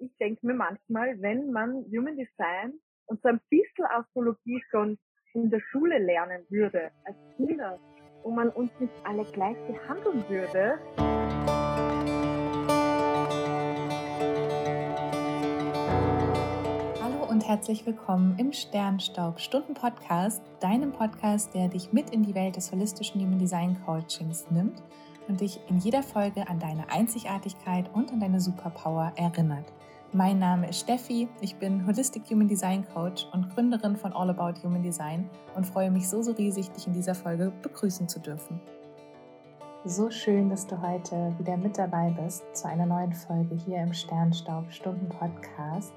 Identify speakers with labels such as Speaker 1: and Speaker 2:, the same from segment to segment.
Speaker 1: ich denke mir manchmal, wenn man Human Design und so ein bisschen Astrologie schon in der Schule lernen würde, als Kinder, und man uns nicht alle gleich behandeln würde,
Speaker 2: und herzlich willkommen im Sternstaub Stunden Podcast, deinem Podcast, der dich mit in die Welt des holistischen Human Design Coachings nimmt und dich in jeder Folge an deine Einzigartigkeit und an deine Superpower erinnert. Mein Name ist Steffi, ich bin Holistic Human Design Coach und Gründerin von All About Human Design und freue mich so, so riesig, dich in dieser Folge begrüßen zu dürfen. So schön, dass du heute wieder mit dabei bist zu einer neuen Folge hier im Sternstaub Stunden Podcast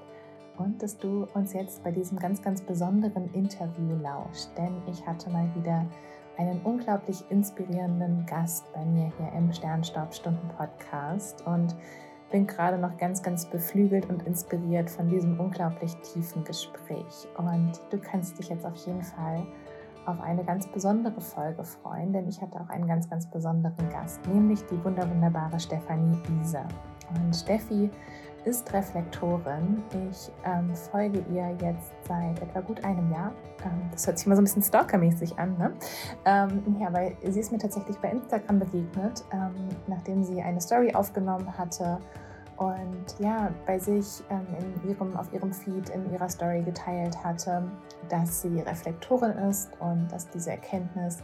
Speaker 2: und dass du uns jetzt bei diesem ganz, ganz besonderen Interview lauscht, denn ich hatte mal wieder einen unglaublich inspirierenden Gast bei mir hier im Sternstaubstunden Podcast und bin gerade noch ganz, ganz beflügelt und inspiriert von diesem unglaublich tiefen Gespräch. Und du kannst dich jetzt auf jeden Fall auf eine ganz besondere Folge freuen, denn ich hatte auch einen ganz, ganz besonderen Gast, nämlich die wunderbare Stefanie Isa. Und Steffi ist Reflektorin. Ich ähm, folge ihr jetzt seit etwa gut einem Jahr. Ähm, das hört sich mal so ein bisschen stalkermäßig an. Ne? Ähm, ja, weil sie ist mir tatsächlich bei Instagram begegnet, ähm, nachdem sie eine Story aufgenommen hatte und ja, bei sich ähm, in ihrem, auf ihrem Feed in ihrer Story geteilt hatte, dass sie Reflektorin ist und dass diese Erkenntnis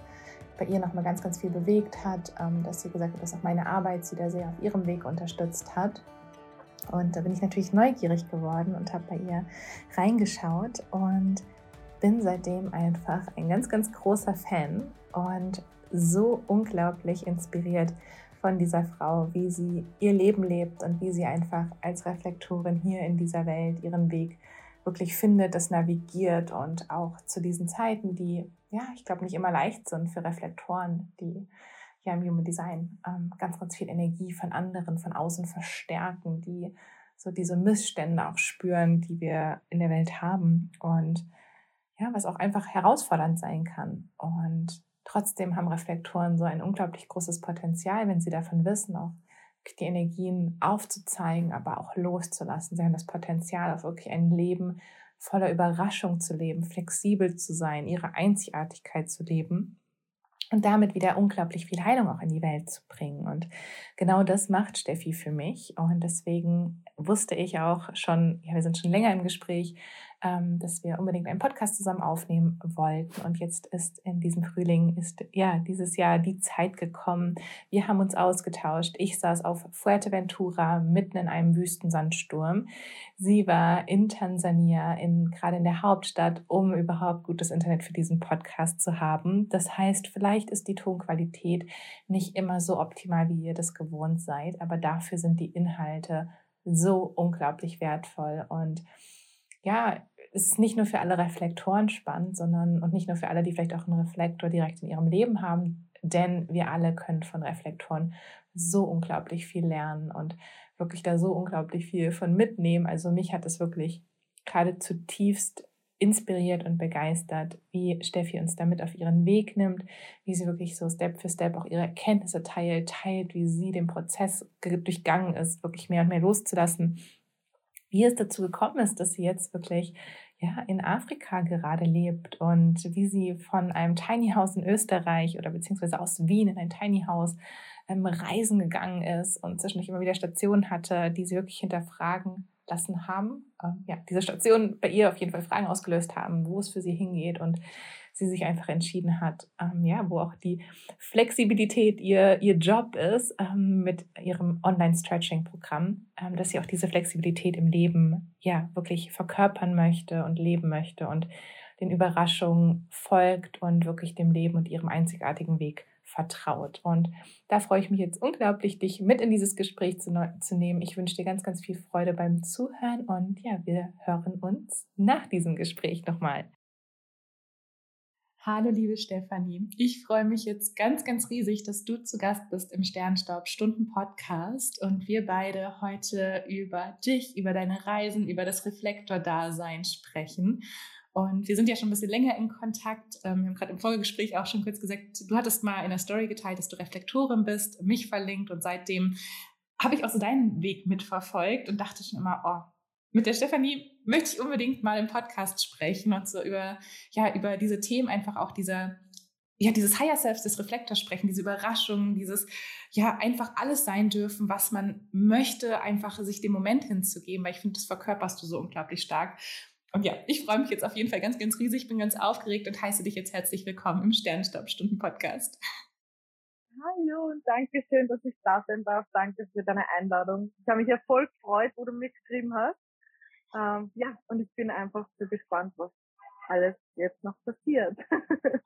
Speaker 2: bei ihr nochmal ganz, ganz viel bewegt hat, ähm, dass sie gesagt hat, dass auch meine Arbeit sie da sehr auf ihrem Weg unterstützt hat. Und da bin ich natürlich neugierig geworden und habe bei ihr reingeschaut und bin seitdem einfach ein ganz, ganz großer Fan und so unglaublich inspiriert von dieser Frau, wie sie ihr Leben lebt und wie sie einfach als Reflektorin hier in dieser Welt ihren Weg wirklich findet, das navigiert und auch zu diesen Zeiten, die, ja, ich glaube, nicht immer leicht sind für Reflektoren, die ja im Human Design ähm, ganz, ganz viel Energie von anderen, von außen verstärken, die so diese Missstände auch spüren, die wir in der Welt haben und ja, was auch einfach herausfordernd sein kann. Und trotzdem haben Reflektoren so ein unglaublich großes Potenzial, wenn sie davon wissen, auch die Energien aufzuzeigen, aber auch loszulassen. Sie haben das Potenzial, auch wirklich ein Leben voller Überraschung zu leben, flexibel zu sein, ihre Einzigartigkeit zu leben und damit wieder unglaublich viel Heilung auch in die Welt zu bringen. Und genau das macht Steffi für mich. Und deswegen wusste ich auch schon, ja, wir sind schon länger im Gespräch, ähm, dass wir unbedingt einen Podcast zusammen aufnehmen wollten. Und jetzt ist in diesem Frühling, ist ja dieses Jahr die Zeit gekommen. Wir haben uns ausgetauscht. Ich saß auf Fuerteventura mitten in einem Wüstensandsturm. Sie war in Tansania, in, gerade in der Hauptstadt, um überhaupt gutes Internet für diesen Podcast zu haben. Das heißt, vielleicht ist die Tonqualität nicht immer so optimal, wie ihr das gewohnt seid, aber dafür sind die Inhalte so unglaublich wertvoll und ja, es ist nicht nur für alle Reflektoren spannend, sondern und nicht nur für alle, die vielleicht auch einen Reflektor direkt in ihrem Leben haben, denn wir alle können von Reflektoren so unglaublich viel lernen und wirklich da so unglaublich viel von mitnehmen. Also mich hat es wirklich gerade zutiefst inspiriert und begeistert, wie Steffi uns damit auf ihren Weg nimmt, wie sie wirklich so Step für Step auch ihre Erkenntnisse teilt, teilt, wie sie den Prozess durchgangen ist, wirklich mehr und mehr loszulassen wie es dazu gekommen ist, dass sie jetzt wirklich ja, in Afrika gerade lebt und wie sie von einem Tiny House in Österreich oder beziehungsweise aus Wien in ein Tiny House ähm, reisen gegangen ist und zwischendurch immer wieder Stationen hatte, die sie wirklich hinterfragen lassen haben. Ähm, ja, diese Stationen bei ihr auf jeden Fall Fragen ausgelöst haben, wo es für sie hingeht und sie sich einfach entschieden hat, ähm, ja, wo auch die Flexibilität ihr, ihr Job ist ähm, mit ihrem Online-Stretching-Programm, ähm, dass sie auch diese Flexibilität im Leben ja wirklich verkörpern möchte und leben möchte und den Überraschungen folgt und wirklich dem Leben und ihrem einzigartigen Weg vertraut. Und da freue ich mich jetzt unglaublich, dich mit in dieses Gespräch zu, zu nehmen. Ich wünsche dir ganz, ganz viel Freude beim Zuhören und ja, wir hören uns nach diesem Gespräch nochmal. Hallo, liebe Stefanie. Ich freue mich jetzt ganz, ganz riesig, dass du zu Gast bist im Sternstaub Stunden Podcast und wir beide heute über dich, über deine Reisen, über das Reflektor-Dasein sprechen. Und wir sind ja schon ein bisschen länger in Kontakt. Ähm, wir haben gerade im Vorgespräch auch schon kurz gesagt, du hattest mal in der Story geteilt, dass du Reflektorin bist, mich verlinkt und seitdem habe ich auch so deinen Weg mitverfolgt und dachte schon immer, oh, mit der Stefanie möchte ich unbedingt mal im Podcast sprechen und so über, ja, über diese Themen einfach auch dieser, ja, dieses Higher Self des Reflektors sprechen, diese Überraschungen, dieses, ja, einfach alles sein dürfen, was man möchte, einfach sich dem Moment hinzugeben, weil ich finde, das verkörperst du so unglaublich stark. Und ja, ich freue mich jetzt auf jeden Fall ganz, ganz riesig, bin ganz aufgeregt und heiße dich jetzt herzlich willkommen im Sternstaubstunden-Podcast.
Speaker 1: Hallo und danke schön, dass ich da sein darf. Danke für deine Einladung. Ich habe mich ja voll gefreut, wo du mir geschrieben hast. Ähm, ja, und ich bin einfach so gespannt, was alles jetzt noch passiert.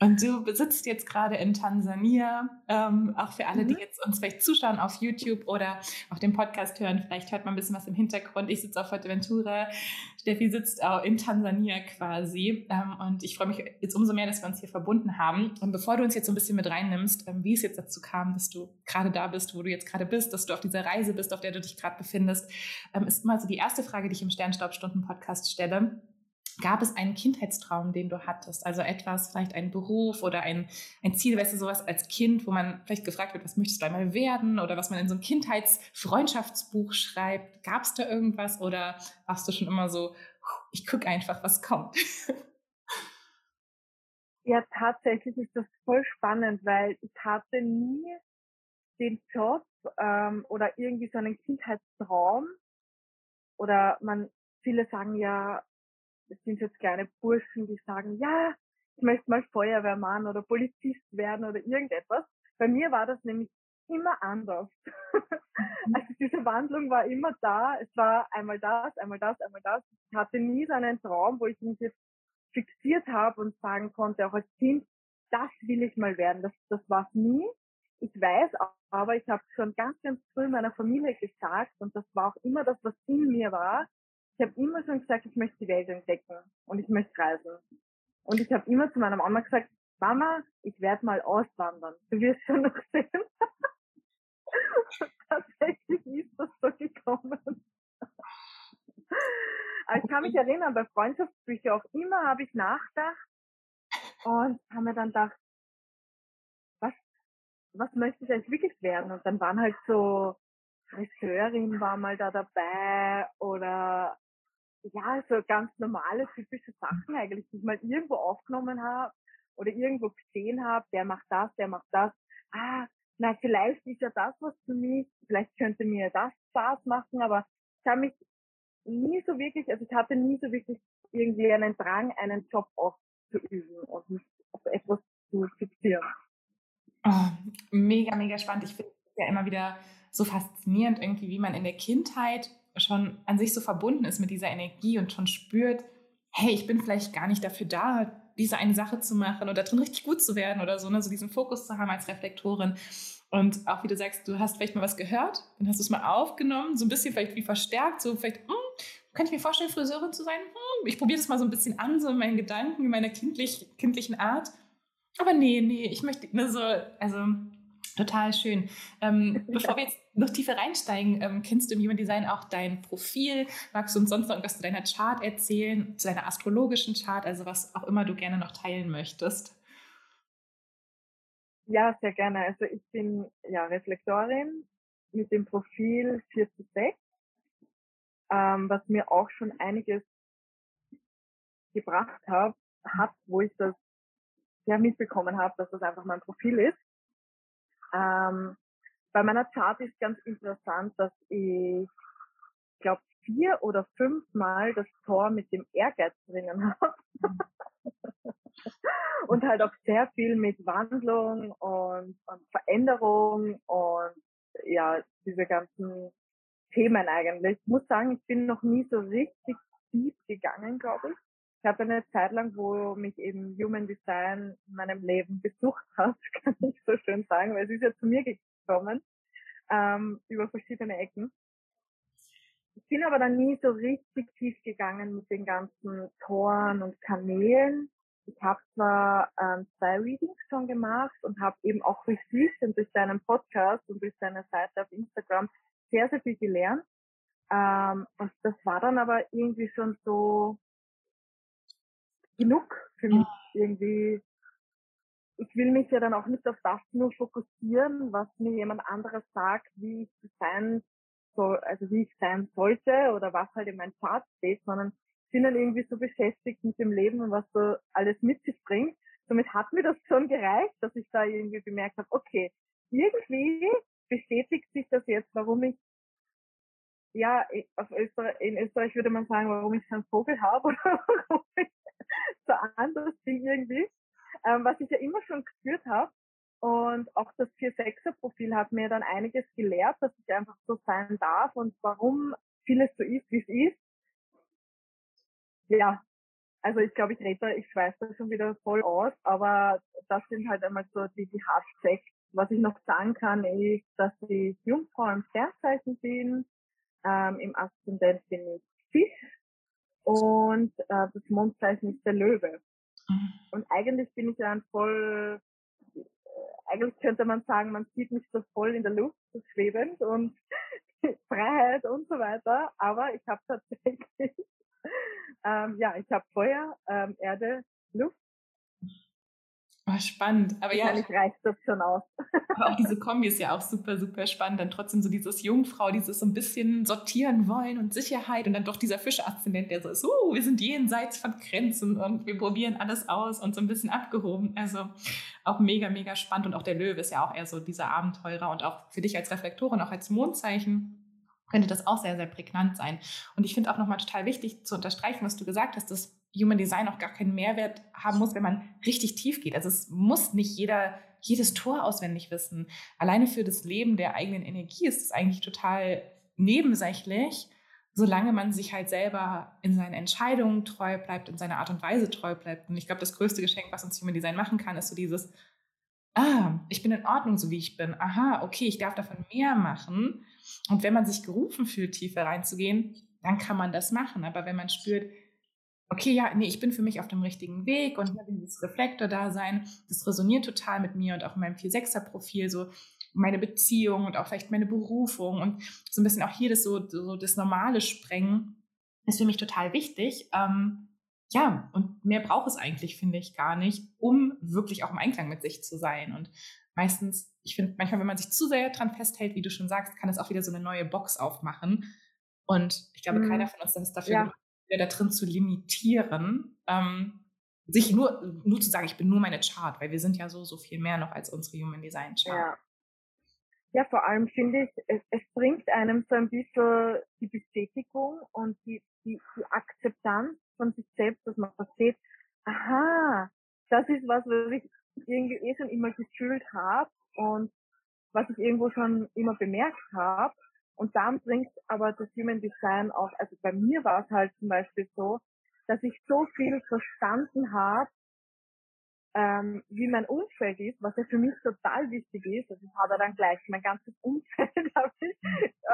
Speaker 2: Und du sitzt jetzt gerade in Tansania. Ähm, auch für alle, die mhm. jetzt uns vielleicht zuschauen auf YouTube oder auf dem Podcast hören, vielleicht hört man ein bisschen was im Hintergrund. Ich sitze auf Fuerteventura. Steffi sitzt auch in Tansania quasi. Ähm, und ich freue mich jetzt umso mehr, dass wir uns hier verbunden haben. Und bevor du uns jetzt so ein bisschen mit reinnimmst, ähm, wie es jetzt dazu kam, dass du gerade da bist, wo du jetzt gerade bist, dass du auf dieser Reise bist, auf der du dich gerade befindest, ähm, ist mal so die erste Frage, die ich im Sternstaubstunden-Podcast stelle Gab es einen Kindheitstraum, den du hattest? Also etwas, vielleicht ein Beruf oder ein, ein Ziel, weißt du, sowas als Kind, wo man vielleicht gefragt wird, was möchtest du einmal werden oder was man in so einem Kindheitsfreundschaftsbuch schreibt. Gab es da irgendwas oder warst du schon immer so, ich gucke einfach, was kommt?
Speaker 1: Ja, tatsächlich ist das voll spannend, weil ich hatte nie den Job ähm, oder irgendwie so einen Kindheitstraum oder man viele sagen ja, es sind jetzt kleine Burschen, die sagen, ja, ich möchte mal Feuerwehrmann oder Polizist werden oder irgendetwas. Bei mir war das nämlich immer anders. Mhm. also diese Wandlung war immer da. Es war einmal das, einmal das, einmal das. Ich hatte nie so einen Traum, wo ich mich jetzt fixiert habe und sagen konnte, auch als Kind, das will ich mal werden. Das, das war es nie. Ich weiß aber, ich habe schon ganz, ganz früh meiner Familie gesagt und das war auch immer das, was in mir war habe immer schon gesagt, ich möchte die Welt entdecken und ich möchte reisen. Und ich habe immer zu meiner Mama gesagt, Mama, ich werde mal auswandern. Du wirst schon noch sehen. Tatsächlich ist das so gekommen. Aber ich kann mich erinnern, bei Freundschaftsbüchern auch immer habe ich nachgedacht und habe mir dann gedacht, was, was möchte ich eigentlich wirklich werden? Und dann waren halt so Friseurin war mal da dabei oder ja, so ganz normale, typische Sachen eigentlich, die ich mal irgendwo aufgenommen habe oder irgendwo gesehen habe, der macht das, der macht das. Ah, na, vielleicht ist ja das was für mich, vielleicht könnte mir das Spaß machen, aber ich habe mich nie so wirklich, also ich hatte nie so wirklich irgendwie einen Drang, einen Job auszuüben und mich auf etwas zu fixieren.
Speaker 2: Oh, mega, mega spannend. Ich finde es ja immer wieder so faszinierend irgendwie, wie man in der Kindheit schon an sich so verbunden ist mit dieser Energie und schon spürt, hey, ich bin vielleicht gar nicht dafür da, diese eine Sache zu machen oder drin richtig gut zu werden oder so, ne? so diesen Fokus zu haben als Reflektorin. Und auch wie du sagst, du hast vielleicht mal was gehört, dann hast du es mal aufgenommen, so ein bisschen vielleicht wie verstärkt, so vielleicht, hm, kann ich mir vorstellen, Friseurin zu sein? Hm, ich probiere das mal so ein bisschen an, so in meinen Gedanken, in meiner kindlich, kindlichen Art. Aber nee, nee, ich möchte, ne, so, also Total schön. Ähm, bevor wir jetzt noch tiefer reinsteigen, ähm, kennst du im Human Design auch dein Profil? Magst du uns sonst noch irgendwas zu deiner Chart erzählen, zu deiner astrologischen Chart, also was auch immer du gerne noch teilen möchtest?
Speaker 1: Ja, sehr gerne. Also ich bin ja Reflektorin mit dem Profil 4 zu 6, ähm, was mir auch schon einiges gebracht hat, hat, wo ich das ja mitbekommen habe, dass das einfach mein Profil ist. Ähm, bei meiner Chart ist ganz interessant, dass ich, glaube vier oder fünfmal das Tor mit dem Ehrgeiz drinnen habe. und halt auch sehr viel mit Wandlung und, und Veränderung und ja, diese ganzen Themen eigentlich. Ich muss sagen, ich bin noch nie so richtig tief gegangen, glaube ich ich habe eine Zeit lang, wo mich eben Human Design in meinem Leben besucht hat, kann ich so schön sagen, weil es ist ja zu mir gekommen, ähm, über verschiedene Ecken. Ich bin aber dann nie so richtig tief gegangen mit den ganzen Toren und Kanälen. Ich habe zwar ähm, zwei Readings schon gemacht und habe eben auch durch dich und durch deinen Podcast und durch deine Seite auf Instagram sehr, sehr viel gelernt. Ähm, und das war dann aber irgendwie schon so, genug für mich irgendwie. ich will mich ja dann auch nicht auf das nur fokussieren, was mir jemand anderes sagt, wie ich sein soll, also wie ich sein sollte oder was halt in meinem Chart steht, sondern bin dann irgendwie so beschäftigt mit dem Leben und was so alles mit sich bringt. Somit hat mir das schon gereicht, dass ich da irgendwie bemerkt habe, okay, irgendwie bestätigt sich das jetzt, warum ich ja, Österreich, in Österreich würde man sagen, warum ich keinen Vogel habe oder warum ich so anders bin irgendwie ähm, was ich ja immer schon gespürt habe. Und auch das 4-6er-Profil hat mir dann einiges gelehrt, dass ich einfach so sein darf und warum vieles so ist, wie es ist. Ja, also ich glaube, ich rede da, ich schweiß da schon wieder voll aus, aber das sind halt einmal so die, die Hard Facts. Was ich noch sagen kann, ist, dass ich Jungfrau im Sternzeichen bin, ähm, im Aszendent bin ich Fisch und äh, das Mondzeichen ist der Löwe. Und eigentlich bin ich ja ein voll, äh, eigentlich könnte man sagen, man sieht mich so voll in der Luft, so schwebend und Freiheit und so weiter. Aber ich habe tatsächlich, ähm, ja, ich habe Feuer, ähm, Erde, Luft
Speaker 2: Oh, spannend.
Speaker 1: Aber ja. Wahrscheinlich reicht das schon aus.
Speaker 2: Aber auch diese Kombi ist ja auch super, super spannend. Dann trotzdem so dieses Jungfrau, dieses so ein bisschen sortieren wollen und Sicherheit und dann doch dieser Fischaszendent, der so ist, uh, wir sind jenseits von Grenzen und wir probieren alles aus und so ein bisschen abgehoben. Also auch mega, mega spannend. Und auch der Löwe ist ja auch eher so dieser Abenteurer und auch für dich als Reflektorin, auch als Mondzeichen könnte das auch sehr, sehr prägnant sein. Und ich finde auch nochmal total wichtig zu unterstreichen, was du gesagt hast, dass Human Design auch gar keinen Mehrwert haben muss, wenn man richtig tief geht. Also es muss nicht jeder jedes Tor auswendig wissen. Alleine für das Leben der eigenen Energie ist es eigentlich total nebensächlich, solange man sich halt selber in seinen Entscheidungen treu bleibt, in seiner Art und Weise treu bleibt. Und ich glaube, das größte Geschenk, was uns Human Design machen kann, ist so dieses, ah, ich bin in Ordnung, so wie ich bin. Aha, okay, ich darf davon mehr machen. Und wenn man sich gerufen fühlt, tiefer reinzugehen, dann kann man das machen. Aber wenn man spürt, okay, ja, nee, ich bin für mich auf dem richtigen Weg und dieses Reflektor-Dasein, das resoniert total mit mir und auch in meinem 4-6er-Profil, so meine Beziehung und auch vielleicht meine Berufung und so ein bisschen auch hier das so, so das normale Sprengen ist für mich total wichtig. Ähm, ja, und mehr braucht es eigentlich, finde ich, gar nicht, um wirklich auch im Einklang mit sich zu sein. Und meistens, ich finde, manchmal, wenn man sich zu sehr dran festhält, wie du schon sagst, kann es auch wieder so eine neue Box aufmachen. Und ich glaube, mhm. keiner von uns ist dafür ja da drin zu limitieren, ähm, sich nur, nur zu sagen, ich bin nur meine Chart, weil wir sind ja so, so viel mehr noch als unsere Human Design Chart.
Speaker 1: Ja. Ja, vor allem finde ich, es, es bringt einem so ein bisschen die Bestätigung und die, die, die Akzeptanz von sich selbst, dass man versteht, aha, das ist was, was ich irgendwie eh schon immer gefühlt habe und was ich irgendwo schon immer bemerkt habe und dann bringt aber das Human Design auch, also bei mir war es halt zum Beispiel so, dass ich so viel verstanden habe, ähm, wie mein Umfeld ist, was ja für mich total wichtig ist. Also ich habe dann gleich mein ganzes Umfeld ich,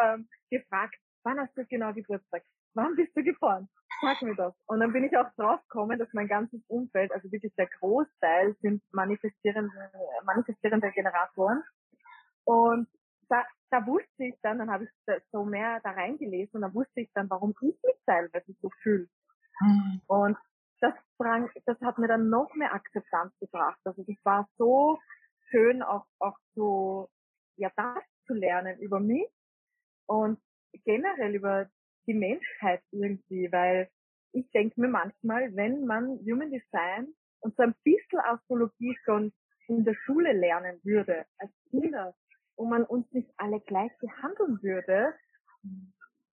Speaker 1: ähm, gefragt, wann hast du genau Geburtstag? Wann bist du geboren? Sag mir das. Und dann bin ich auch drauf gekommen, dass mein ganzes Umfeld, also wirklich der Großteil, sind manifestierende, manifestierende Generatoren. Und da, da wusste ich dann, dann habe ich so mehr da reingelesen und dann wusste ich dann, warum ich mich teilweise so fühle. Mhm. Und das, sprang, das hat mir dann noch mehr Akzeptanz gebracht. Also das war so schön, auch, auch so, ja, das zu lernen über mich und generell über die Menschheit irgendwie, weil ich denke mir manchmal, wenn man Human Design und so ein bisschen Astrologie schon in der Schule lernen würde, als Kinder, wo man uns nicht alle gleich behandeln würde,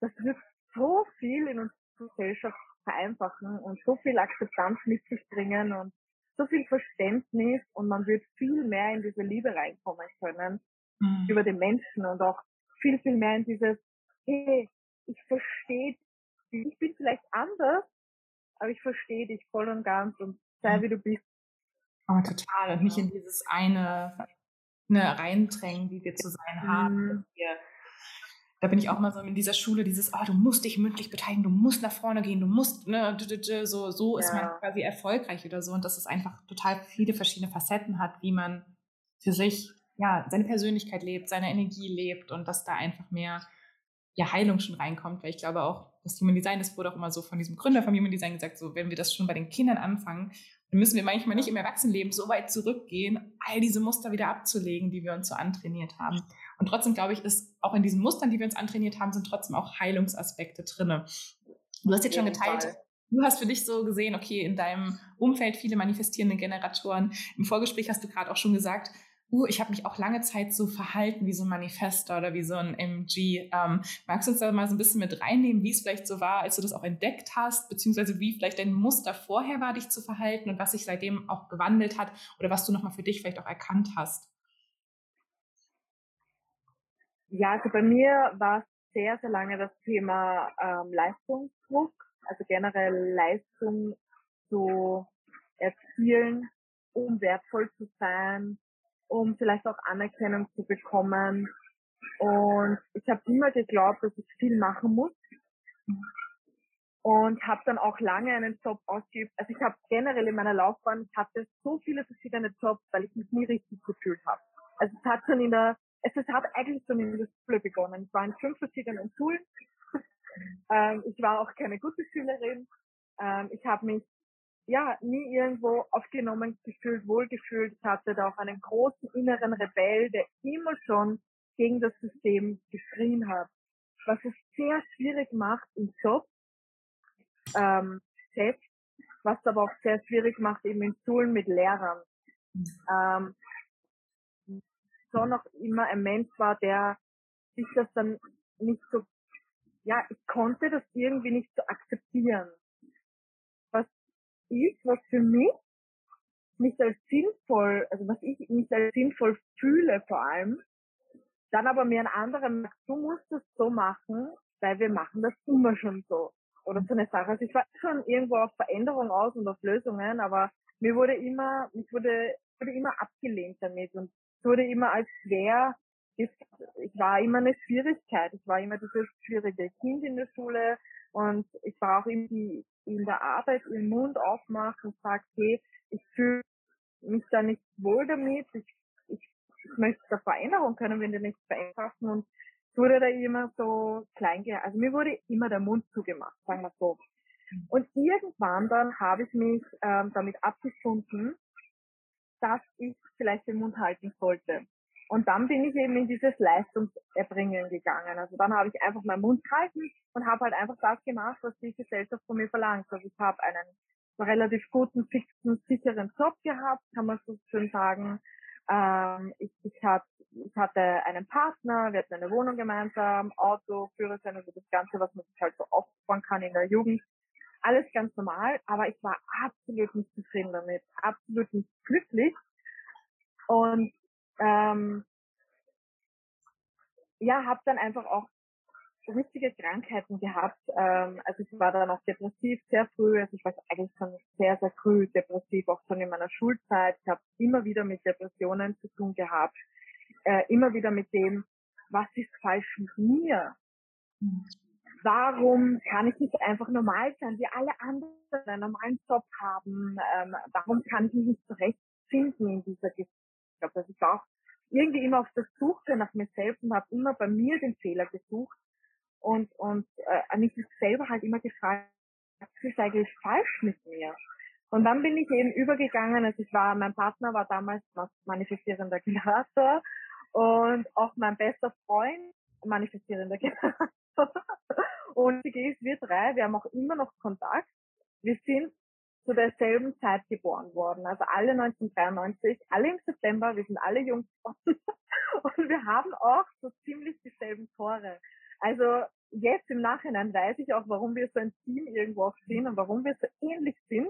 Speaker 1: das wird so viel in unserer Gesellschaft vereinfachen und so viel Akzeptanz mit sich bringen und so viel Verständnis und man wird viel mehr in diese Liebe reinkommen können mhm. über den Menschen und auch viel, viel mehr in dieses, hey, ich verstehe dich, ich bin vielleicht anders, aber ich verstehe dich voll und ganz und sei
Speaker 2: mhm.
Speaker 1: wie du bist.
Speaker 2: Oh, total. Und nicht in dieses eine ne, reindrängen, wie wir zu sein haben. Mhm. Wir, da bin ich auch mal so in dieser Schule, dieses, oh, du musst dich mündlich beteiligen, du musst nach vorne gehen, du musst, ne, so, so ist ja. man quasi erfolgreich oder so. Und dass es einfach total viele verschiedene Facetten hat, wie man für sich, ja, seine Persönlichkeit lebt, seine Energie lebt und dass da einfach mehr, ja, Heilung schon reinkommt, weil ich glaube auch, das Human Design, das wurde auch immer so von diesem Gründer vom Human Design gesagt, so, wenn wir das schon bei den Kindern anfangen, dann müssen wir manchmal nicht im Erwachsenenleben so weit zurückgehen, all diese Muster wieder abzulegen, die wir uns so antrainiert haben. Und trotzdem glaube ich, ist auch in diesen Mustern, die wir uns antrainiert haben, sind trotzdem auch Heilungsaspekte drinne. Du hast jetzt schon geteilt, Du hast für dich so gesehen, okay, in deinem Umfeld viele manifestierende Generatoren. Im Vorgespräch hast du gerade auch schon gesagt, uh, ich habe mich auch lange Zeit so verhalten wie so ein Manifester oder wie so ein MG. Ähm, magst du uns da mal so ein bisschen mit reinnehmen, wie es vielleicht so war, als du das auch entdeckt hast, beziehungsweise wie vielleicht dein Muster vorher war, dich zu verhalten und was sich seitdem auch gewandelt hat oder was du nochmal für dich vielleicht auch erkannt hast?
Speaker 1: Ja, also bei mir war es sehr, sehr lange das Thema ähm, Leistungsdruck, also generell Leistung zu erzielen, um wertvoll zu sein, um vielleicht auch Anerkennung zu bekommen. Und ich habe immer geglaubt, dass ich viel machen muss. Und habe dann auch lange einen Job ausgeübt. Also ich habe generell in meiner Laufbahn, ich hatte so viele verschiedene Jobs, weil ich mich nie richtig gefühlt habe. Also es hat schon in der, es, es hat eigentlich schon in der Schule begonnen. Ich war in fünf verschiedenen Schulen. ähm, ich war auch keine gute Schülerin. Ähm, ich habe mich ja, nie irgendwo aufgenommen gefühlt, wohlgefühlt. Ich hatte da auch einen großen inneren Rebell, der immer schon gegen das System geschrien hat. Was es sehr schwierig macht im Job, ähm, selbst, was aber auch sehr schwierig macht eben in Schulen mit Lehrern. Ähm, schon noch immer ein Mensch war, der sich das dann nicht so, ja, ich konnte das irgendwie nicht so akzeptieren ist, was für mich nicht als sinnvoll, also was ich nicht als sinnvoll fühle vor allem, dann aber mir ein anderer sagt, du musst das so machen, weil wir machen das immer schon so. Oder so eine Sache. Also ich war schon irgendwo auf Veränderung aus und auf Lösungen, aber mir wurde immer, mich wurde, wurde immer abgelehnt damit und es wurde immer als schwer, ich war immer eine Schwierigkeit. Ich war immer dieses schwierige Kind in der Schule und ich war auch irgendwie in der Arbeit ihren Mund aufmacht und sagt, hey, ich fühle mich da nicht wohl damit, ich, ich, ich möchte da Veränderung können, wenn die nicht vereinfachen und es wurde da immer so klein. Also mir wurde immer der Mund zugemacht, sagen wir so. Und irgendwann dann habe ich mich ähm, damit abgefunden, dass ich vielleicht den Mund halten sollte. Und dann bin ich eben in dieses Leistungserbringen gegangen. Also dann habe ich einfach meinen Mund gehalten und habe halt einfach das gemacht, was die Gesellschaft von mir verlangt. Also ich habe einen relativ guten, fixen, sicheren Job gehabt, kann man so schön sagen. Ähm, ich, ich, hat, ich hatte einen Partner, wir hatten eine Wohnung gemeinsam, Auto, Führerschein, also das Ganze, was man sich halt so aufbauen kann in der Jugend. Alles ganz normal, aber ich war absolut nicht zufrieden damit, absolut nicht glücklich. Und ähm, ja, habe dann einfach auch richtige Krankheiten gehabt. Ähm, also ich war dann auch depressiv sehr früh, also ich war eigentlich schon sehr, sehr früh depressiv, auch schon in meiner Schulzeit. Ich habe immer wieder mit Depressionen zu tun gehabt, äh, immer wieder mit dem, was ist falsch mit mir? Warum kann ich nicht einfach normal sein, wie alle anderen einen normalen Job haben? Ähm, warum kann ich mich nicht zurechtfinden in dieser Gesellschaft? Also ich war auch irgendwie immer auf der Suche nach mir selbst und habe immer bei mir den Fehler gesucht und und äh, mich selber halt immer gefragt, was ist eigentlich falsch mit mir? Und dann bin ich eben übergegangen, also ich war, mein Partner war damals manifestierender Generator und auch mein bester Freund manifestierender Generator. und die ist wir drei, wir haben auch immer noch Kontakt. Wir sind zu derselben Zeit geboren worden. Also alle 1993, alle im September, wir sind alle Jungs und wir haben auch so ziemlich dieselben Tore. Also jetzt im Nachhinein weiß ich auch, warum wir so ein Team irgendwo auch sind und warum wir so ähnlich sind,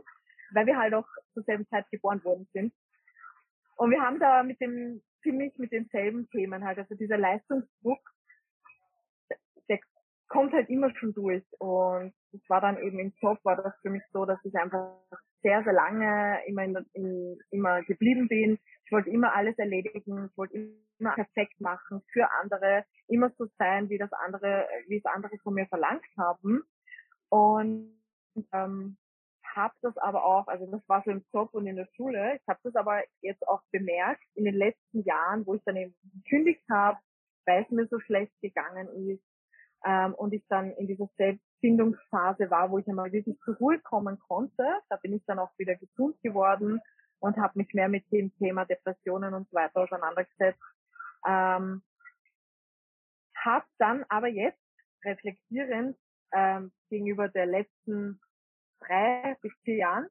Speaker 1: weil wir halt auch zur selben Zeit geboren worden sind. Und wir haben da mit dem, ziemlich mit denselben Themen halt, also dieser Leistungsdruck, kommt halt immer schon durch. Und es war dann eben im Job, war das für mich so, dass ich einfach sehr, sehr lange immer, in, in, immer geblieben bin. Ich wollte immer alles erledigen, ich wollte immer perfekt machen für andere, immer so sein, wie das andere, wie es andere von mir verlangt haben. Und ähm, habe das aber auch, also das war so im Job und in der Schule, ich habe das aber jetzt auch bemerkt in den letzten Jahren, wo ich dann eben gekündigt habe, weil es mir so schlecht gegangen ist, ähm, und ich dann in dieser Selbst Findungsphase war, wo ich einmal wirklich zur Ruhe kommen konnte. Da bin ich dann auch wieder gesund geworden und habe mich mehr mit dem Thema Depressionen und so weiter auseinandergesetzt. Ähm, habe dann aber jetzt reflektierend ähm, gegenüber der letzten drei bis vier Jahren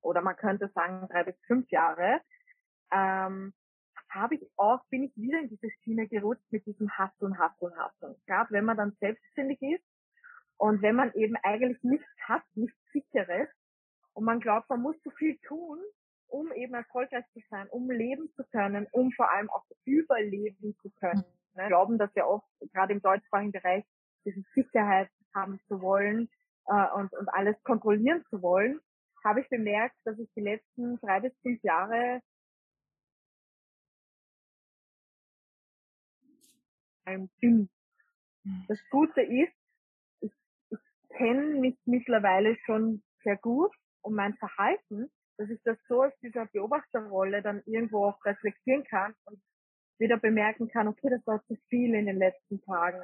Speaker 1: oder man könnte sagen drei bis fünf Jahre ähm, habe ich auch, bin ich wieder in diese Schiene gerutscht mit diesem Hasseln, Hasseln, Hasseln. Gerade wenn man dann selbstständig ist und wenn man eben eigentlich nichts hat, nichts sicheres und man glaubt, man muss so viel tun, um eben erfolgreich zu sein, um leben zu können, um vor allem auch überleben zu können. Mhm. Ne? Glauben, dass ja oft gerade im deutschsprachigen Bereich diese Sicherheit haben zu wollen äh, und, und alles kontrollieren zu wollen, habe ich bemerkt, dass ich die letzten drei bis fünf Jahre bin. Mhm. Das Gute ist, ich, ich kenne mich mittlerweile schon sehr gut und mein Verhalten, dass ich das so aus dieser Beobachterrolle dann irgendwo auch reflektieren kann und wieder bemerken kann, okay, das war zu viel in den letzten Tagen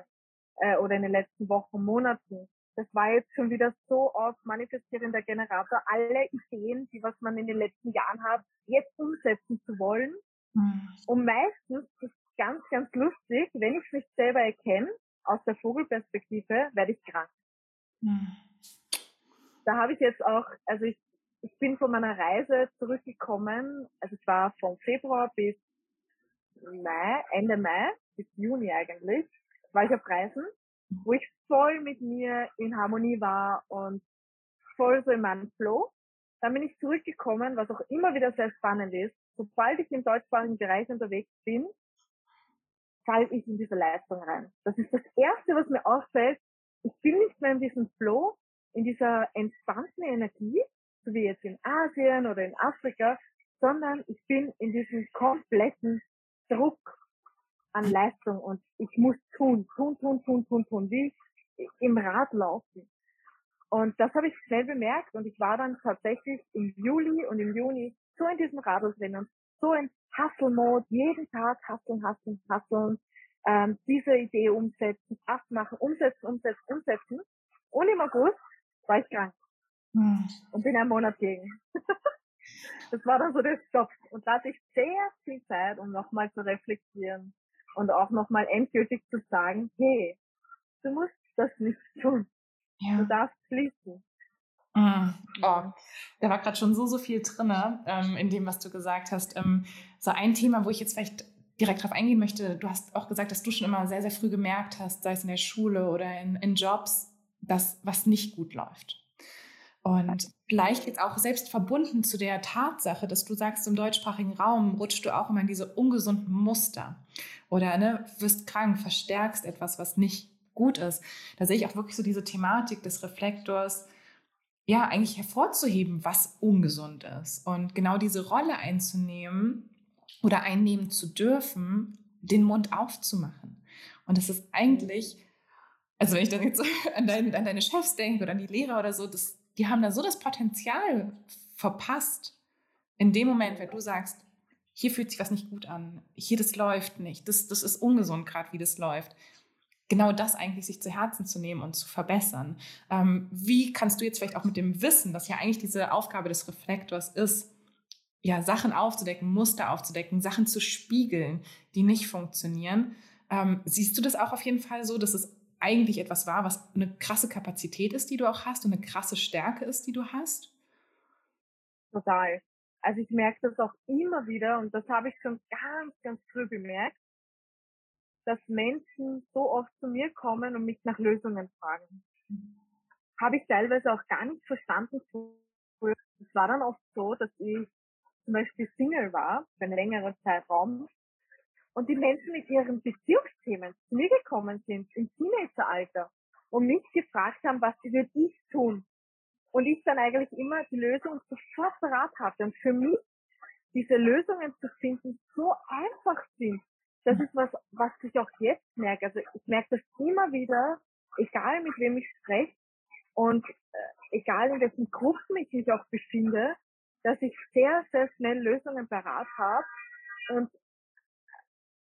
Speaker 1: äh, oder in den letzten Wochen, Monaten. Das war jetzt schon wieder so auf manifestierender Generator, alle Ideen, die was man in den letzten Jahren hat, jetzt umsetzen zu wollen. Mhm. Und meistens, das ganz, ganz lustig, wenn ich mich selber erkenne, aus der Vogelperspektive, werde ich krank. Mhm. Da habe ich jetzt auch, also ich, ich bin von meiner Reise zurückgekommen, also ich war vom Februar bis Mai, Ende Mai, bis Juni eigentlich, war ich auf Reisen, wo ich voll mit mir in Harmonie war und voll so in meinem Flow. Dann bin ich zurückgekommen, was auch immer wieder sehr spannend ist. Sobald ich im deutschsprachigen Bereich unterwegs bin, falle ich in diese Leistung rein. Das ist das Erste, was mir auffällt. Ich bin nicht mehr in diesem Flow, in dieser entspannten Energie, so wie jetzt in Asien oder in Afrika, sondern ich bin in diesem kompletten Druck an Leistung und ich muss tun, tun, tun, tun, tun, tun, wie im Rad laufen. Und das habe ich schnell bemerkt und ich war dann tatsächlich im Juli und im Juni so in diesem Radl drin und so in Hustle-Mode, jeden Tag hustlen, hustlen, hustlen, ähm, diese Idee umsetzen, das machen, umsetzen, umsetzen, umsetzen. Und im August war ich krank. Hm. Und bin einen Monat gegen. das war dann so der Stopp. Und da hatte ich sehr viel Zeit, um nochmal zu reflektieren und auch nochmal endgültig zu sagen, hey, du musst das nicht tun. Ja. Du darfst fließen.
Speaker 2: Mm. Oh, da war gerade schon so, so viel drin ähm, in dem, was du gesagt hast. Ähm, so ein Thema, wo ich jetzt vielleicht direkt drauf eingehen möchte. Du hast auch gesagt, dass du schon immer sehr, sehr früh gemerkt hast, sei es in der Schule oder in, in Jobs, dass was nicht gut läuft. Und vielleicht jetzt auch selbst verbunden zu der Tatsache, dass du sagst, im deutschsprachigen Raum rutschst du auch immer in diese ungesunden Muster oder ne, wirst krank, verstärkst etwas, was nicht gut ist. Da sehe ich auch wirklich so diese Thematik des Reflektors, ja, eigentlich hervorzuheben, was ungesund ist. Und genau diese Rolle einzunehmen oder einnehmen zu dürfen, den Mund aufzumachen. Und das ist eigentlich, also wenn ich dann jetzt an, dein, an deine Chefs denke oder an die Lehrer oder so, das, die haben da so das Potenzial verpasst. In dem Moment, wenn du sagst, hier fühlt sich was nicht gut an, hier das läuft nicht, das, das ist ungesund gerade, wie das läuft genau das eigentlich sich zu Herzen zu nehmen und zu verbessern. Ähm, wie kannst du jetzt vielleicht auch mit dem Wissen, dass ja eigentlich diese Aufgabe des Reflektors ist, ja, Sachen aufzudecken, Muster aufzudecken, Sachen zu spiegeln, die nicht funktionieren. Ähm, siehst du das auch auf jeden Fall so, dass es eigentlich etwas war, was eine krasse Kapazität ist, die du auch hast und eine krasse Stärke ist, die du hast?
Speaker 1: Total. Also ich merke das auch immer wieder und das habe ich schon ganz, ganz früh bemerkt, dass Menschen so oft zu mir kommen und mich nach Lösungen fragen. Habe ich teilweise auch gar nicht verstanden. Es war dann oft so, dass ich zum Beispiel Single war, für einen längeren Zeitraum, und die Menschen mit ihren Beziehungsthemen zu mir gekommen sind, im Teenageralter, und mich gefragt haben, was würde ich tun. Und ich dann eigentlich immer die Lösung sofort parat hatte. Und für mich diese Lösungen zu finden so einfach sind, das ist was, was ich auch jetzt merke. Also ich merke das immer wieder, egal mit wem ich spreche und äh, egal in welchen Gruppen ich mich auch befinde, dass ich sehr, sehr schnell Lösungen parat habe und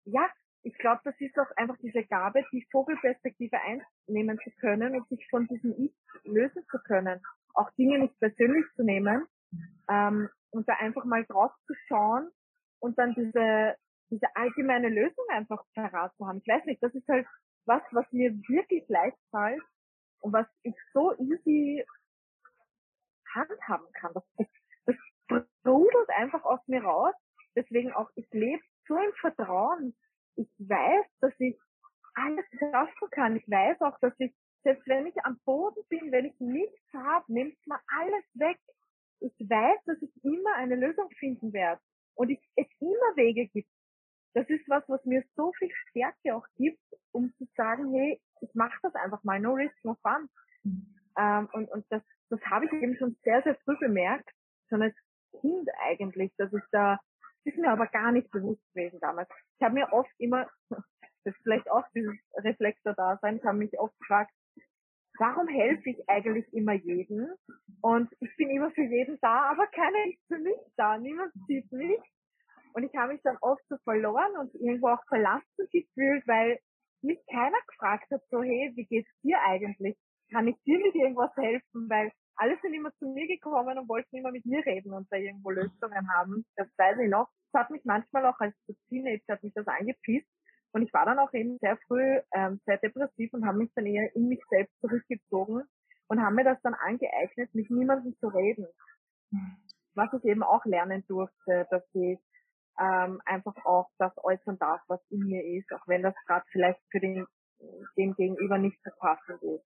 Speaker 1: ja, ich glaube, das ist auch einfach diese Gabe, die Vogelperspektive einnehmen zu können und sich von diesem Ich lösen zu können. Auch Dinge nicht persönlich zu nehmen ähm, und da einfach mal drauf zu schauen und dann diese, diese allgemeine Lösung einfach parat zu haben. Ich weiß nicht, das ist halt was, was mir wirklich leicht fällt und was ich so easy handhaben kann. Das, das sprudelt einfach aus mir raus. Deswegen auch, ich lebe so im Vertrauen. Ich weiß, dass ich alles schaffen kann. Ich weiß auch, dass ich, selbst wenn ich am Boden bin, wenn ich nichts habe, nimmt mir alles weg. Ich weiß, dass ich immer eine Lösung finden werde und ich, es immer Wege gibt. Das ist was, was mir so viel Stärke auch gibt, um zu sagen, hey, ich mache das einfach mal, no risk, no fun. Ähm, und und das, das habe ich eben schon sehr, sehr früh bemerkt, schon als Kind eigentlich, dass ich da, das ist mir aber gar nicht bewusst gewesen damals. Ich habe mir oft immer, das ist vielleicht auch dieses Reflektor da sein, ich habe mich oft gefragt, warum helfe ich eigentlich immer jeden? Und ich bin immer für jeden da, aber keiner ist für mich da, niemand sieht mich. Und ich habe mich dann oft so verloren und irgendwo auch verlassen gefühlt, weil mich keiner gefragt hat, so, hey, wie geht's dir eigentlich? Kann ich dir mit irgendwas helfen? Weil alle sind immer zu mir gekommen und wollten immer mit mir reden und da irgendwo Lösungen haben. Das weiß ich noch. Das hat mich manchmal auch als Teenager hat mich das angepisst. Und ich war dann auch eben sehr früh ähm, sehr depressiv und habe mich dann eher in mich selbst zurückgezogen und habe mir das dann angeeignet, mit niemandem zu reden. Was ich eben auch lernen durfte, dass ich ähm, einfach auch das äußern darf, was in mir ist, auch wenn das gerade vielleicht für den dem Gegenüber nicht so passend ist.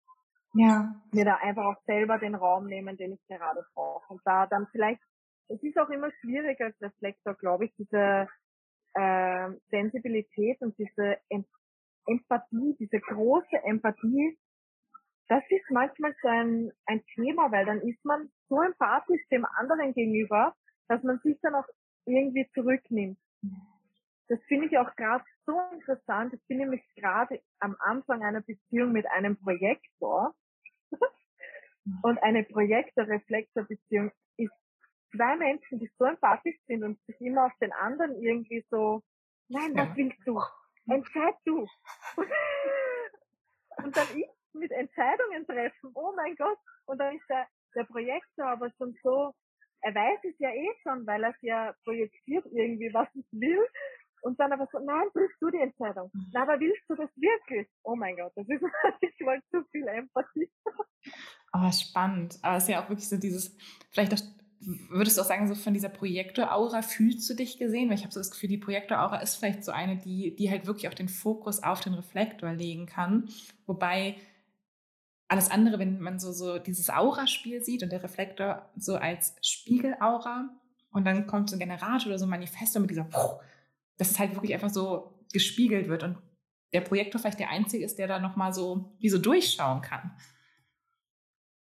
Speaker 1: Ja. Mir da einfach auch selber den Raum nehmen, den ich gerade brauche. Und da dann vielleicht, es ist auch immer schwierig als Reflektor, glaube ich, diese äh, Sensibilität und diese em Empathie, diese große Empathie, das ist manchmal so ein, ein Thema, weil dann ist man so empathisch dem anderen gegenüber, dass man sich dann auch irgendwie zurücknimmt. Das finde ich auch gerade so interessant. Ich bin nämlich gerade am Anfang einer Beziehung mit einem Projektor. Und eine Projektor-Reflektor-Beziehung ist zwei Menschen, die so empathisch sind und sich immer auf den anderen irgendwie so, nein, was willst du? Entscheid du. und dann ich mit Entscheidungen treffen, oh mein Gott. Und dann ist der, der Projektor aber schon so er weiß es ja eh schon, weil er es ja projiziert irgendwie, was ich will. Und dann aber so, nein, triffst du die Entscheidung. Mhm. Na, aber willst du das wirklich? Oh mein Gott, das ist manchmal zu viel Empathie.
Speaker 2: Oh, spannend. Aber es ist ja auch wirklich so dieses, vielleicht auch, würdest du auch sagen, so von dieser Projektor-Aura fühlst du dich gesehen? Weil ich habe so das Gefühl, die Projektor-Aura ist vielleicht so eine, die, die halt wirklich auch den Fokus auf den Reflektor legen kann. Wobei alles andere, wenn man so, so dieses Aura-Spiel sieht und der Reflektor so als Spiegelaura und dann kommt so ein Generator oder so ein Manifesto mit dieser, dass es halt wirklich einfach so gespiegelt wird und der Projektor vielleicht der einzige ist, der da nochmal so, wie so durchschauen kann.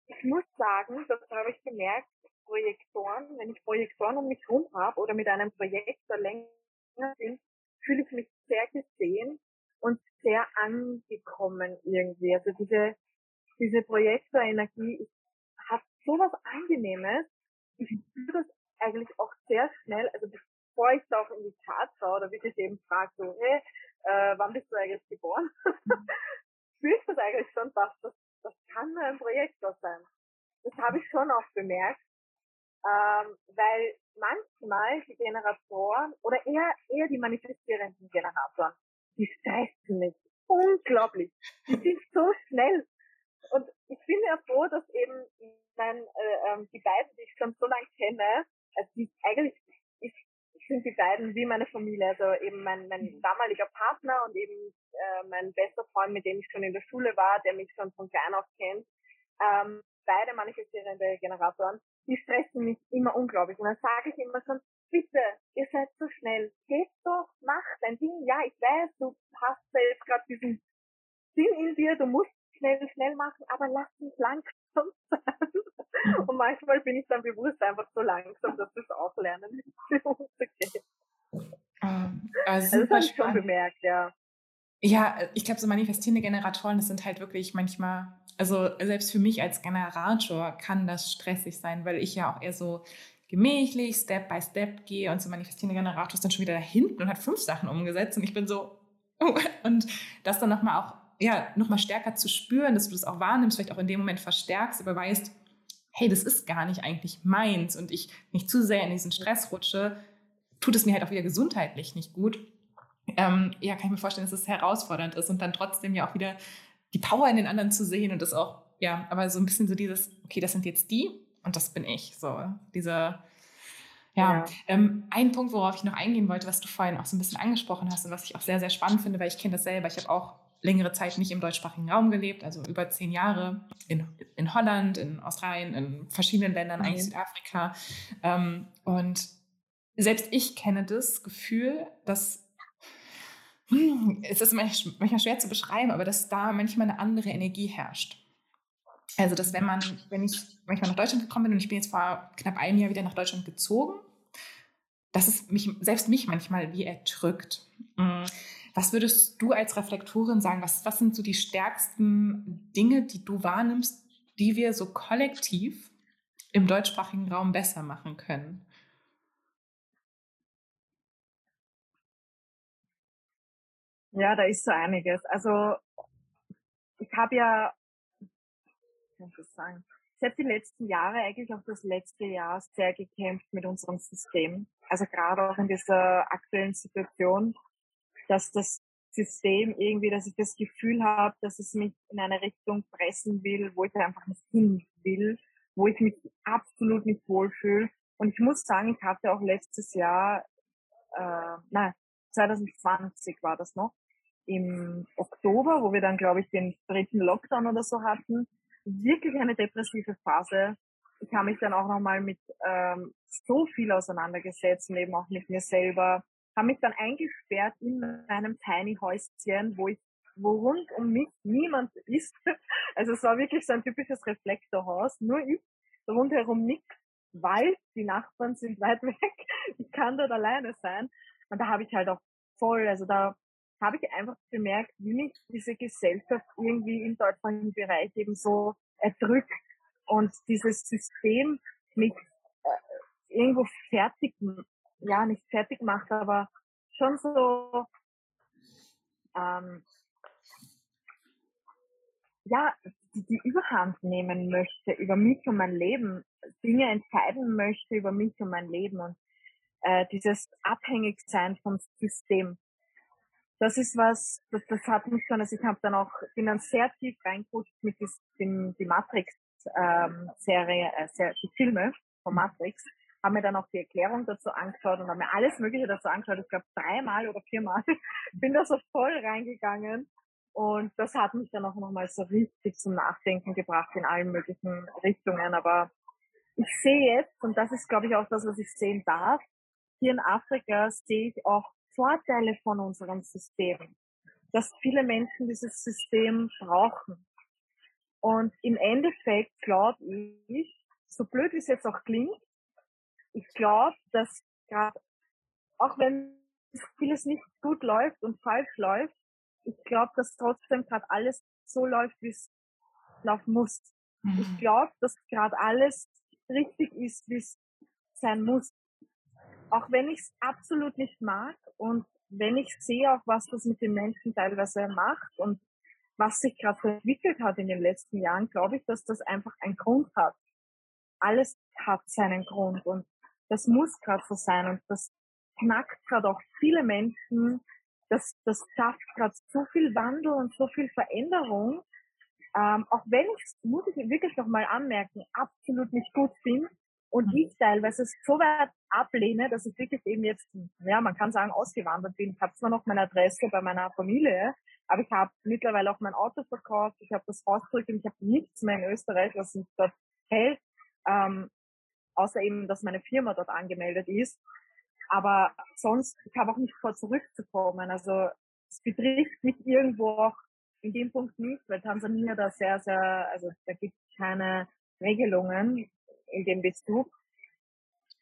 Speaker 1: Ich muss sagen, das habe ich gemerkt, Projektoren, wenn ich Projektoren um mich herum habe oder mit einem Projektor länger bin, fühle ich mich sehr gesehen und sehr angekommen irgendwie. Also diese diese Projektorenergie hat so was Angenehmes. Ich spüre das eigentlich auch sehr schnell, also bevor ich da auch in die Tat schaue oder wirklich eben frage, so, hey, äh, wann bist du eigentlich geboren? spüre ich das eigentlich schon fast, das, das kann nur ein Projektor sein. Das habe ich schon auch bemerkt, ähm, weil manchmal die Generatoren oder eher, eher die manifestierenden Generatoren, die stressen mich unglaublich. Die sind so schnell und ich bin ja froh, dass eben mein, äh, ähm, die beiden, die ich schon so lange kenne, also die eigentlich ich, sind die beiden wie meine Familie, also eben mein, mein mhm. damaliger Partner und eben äh, mein bester Freund, mit dem ich schon in der Schule war, der mich schon von klein auf kennt. Ähm, beide manifestierende Generatoren, die stressen mich immer unglaublich. Und dann sage ich immer schon, bitte, ihr seid so schnell, geht doch, mach dein Ding. Ja, ich weiß, du hast jetzt gerade diesen Ding in dir, du musst schnell, schnell machen, aber lass mich langsam sein. Mhm. Und manchmal bin ich dann bewusst einfach so langsam, dass das auch lernen umzugehen. Ähm, also, das habe ich schon bemerkt, ja.
Speaker 2: Ja, ich glaube, so manifestierende Generatoren, das sind halt wirklich manchmal, also selbst für mich als Generator kann das stressig sein, weil ich ja auch eher so gemächlich, Step by Step gehe und so manifestierende Generator ist dann schon wieder da hinten und hat fünf Sachen umgesetzt und ich bin so, und das dann nochmal auch, ja, nochmal stärker zu spüren, dass du das auch wahrnimmst, vielleicht auch in dem Moment verstärkst, aber weißt, hey, das ist gar nicht eigentlich meins und ich nicht zu sehr in diesen Stress rutsche, tut es mir halt auch wieder gesundheitlich nicht gut. Ähm, ja, kann ich mir vorstellen, dass es herausfordernd ist und dann trotzdem ja auch wieder die Power in den anderen zu sehen und das auch, ja, aber so ein bisschen so dieses, okay, das sind jetzt die und das bin ich. So, diese, ja, ja. Ähm, ein Punkt, worauf ich noch eingehen wollte, was du vorhin auch so ein bisschen angesprochen hast und was ich auch sehr, sehr spannend finde, weil ich kenne das selber. Ich habe auch längere Zeit nicht im deutschsprachigen Raum gelebt, also über zehn Jahre in, in Holland, in Australien, in verschiedenen Ländern, eigentlich mhm. Südafrika. Ähm, und selbst ich kenne das Gefühl, dass hm, es ist manchmal schwer zu beschreiben, aber dass da manchmal eine andere Energie herrscht. Also, dass wenn man, wenn ich manchmal nach Deutschland gekommen bin und ich bin jetzt vor knapp einem Jahr wieder nach Deutschland gezogen, dass es mich, selbst mich manchmal wie erdrückt. Was würdest du als Reflektorin sagen? Was, was sind so die stärksten Dinge, die du wahrnimmst, die wir so kollektiv im deutschsprachigen Raum besser machen können?
Speaker 1: Ja, da ist so einiges. Also ich habe ja, wie kann ich das sagen, ich habe die letzten Jahre, eigentlich auch das letzte Jahr, sehr gekämpft mit unserem System. Also gerade auch in dieser aktuellen Situation dass das System irgendwie, dass ich das Gefühl habe, dass es mich in eine Richtung pressen will, wo ich einfach nicht hin will, wo ich mich absolut nicht wohlfühle. Und ich muss sagen, ich hatte auch letztes Jahr, äh, nein, 2020 war das noch, im Oktober, wo wir dann, glaube ich, den dritten Lockdown oder so hatten, wirklich eine depressive Phase. Ich habe mich dann auch nochmal mit ähm, so viel auseinandergesetzt und eben auch mit mir selber, habe mich dann eingesperrt in meinem Tiny Häuschen, wo ich wo rund um mich niemand ist. Also es war wirklich so ein typisches Reflektorhaus, nur ich, rundherum nichts, Wald, die Nachbarn sind weit weg, ich kann dort alleine sein. Und da habe ich halt auch voll, also da habe ich einfach bemerkt, wie mich diese Gesellschaft irgendwie im deutschsprachigen Bereich eben so erdrückt und dieses System mich äh, irgendwo fertig ja, nicht fertig macht, aber schon so, ähm, ja, die, die Überhand nehmen möchte über mich und mein Leben, Dinge entscheiden möchte über mich und mein Leben und äh, dieses Abhängigsein vom System. Das ist was, das, das hat mich schon, also ich habe dann auch, bin dann sehr tief reingerutscht mit dem, die Matrix-Serie, ähm, äh, die Filme von Matrix habe mir dann auch die Erklärung dazu angeschaut und habe mir alles Mögliche dazu angeschaut. Ich glaube dreimal oder viermal bin da so voll reingegangen. Und das hat mich dann auch nochmal so richtig zum Nachdenken gebracht in allen möglichen Richtungen. Aber ich sehe jetzt, und das ist, glaube ich, auch das, was ich sehen darf, hier in Afrika sehe ich auch Vorteile von unserem System. Dass viele Menschen dieses System brauchen. Und im Endeffekt glaube ich, so blöd es jetzt auch klingt, ich glaube, dass gerade, auch wenn vieles nicht gut läuft und falsch läuft, ich glaube, dass trotzdem gerade alles so läuft, wie es laufen muss. Mhm. Ich glaube, dass gerade alles richtig ist, wie es sein muss. Auch wenn ich es absolut nicht mag und wenn ich sehe auch, was das mit den Menschen teilweise macht und was sich gerade entwickelt hat in den letzten Jahren, glaube ich, dass das einfach einen Grund hat. Alles hat seinen Grund und das muss gerade so sein und das knackt gerade auch viele Menschen. Das, das schafft gerade so viel Wandel und so viel Veränderung. Ähm, auch wenn ich muss ich wirklich noch mal anmerken, absolut nicht gut finde und mhm. ich teilweise so weit ablehne, dass ich wirklich eben jetzt, ja, man kann sagen, ausgewandert bin. Ich habe zwar noch meine Adresse bei meiner Familie, aber ich habe mittlerweile auch mein Auto verkauft, ich habe das Haus zurück und ich habe nichts mehr in Österreich, was mich dort hält. Ähm, außer eben, dass meine Firma dort angemeldet ist. Aber sonst, ich habe auch nicht vor, zurückzukommen. Also es betrifft mich irgendwo auch in dem Punkt nicht, weil Tansania da sehr, sehr, also da gibt es keine Regelungen in dem Bezug.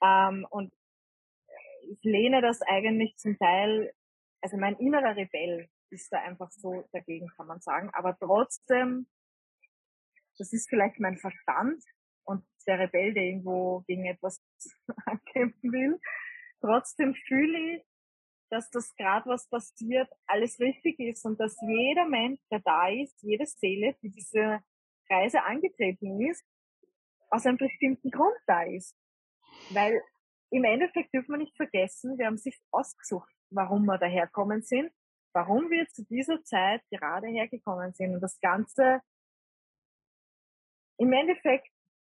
Speaker 1: Ähm, und ich lehne das eigentlich zum Teil, also mein innerer Rebell ist da einfach so dagegen, kann man sagen. Aber trotzdem, das ist vielleicht mein Verstand, und der Rebell, der irgendwo gegen etwas ankämpfen will. Trotzdem fühle ich, dass das gerade was passiert, alles richtig ist und dass jeder Mensch, der da ist, jede Seele, die diese Reise angetreten ist, aus einem bestimmten Grund da ist. Weil im Endeffekt dürfen wir nicht vergessen, wir haben sich ausgesucht, warum wir daherkommen sind, warum wir zu dieser Zeit gerade hergekommen sind. Und das Ganze, im Endeffekt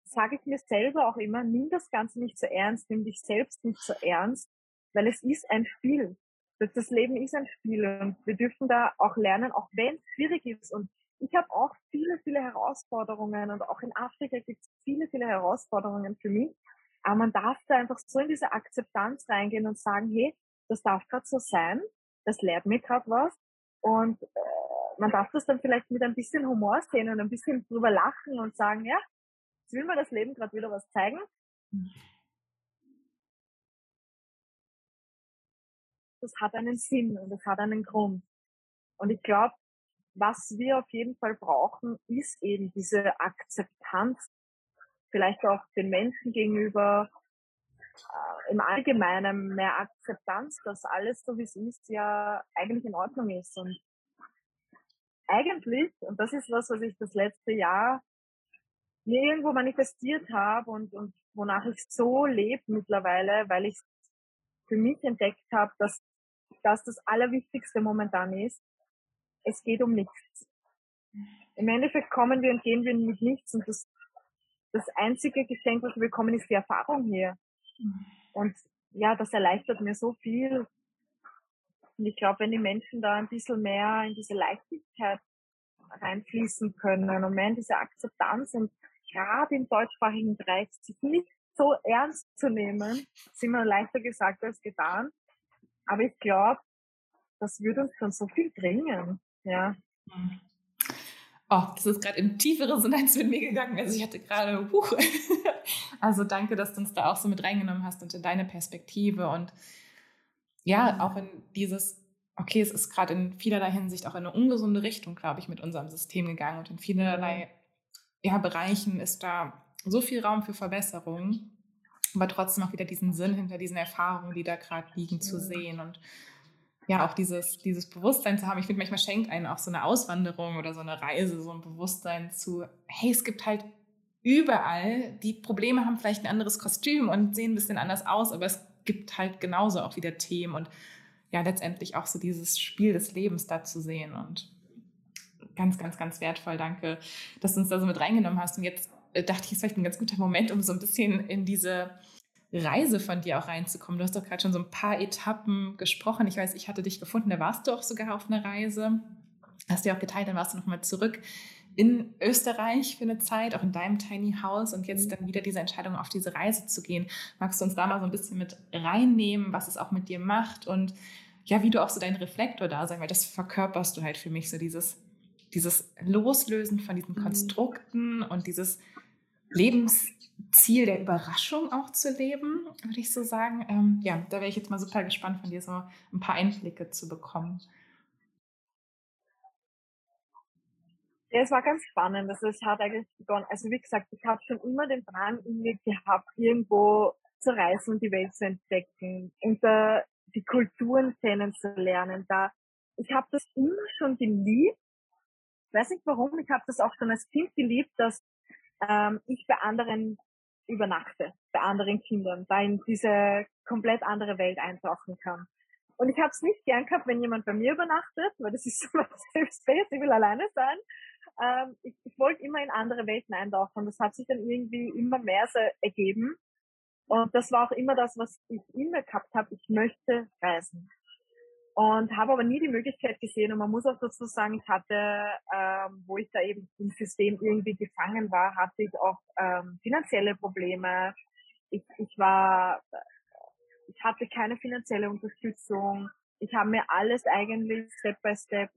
Speaker 1: sage ich mir selber auch immer, nimm das Ganze nicht so ernst, nimm dich selbst nicht so ernst, weil es ist ein Spiel. Das Leben ist ein Spiel und wir dürfen da auch lernen, auch wenn es schwierig ist. Und ich habe auch viele, viele Herausforderungen und auch in Afrika gibt es viele, viele Herausforderungen für mich. Aber man darf da einfach so in diese Akzeptanz reingehen und sagen, hey, das darf gerade so sein, das lehrt mir gerade was. Und äh, man darf das dann vielleicht mit ein bisschen Humor sehen und ein bisschen drüber lachen und sagen, ja, jetzt will mir das Leben gerade wieder was zeigen. Das hat einen Sinn und das hat einen Grund. Und ich glaube, was wir auf jeden Fall brauchen, ist eben diese Akzeptanz, vielleicht auch den Menschen gegenüber, äh, im Allgemeinen mehr Akzeptanz, dass alles so wie es ist ja eigentlich in Ordnung ist. Und eigentlich, und das ist was, was ich das letzte Jahr mir irgendwo manifestiert habe und, und wonach ich so lebe mittlerweile, weil ich für mich entdeckt habe, dass das das Allerwichtigste momentan ist, es geht um nichts. Im Endeffekt kommen wir und gehen wir mit nichts und das, das einzige Geschenk, was wir bekommen, ist die Erfahrung hier. Und ja, das erleichtert mir so viel. Und ich glaube, wenn die Menschen da ein bisschen mehr in diese Leichtigkeit reinfließen können und mehr in diese Akzeptanz und gerade im deutschsprachigen Bereich sich nicht so ernst zu nehmen, ist immer leichter gesagt als getan. Aber ich glaube, das würde uns schon so viel bringen. Ja. Mhm.
Speaker 2: Oh, das ist gerade in tiefe Resonanz mit mir gegangen. Also ich hatte gerade, huch. also danke, dass du uns da auch so mit reingenommen hast und in deine Perspektive und ja, auch in dieses, okay, es ist gerade in vielerlei Hinsicht auch in eine ungesunde Richtung, glaube ich, mit unserem System gegangen und in vielerlei ja, Bereichen ist da so viel Raum für Verbesserung, aber trotzdem auch wieder diesen Sinn hinter diesen Erfahrungen, die da gerade liegen, zu sehen und ja auch dieses, dieses Bewusstsein zu haben. Ich finde, manchmal schenkt einen auch so eine Auswanderung oder so eine Reise, so ein Bewusstsein zu, hey, es gibt halt überall, die Probleme haben vielleicht ein anderes Kostüm und sehen ein bisschen anders aus, aber es gibt halt genauso auch wieder Themen und ja, letztendlich auch so dieses Spiel des Lebens da zu sehen und ganz, ganz, ganz wertvoll. Danke, dass du uns da so mit reingenommen hast. Und jetzt äh, dachte ich, es ist vielleicht ein ganz guter Moment, um so ein bisschen in diese Reise von dir auch reinzukommen. Du hast doch gerade schon so ein paar Etappen gesprochen. Ich weiß, ich hatte dich gefunden, da warst du auch sogar auf einer Reise. Hast du auch geteilt, dann warst du nochmal zurück in Österreich für eine Zeit, auch in deinem Tiny House und jetzt dann wieder diese Entscheidung, auf diese Reise zu gehen. Magst du uns da mal so ein bisschen mit reinnehmen, was es auch mit dir macht und ja, wie du auch so deinen Reflektor da sein, weil das verkörperst du halt für mich so dieses, dieses Loslösen von diesen mhm. Konstrukten und dieses Lebensziel der Überraschung auch zu leben, würde ich so sagen. Ähm, ja, da wäre ich jetzt mal super gespannt von dir, so ein paar Einblicke zu bekommen.
Speaker 1: Ja, es war ganz spannend. Also es hat eigentlich begonnen. Also wie gesagt, ich habe schon immer den Drang in mir gehabt, irgendwo zu reisen und die Welt zu entdecken und uh, die Kulturen kennenzulernen. Da ich habe das immer schon geliebt. Ich weiß nicht warum. Ich habe das auch schon als Kind geliebt, dass ähm, ich bei anderen übernachte, bei anderen Kindern, da in diese komplett andere Welt eintauchen kann. Und ich habe es nicht gern gehabt, wenn jemand bei mir übernachtet, weil das ist so mein Selbstbild, ich will alleine sein. Ähm, ich, ich wollte immer in andere Welten eintauchen. Das hat sich dann irgendwie immer mehr so ergeben. Und das war auch immer das, was ich immer gehabt habe. Ich möchte reisen und habe aber nie die Möglichkeit gesehen. Und man muss auch dazu sagen, ich hatte, ähm, wo ich da eben im System irgendwie gefangen war, hatte ich auch ähm, finanzielle Probleme. Ich, ich war, ich hatte keine finanzielle Unterstützung. Ich habe mir alles eigentlich Step by Step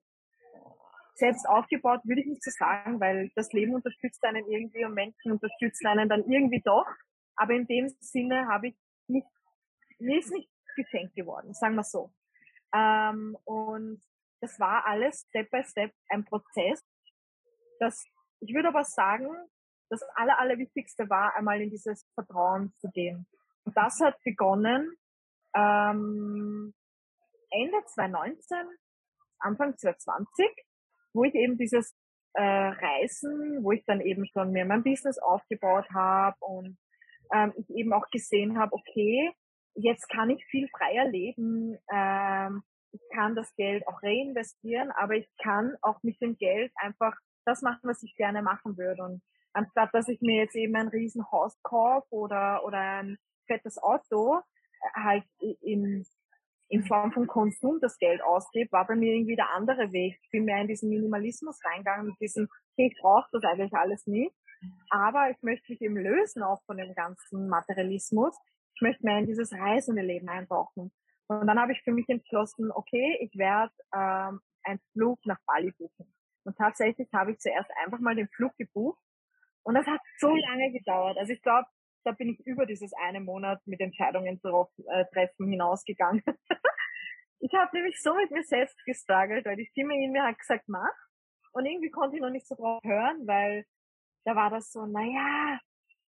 Speaker 1: selbst aufgebaut, würde ich nicht so sagen, weil das Leben unterstützt einen irgendwie und Menschen unterstützen einen dann irgendwie doch. Aber in dem Sinne habe ich nicht, mir ist nicht geschenkt geworden, sagen wir so. Ähm, und das war alles Step by Step ein Prozess. Das, ich würde aber sagen, das Aller, Allerwichtigste war, einmal in dieses Vertrauen zu gehen. Und das hat begonnen, ähm, Ende 2019, Anfang 2020, wo ich eben dieses äh, Reisen, wo ich dann eben schon mir mein Business aufgebaut habe und ähm, ich eben auch gesehen habe, okay, jetzt kann ich viel freier leben, ähm, ich kann das Geld auch reinvestieren, aber ich kann auch mit dem Geld einfach das machen, was ich gerne machen würde. Und anstatt dass ich mir jetzt eben ein riesen Haus kaufe oder, oder ein fettes Auto, äh, halt in, in Form von Konsum das Geld ausgebe, war bei mir irgendwie der andere Weg. Ich bin mehr in diesen Minimalismus reingegangen, mit diesem, okay, ich brauche das eigentlich alles nicht. Aber ich möchte mich eben lösen auch von dem ganzen Materialismus. Ich möchte mehr in dieses reisende Leben eintauchen. Und dann habe ich für mich entschlossen, okay, ich werde ähm, einen Flug nach Bali buchen. Und tatsächlich habe ich zuerst einfach mal den Flug gebucht. Und das hat so lange gedauert. Also ich glaube, da bin ich über dieses eine Monat mit Entscheidungen äh, treffen hinausgegangen. ich habe nämlich so mit mir selbst gestruggelt, weil die Stimme in mir hat gesagt, mach. Und irgendwie konnte ich noch nicht so drauf hören, weil da war das so, naja,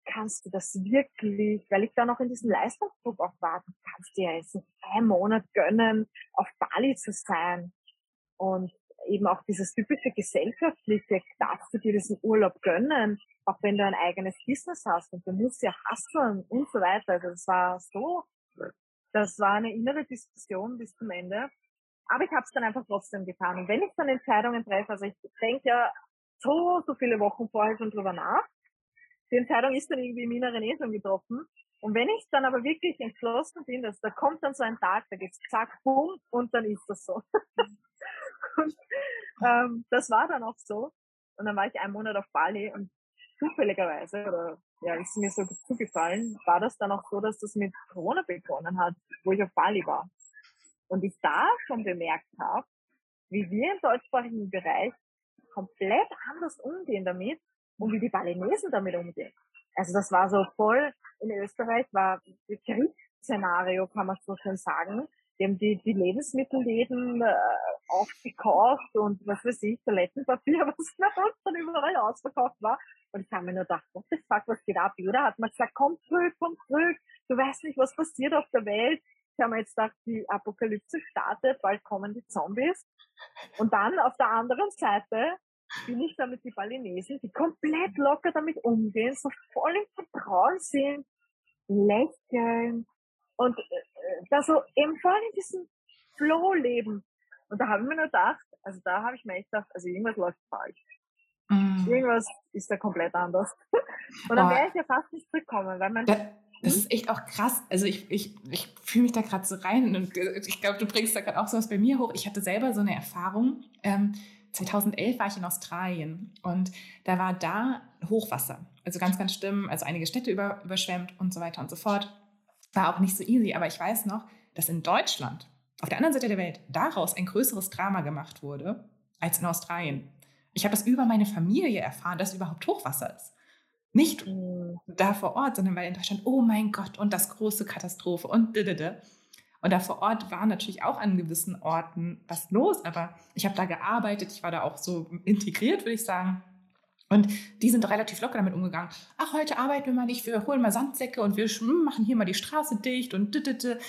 Speaker 1: kannst du das wirklich, weil ich da noch in diesem Leistungsdruck auch war, du kannst dir jetzt einen Monat gönnen, auf Bali zu sein. Und eben auch dieses typische gesellschaftliche, darfst du dir diesen Urlaub gönnen, auch wenn du ein eigenes Business hast und du musst ja hasseln und so weiter. Also das war so, das war eine innere Diskussion bis zum Ende. Aber ich habe es dann einfach trotzdem getan. Und wenn ich dann Entscheidungen treffe, also ich denke ja so, so viele Wochen vorher schon drüber nach, die Entscheidung ist dann irgendwie im inneren eh schon getroffen. Und wenn ich dann aber wirklich entschlossen bin, dass da kommt dann so ein Tag, da geht's zack, boom, und dann ist das so. und ähm, das war dann auch so. Und dann war ich einen Monat auf Bali und zufälligerweise, oder ja, ist mir so zugefallen, war das dann auch so, dass das mit Corona begonnen hat, wo ich auf Bali war. Und ich da schon bemerkt habe, wie wir im deutschsprachigen Bereich komplett anders umgehen damit und wie die Balinesen damit umgehen. Also das war so voll, in Österreich war das Kriegsszenario, kann man so schön sagen. Die haben die, die Lebensmittelläden äh, aufgekauft und was weiß ich, Toilettenpapier, was bei uns dann überall ausverkauft war. Und ich habe mir nur gedacht, what the fuck, was geht ab? Jeder hat mir gesagt, komm zurück, komm zurück. Du weißt nicht, was passiert auf der Welt. Ich habe mir jetzt gedacht, die Apokalypse startet, bald kommen die Zombies. Und dann auf der anderen Seite bin ich damit die Balinesen, die komplett locker damit umgehen, so voll im Vertrauen sind, lächeln und äh, da so eben voll in diesem Flow leben. Und da habe ich mir nur gedacht, also da habe ich mir echt gedacht, also irgendwas läuft falsch. Mm. Irgendwas ist da komplett anders. Und dann wäre ich ja fast nicht zurückkommen, weil man...
Speaker 2: Da, das hm? ist echt auch krass. Also ich, ich, ich fühle mich da gerade so rein und äh, ich glaube, du bringst da gerade auch sowas bei mir hoch. Ich hatte selber so eine Erfahrung. Ähm, 2011 war ich in Australien und da war da Hochwasser. Also ganz, ganz schlimm. Also einige Städte über, überschwemmt und so weiter und so fort. War auch nicht so easy. Aber ich weiß noch, dass in Deutschland, auf der anderen Seite der Welt, daraus ein größeres Drama gemacht wurde als in Australien. Ich habe das über meine Familie erfahren, dass überhaupt Hochwasser ist. Nicht mhm. da vor Ort, sondern weil in Deutschland, oh mein Gott, und das große Katastrophe und didede. Und da vor Ort war natürlich auch an gewissen Orten was los, aber ich habe da gearbeitet, ich war da auch so integriert, würde ich sagen. Und die sind relativ locker damit umgegangen. Ach, heute arbeiten wir mal nicht, wir holen mal Sandsäcke und wir machen hier mal die Straße dicht und dittete.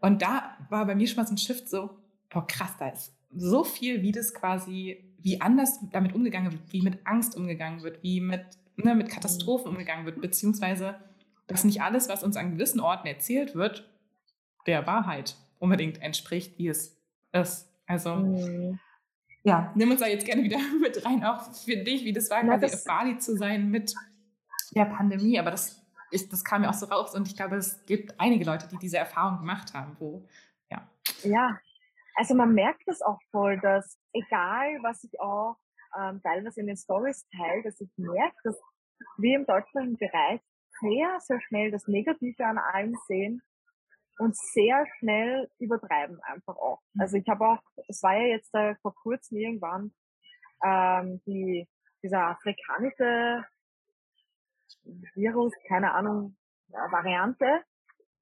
Speaker 2: Und da war bei mir schon mal so ein Shift so, boah, krass, da ist so viel, wie das quasi, wie anders damit umgegangen wird, wie mit Angst umgegangen wird, wie mit, ne, mit Katastrophen umgegangen wird, beziehungsweise, dass nicht alles, was uns an gewissen Orten erzählt wird, der Wahrheit unbedingt entspricht, wie es ist. Also mhm. ja, nimm uns da jetzt gerne wieder mit rein, auch für dich, wie das war, quasi das auf Bali zu sein mit der Pandemie. Aber das, ist, das kam mir auch so raus und ich glaube, es gibt einige Leute, die diese Erfahrung gemacht haben, wo, ja.
Speaker 1: Ja, also man merkt das auch voll, dass egal, was ich auch ähm, teilweise in den Stories teile, dass ich merke, dass wir im deutschsprachigen Bereich sehr, sehr schnell das Negative an allem sehen und sehr schnell übertreiben einfach auch. Mhm. Also ich habe auch, es war ja jetzt äh, vor kurzem irgendwann ähm, die dieser afrikanische Virus, keine Ahnung, äh, Variante.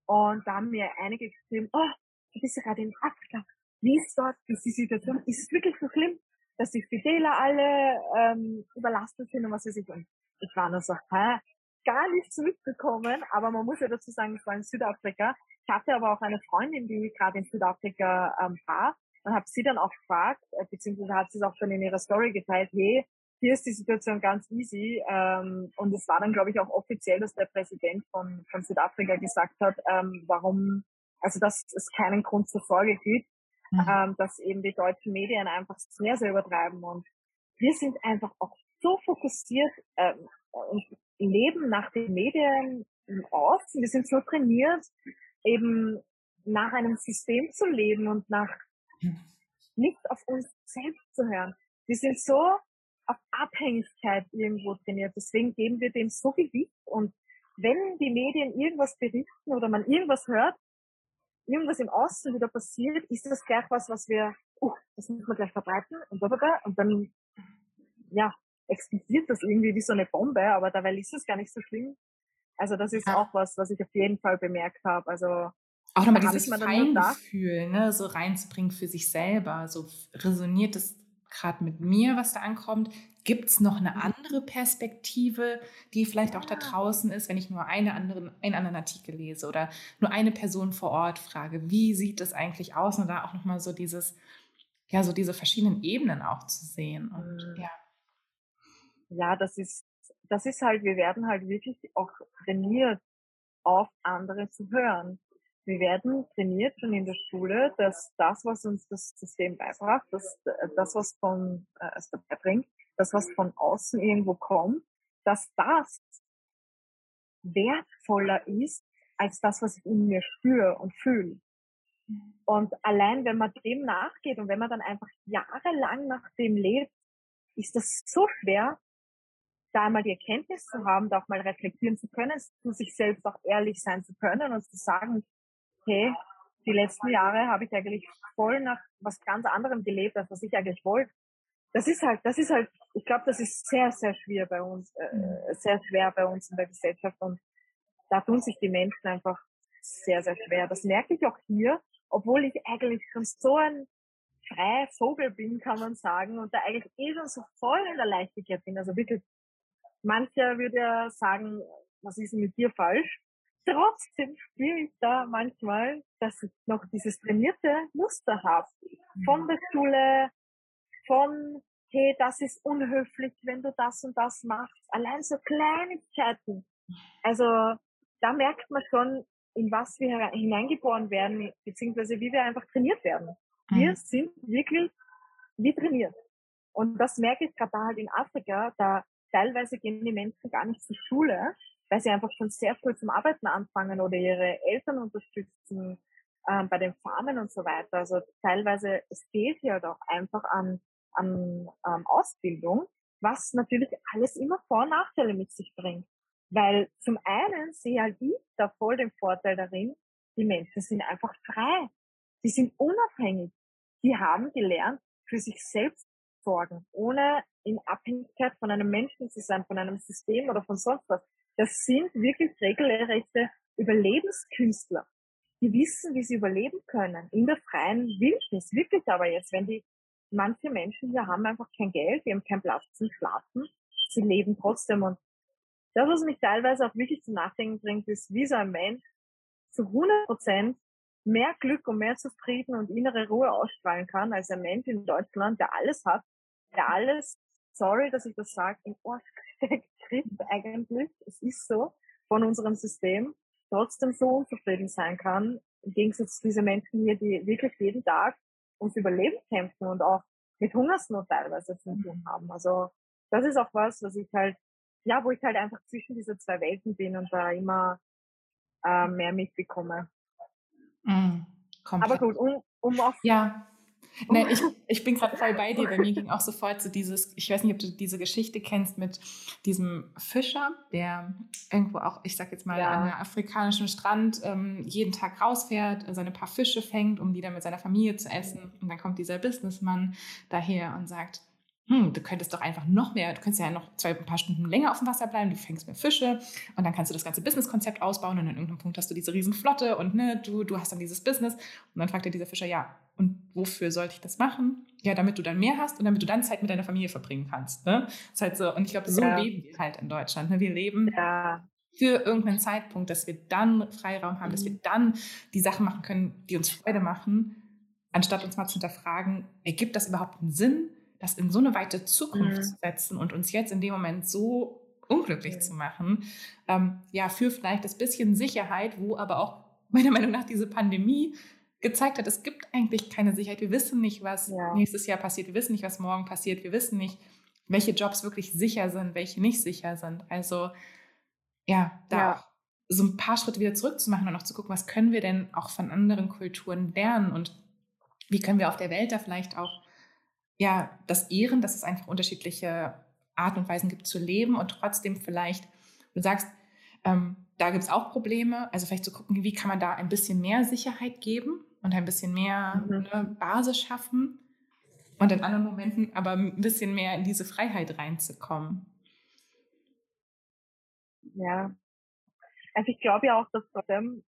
Speaker 1: Und da haben mir einige geschrieben, oh, du bist ja gerade in Afrika. Wie ist dort, wie ist die Situation? Ist es wirklich so schlimm, dass die Spitäler alle ähm, überlastet sind und was weiß ich? Und ich war nur so, hä? gar nicht zurückbekommen, aber man muss ja dazu sagen, ich war in Südafrika. Ich hatte aber auch eine Freundin, die gerade in Südafrika ähm, war und habe sie dann auch gefragt, äh, beziehungsweise hat sie es auch dann in ihrer Story geteilt, hey, hier ist die Situation ganz easy. Ähm, und es war dann, glaube ich, auch offiziell, dass der Präsident von, von Südafrika gesagt hat, ähm, warum, also dass es keinen Grund zur Sorge gibt, mhm. ähm, dass eben die deutschen Medien einfach sehr, sehr übertreiben. Und wir sind einfach auch so fokussiert ähm, und leben nach den Medien im Außen. Wir sind so trainiert, eben nach einem System zu leben und nach nicht auf uns selbst zu hören. Wir sind so auf Abhängigkeit irgendwo trainiert. Deswegen geben wir dem so Gewicht. Und wenn die Medien irgendwas berichten oder man irgendwas hört, irgendwas im Außen wieder passiert, ist das gleich was, was wir, uh, das müssen wir gleich verbreiten und blablabla. Und dann, ja, explodiert das irgendwie wie so eine Bombe, aber dabei ist es gar nicht so schlimm. Also das ist ja. auch was, was ich auf jeden Fall bemerkt habe. Also
Speaker 2: auch nochmal dieses Feingefühl, ne, so reinzubringen für sich selber. So resoniert es gerade mit mir, was da ankommt? Gibt es noch eine mhm. andere Perspektive, die vielleicht auch da draußen ist, wenn ich nur eine andere, einen anderen Artikel lese oder nur eine Person vor Ort frage, wie sieht es eigentlich aus? Und da auch nochmal so dieses, ja, so diese verschiedenen Ebenen auch zu sehen. Und mhm. ja.
Speaker 1: Ja, das ist, das ist halt, wir werden halt wirklich auch trainiert, auf andere zu hören wir werden trainiert schon in der Schule, dass das, was uns das System beibracht, dass das, was von äh, es dabei bringt, das, was von außen irgendwo kommt, dass das wertvoller ist als das, was ich in mir spüre und fühle. Und allein, wenn man dem nachgeht und wenn man dann einfach jahrelang nach dem lebt, ist das so schwer, da einmal die Erkenntnis zu haben, da auch mal reflektieren zu können, zu sich selbst auch ehrlich sein zu können und zu sagen, okay, die letzten Jahre habe ich eigentlich voll nach was ganz anderem gelebt, als was ich eigentlich wollte. Das ist halt, das ist halt, ich glaube, das ist sehr, sehr schwer bei uns, äh, mhm. sehr schwer bei uns in der Gesellschaft und da tun sich die Menschen einfach sehr, sehr schwer. Das merke ich auch hier, obwohl ich eigentlich schon so ein freier Vogel bin, kann man sagen, und da eigentlich eh schon so voll in der Leichtigkeit bin. Also wirklich, mancher würde ja sagen, was ist denn mit dir falsch? trotzdem spüre ich da manchmal, dass ich noch dieses trainierte Muster habe. Von der Schule, von, hey, das ist unhöflich, wenn du das und das machst. Allein so Kleinigkeiten. Also, da merkt man schon, in was wir hineingeboren werden, beziehungsweise wie wir einfach trainiert werden. Wir mhm. sind wirklich wie trainiert. Und das merke ich gerade da halt in Afrika, da teilweise gehen die Menschen gar nicht zur Schule, weil sie einfach schon sehr früh zum Arbeiten anfangen oder ihre Eltern unterstützen ähm, bei den Farmen und so weiter. Also teilweise es fehlt ja doch einfach an, an ähm, Ausbildung, was natürlich alles immer Vor- und Nachteile mit sich bringt. Weil zum einen sehe halt ich da voll den Vorteil darin, die Menschen sind einfach frei. Die sind unabhängig. Die haben gelernt, für sich selbst sorgen, ohne in Abhängigkeit von einem Menschen zu sein, von einem System oder von sonst was. Das sind wirklich regelrechte Überlebenskünstler. Die wissen, wie sie überleben können in der freien Wildnis. Wirklich aber jetzt, wenn die manche Menschen hier haben einfach kein Geld, die haben keinen Platz zum Schlafen, sie leben trotzdem und das, was mich teilweise auch wirklich zum Nachdenken bringt, ist, wie so ein Mensch zu 100 Prozent mehr Glück und mehr Zufrieden und innere Ruhe ausstrahlen kann als ein Mensch in Deutschland, der alles hat, der alles, sorry, dass ich das sage, im steckt, kriegt eigentlich, es ist so, von unserem System, trotzdem so unzufrieden sein kann, im Gegensatz zu diesen Menschen hier, die wirklich jeden Tag ums Überleben kämpfen und auch mit Hungersnot teilweise zu tun haben. Also das ist auch was, was ich halt, ja, wo ich halt einfach zwischen diese zwei Welten bin und da immer äh, mehr mitbekomme.
Speaker 2: Mm,
Speaker 1: Aber gut, um, um auf
Speaker 2: ja. Nee, ich, ich bin gerade voll bei dir. Bei mir ging auch sofort so dieses, ich weiß nicht, ob du diese Geschichte kennst mit diesem Fischer, der irgendwo auch, ich sag jetzt mal, ja. an einem afrikanischen Strand ähm, jeden Tag rausfährt, seine paar Fische fängt, um die dann mit seiner Familie zu essen. Und dann kommt dieser Businessmann daher und sagt, hm, du könntest doch einfach noch mehr, du könntest ja noch zwei, ein paar Stunden länger auf dem Wasser bleiben, du fängst mehr Fische und dann kannst du das ganze Businesskonzept ausbauen und an irgendeinem Punkt hast du diese riesen Flotte und ne, du, du hast dann dieses Business und dann fragt dir dieser Fischer, ja, und wofür sollte ich das machen? Ja, damit du dann mehr hast und damit du dann Zeit mit deiner Familie verbringen kannst. Ne? Das ist halt so, und ich glaube, so ja. leben wir halt in Deutschland. Ne? Wir leben
Speaker 1: ja.
Speaker 2: für irgendeinen Zeitpunkt, dass wir dann Freiraum haben, dass wir mhm. dann die Sachen machen können, die uns Freude machen, anstatt uns mal zu hinterfragen, ergibt das überhaupt einen Sinn, das in so eine weite Zukunft mhm. zu setzen und uns jetzt in dem Moment so unglücklich mhm. zu machen. Ähm, ja, für vielleicht das bisschen Sicherheit, wo aber auch meiner Meinung nach diese Pandemie gezeigt hat, es gibt eigentlich keine Sicherheit. Wir wissen nicht, was ja. nächstes Jahr passiert. Wir wissen nicht, was morgen passiert. Wir wissen nicht, welche Jobs wirklich sicher sind, welche nicht sicher sind. Also ja, da ja. auch so ein paar Schritte wieder zurückzumachen und auch zu gucken, was können wir denn auch von anderen Kulturen lernen und wie können wir auf der Welt da vielleicht auch ja das ehren, dass es einfach unterschiedliche Arten und Weisen gibt zu leben und trotzdem vielleicht, du sagst, ähm, da gibt es auch Probleme, also vielleicht zu gucken, wie kann man da ein bisschen mehr Sicherheit geben und ein bisschen mehr mhm. ne, Basis schaffen und in anderen Momenten aber ein bisschen mehr in diese Freiheit reinzukommen.
Speaker 1: Ja, also ich glaube ja auch, dass trotzdem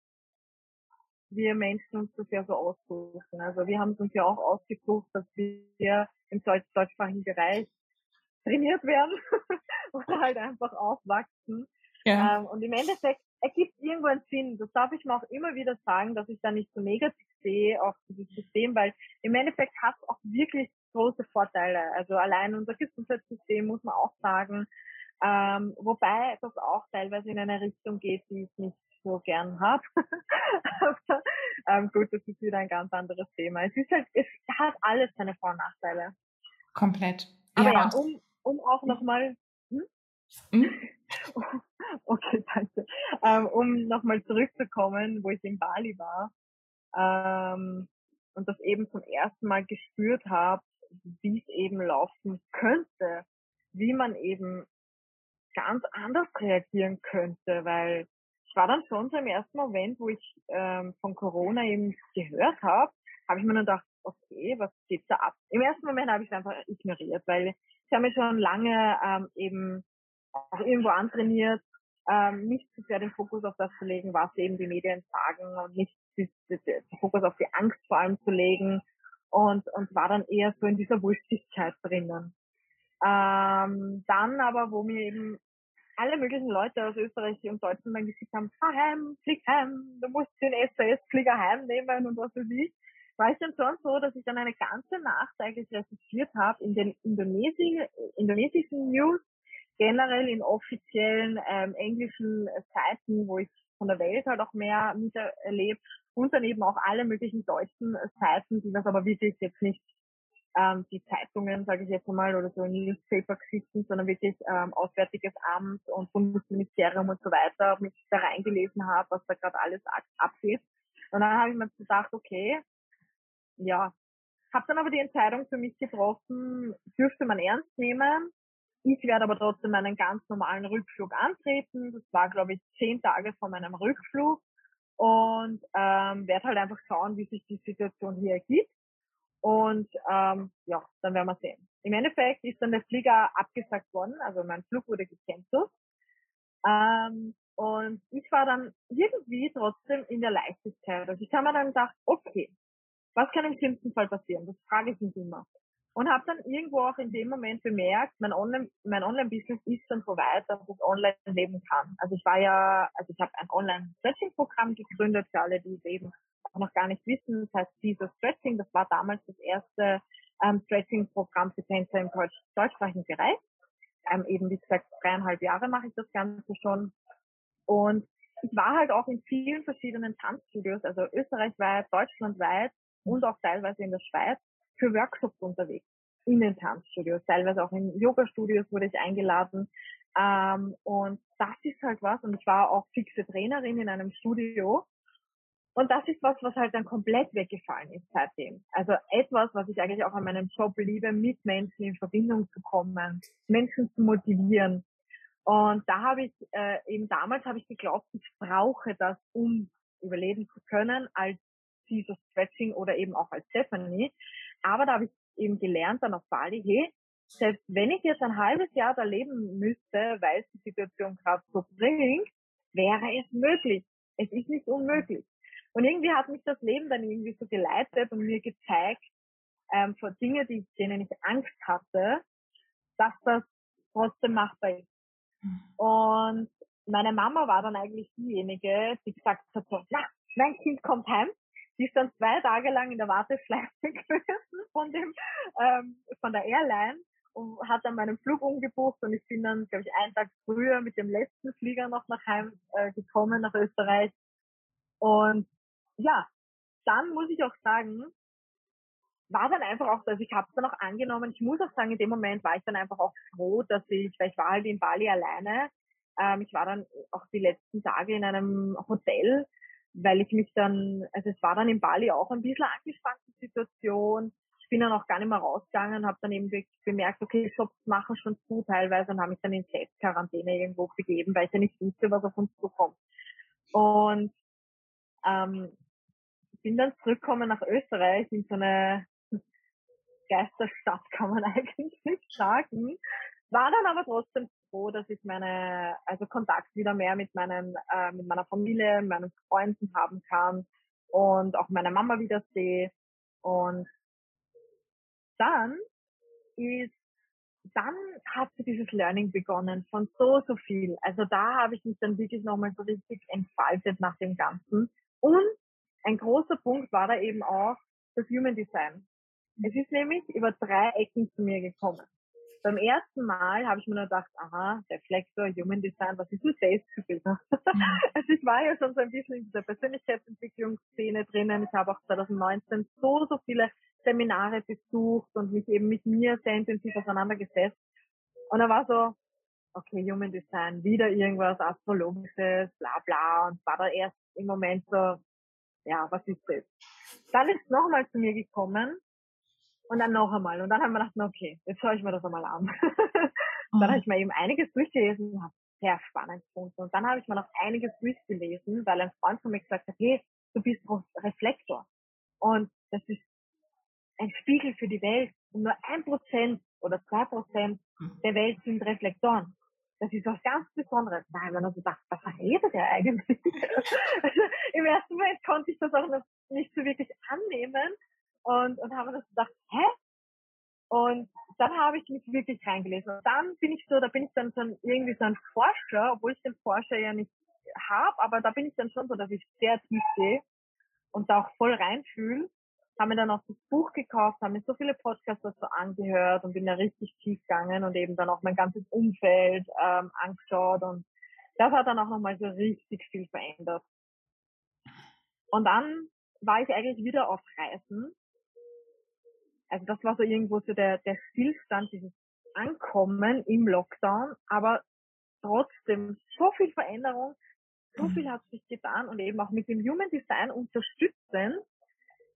Speaker 1: wir Menschen uns das ja so aussuchen. Also wir haben es uns ja auch ausgesucht, dass wir im deutschsprachigen Bereich trainiert werden oder halt einfach aufwachsen. Ja. Ähm, und im Endeffekt ergibt irgendwo einen Sinn. Das darf ich mir auch immer wieder sagen, dass ich da nicht so negativ sehe auf dieses System, weil im Endeffekt hat es auch wirklich große Vorteile. Also allein unser Gesundheitssystem muss man auch sagen, ähm, wobei das auch teilweise in eine Richtung geht, die ich nicht so gern habe. ähm, gut, das ist wieder ein ganz anderes Thema. Es ist halt, es hat alles seine Vor- und Nachteile.
Speaker 2: Komplett.
Speaker 1: Aber ja, ja um, um auch nochmal, hm? hm? okay, danke. Ähm, um nochmal zurückzukommen, wo ich in Bali war ähm, und das eben zum ersten Mal gespürt habe, wie es eben laufen könnte, wie man eben ganz anders reagieren könnte, weil ich war dann schon so im ersten Moment, wo ich ähm, von Corona eben gehört habe, habe ich mir dann gedacht, okay, was geht da ab? Im ersten Moment habe ich es einfach ignoriert, weil ich habe mich schon lange ähm, eben auch irgendwo antrainiert, ähm, nicht zu sehr den Fokus auf das zu legen, was eben die Medien sagen und nicht den Fokus auf die Angst vor allem zu legen und, und war dann eher so in dieser Wulstigkeit drinnen. Ähm, dann aber, wo mir eben alle möglichen Leute aus Österreich und Deutschland dann gesagt haben, fahr heim, flieg heim, du musst den SAS-Flieger heimnehmen und was weiß ich, war es dann schon so, dass ich dann eine ganze Nacht eigentlich recherchiert habe in den Indonesi indonesischen News, generell in offiziellen ähm, englischen Seiten, wo ich von der Welt halt auch mehr miterlebt und dann eben auch alle möglichen deutschen Seiten, die das aber wirklich jetzt nicht ähm, die Zeitungen, sage ich jetzt mal, oder so Newspaper-Geschichten, sondern wirklich ähm, Auswärtiges Amt und Bundesministerium und so weiter, mich da reingelesen habe, was da gerade alles abgeht. Und dann habe ich mir gedacht, okay, ja, habe dann aber die Entscheidung für mich getroffen, dürfte man ernst nehmen. Ich werde aber trotzdem einen ganz normalen Rückflug antreten. Das war, glaube ich, zehn Tage vor meinem Rückflug und ähm, werde halt einfach schauen, wie sich die Situation hier ergibt. Und ähm, ja, dann werden wir sehen. Im Endeffekt ist dann der Flieger abgesagt worden, also mein Flug wurde gecancelt. Ähm, und ich war dann irgendwie trotzdem in der Leichtigkeit. Also ich habe mir dann gedacht, okay, was kann im schlimmsten Fall passieren? Das frage ich mich immer. Und habe dann irgendwo auch in dem Moment bemerkt, mein Online, mein Online-Business ist schon so weit, dass ich online leben kann. Also ich war ja, also ich habe ein Online-Stretching-Programm gegründet für alle, die eben auch noch gar nicht wissen. Das heißt, dieses Stretching, das war damals das erste ähm, Stretching-Programm für Tänzer im deutsch, deutschsprachigen Bereich. Ähm, eben, wie gesagt, dreieinhalb Jahre mache ich das Ganze schon. Und ich war halt auch in vielen verschiedenen Tanzstudios, also österreichweit, deutschlandweit und auch teilweise in der Schweiz für Workshops unterwegs in den Tanzstudios, teilweise auch in Yoga-Studios wurde ich eingeladen. Ähm, und das ist halt was. Und ich war auch fixe Trainerin in einem Studio. Und das ist was, was halt dann komplett weggefallen ist seitdem. Also etwas, was ich eigentlich auch an meinem Job liebe, mit Menschen in Verbindung zu kommen, Menschen zu motivieren. Und da habe ich äh, eben damals habe ich geglaubt, ich brauche das, um überleben zu können als dieses Stretching oder eben auch als Stephanie. Aber da habe ich eben gelernt dann auf Bali, hey, selbst wenn ich jetzt ein halbes Jahr da leben müsste, weil es die Situation gerade so bringt, wäre es möglich. Es ist nicht unmöglich. Und irgendwie hat mich das Leben dann irgendwie so geleitet und mir gezeigt, ähm, vor Dinge, die, denen ich Angst hatte, dass das trotzdem machbar ist. Mhm. Und meine Mama war dann eigentlich diejenige, die gesagt hat, so, na, mein Kind kommt heim. Die ist dann zwei Tage lang in der Warteschleife gewesen von dem, ähm, von der Airline und hat dann meinen Flug umgebucht und ich bin dann, glaube ich, einen Tag früher mit dem letzten Flieger noch nach Heim äh, gekommen, nach Österreich. Und ja, dann muss ich auch sagen, war dann einfach auch, also ich habe es dann auch angenommen, ich muss auch sagen, in dem Moment war ich dann einfach auch froh, dass ich, weil ich war halt in Bali alleine, ähm, ich war dann auch die letzten Tage in einem Hotel, weil ich mich dann, also es war dann in Bali auch ein bisschen angespannte Situation. Ich bin dann auch gar nicht mehr rausgegangen, habe dann eben bemerkt, okay, Shops machen schon zu teilweise und habe mich dann in Selbstquarantäne irgendwo begeben, weil ich ja nicht wusste, was auf uns zukommt. Und ähm, bin dann zurückgekommen nach Österreich in so eine Geisterstadt, kann man eigentlich sagen. War dann aber trotzdem froh, dass ich meine, also Kontakt wieder mehr mit meinen, äh, mit meiner Familie, meinen Freunden haben kann und auch meine Mama wieder sehe. Und dann ist, dann hat sie dieses Learning begonnen von so, so viel. Also da habe ich mich dann wirklich nochmal so richtig entfaltet nach dem Ganzen. Und ein großer Punkt war da eben auch das Human Design. Es ist nämlich über drei Ecken zu mir gekommen. Beim ersten Mal habe ich mir nur gedacht, aha, Reflektor, Human Design, was ist ein Selbstbild? Mhm. also ich war ja schon so ein bisschen in dieser Persönlichkeitsentwicklungsszene drinnen. Ich habe auch 2019 so, so viele Seminare besucht und mich eben mit mir sehr intensiv auseinandergesetzt. Und da war so, okay, Human Design, wieder irgendwas Astrologisches, bla bla. Und war da erst im Moment so, ja, was ist das? Dann ist nochmal zu mir gekommen und dann noch einmal. Und dann haben wir gedacht, okay, jetzt schaue ich mir das einmal an. dann mhm. habe ich mir eben einiges durchgelesen und habe sehr spannend gefunden. Und dann habe ich mir noch einiges durchgelesen, weil ein Freund von mir gesagt hat, hey, du bist Reflektor. Und das ist ein Spiegel für die Welt. Und nur ein Prozent oder zwei Prozent mhm. der Welt sind Reflektoren. Das ist was ganz Besonderes. Haben wir noch gedacht, was redet er eigentlich? Im ersten Moment konnte ich das auch noch nicht so wirklich annehmen und, und habe das gedacht, hä? Und dann habe ich mich wirklich reingelesen. Und dann bin ich so, da bin ich dann so irgendwie so ein Forscher, obwohl ich den Forscher ja nicht habe, aber da bin ich dann schon so, dass ich sehr tief gehe und da auch voll reinfühle. Habe mir dann auch das Buch gekauft, habe mir so viele Podcasts dazu angehört und bin da richtig tief gegangen und eben dann auch mein ganzes Umfeld ähm, angeschaut und das hat dann auch nochmal so richtig viel verändert. Und dann war ich eigentlich wieder auf Reisen also das war so irgendwo so der, der Stillstand, dieses Ankommen im Lockdown, aber trotzdem so viel Veränderung, so viel hat sich getan und eben auch mit dem Human Design unterstützen,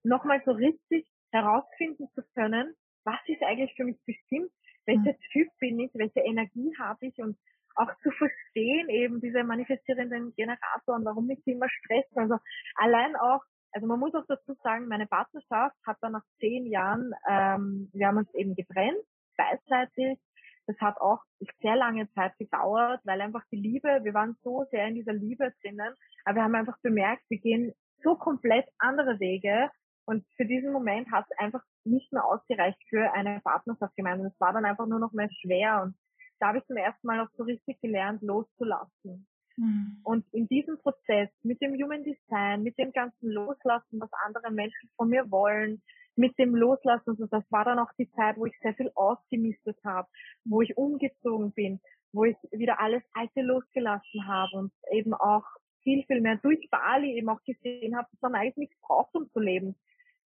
Speaker 1: nochmal so richtig herausfinden zu können, was ist eigentlich für mich bestimmt, welcher mhm. Typ bin ich, welche Energie habe ich und auch zu verstehen eben diese manifestierenden Generatoren, warum mich die immer stressen. Also allein auch also man muss auch dazu sagen, meine Partnerschaft hat dann nach zehn Jahren, ähm, wir haben uns eben getrennt, beidseitig. Das hat auch sehr lange Zeit gedauert, weil einfach die Liebe, wir waren so sehr in dieser Liebe drinnen, aber wir haben einfach bemerkt, wir gehen so komplett andere Wege und für diesen Moment hat es einfach nicht mehr ausgereicht für eine Partnerschaft gemeinsam. Es war dann einfach nur noch mehr schwer und da habe ich zum ersten Mal auch so richtig gelernt, loszulassen. Mhm. Und in diesem Prozess mit dem Human Design, mit dem ganzen Loslassen, was andere Menschen von mir wollen, mit dem Loslassen, also das war dann auch die Zeit, wo ich sehr viel ausgemistet habe, wo ich umgezogen bin, wo ich wieder alles Alte losgelassen habe und eben auch viel, viel mehr durch Bali eben auch gesehen habe, dass man eigentlich nichts braucht, um zu leben.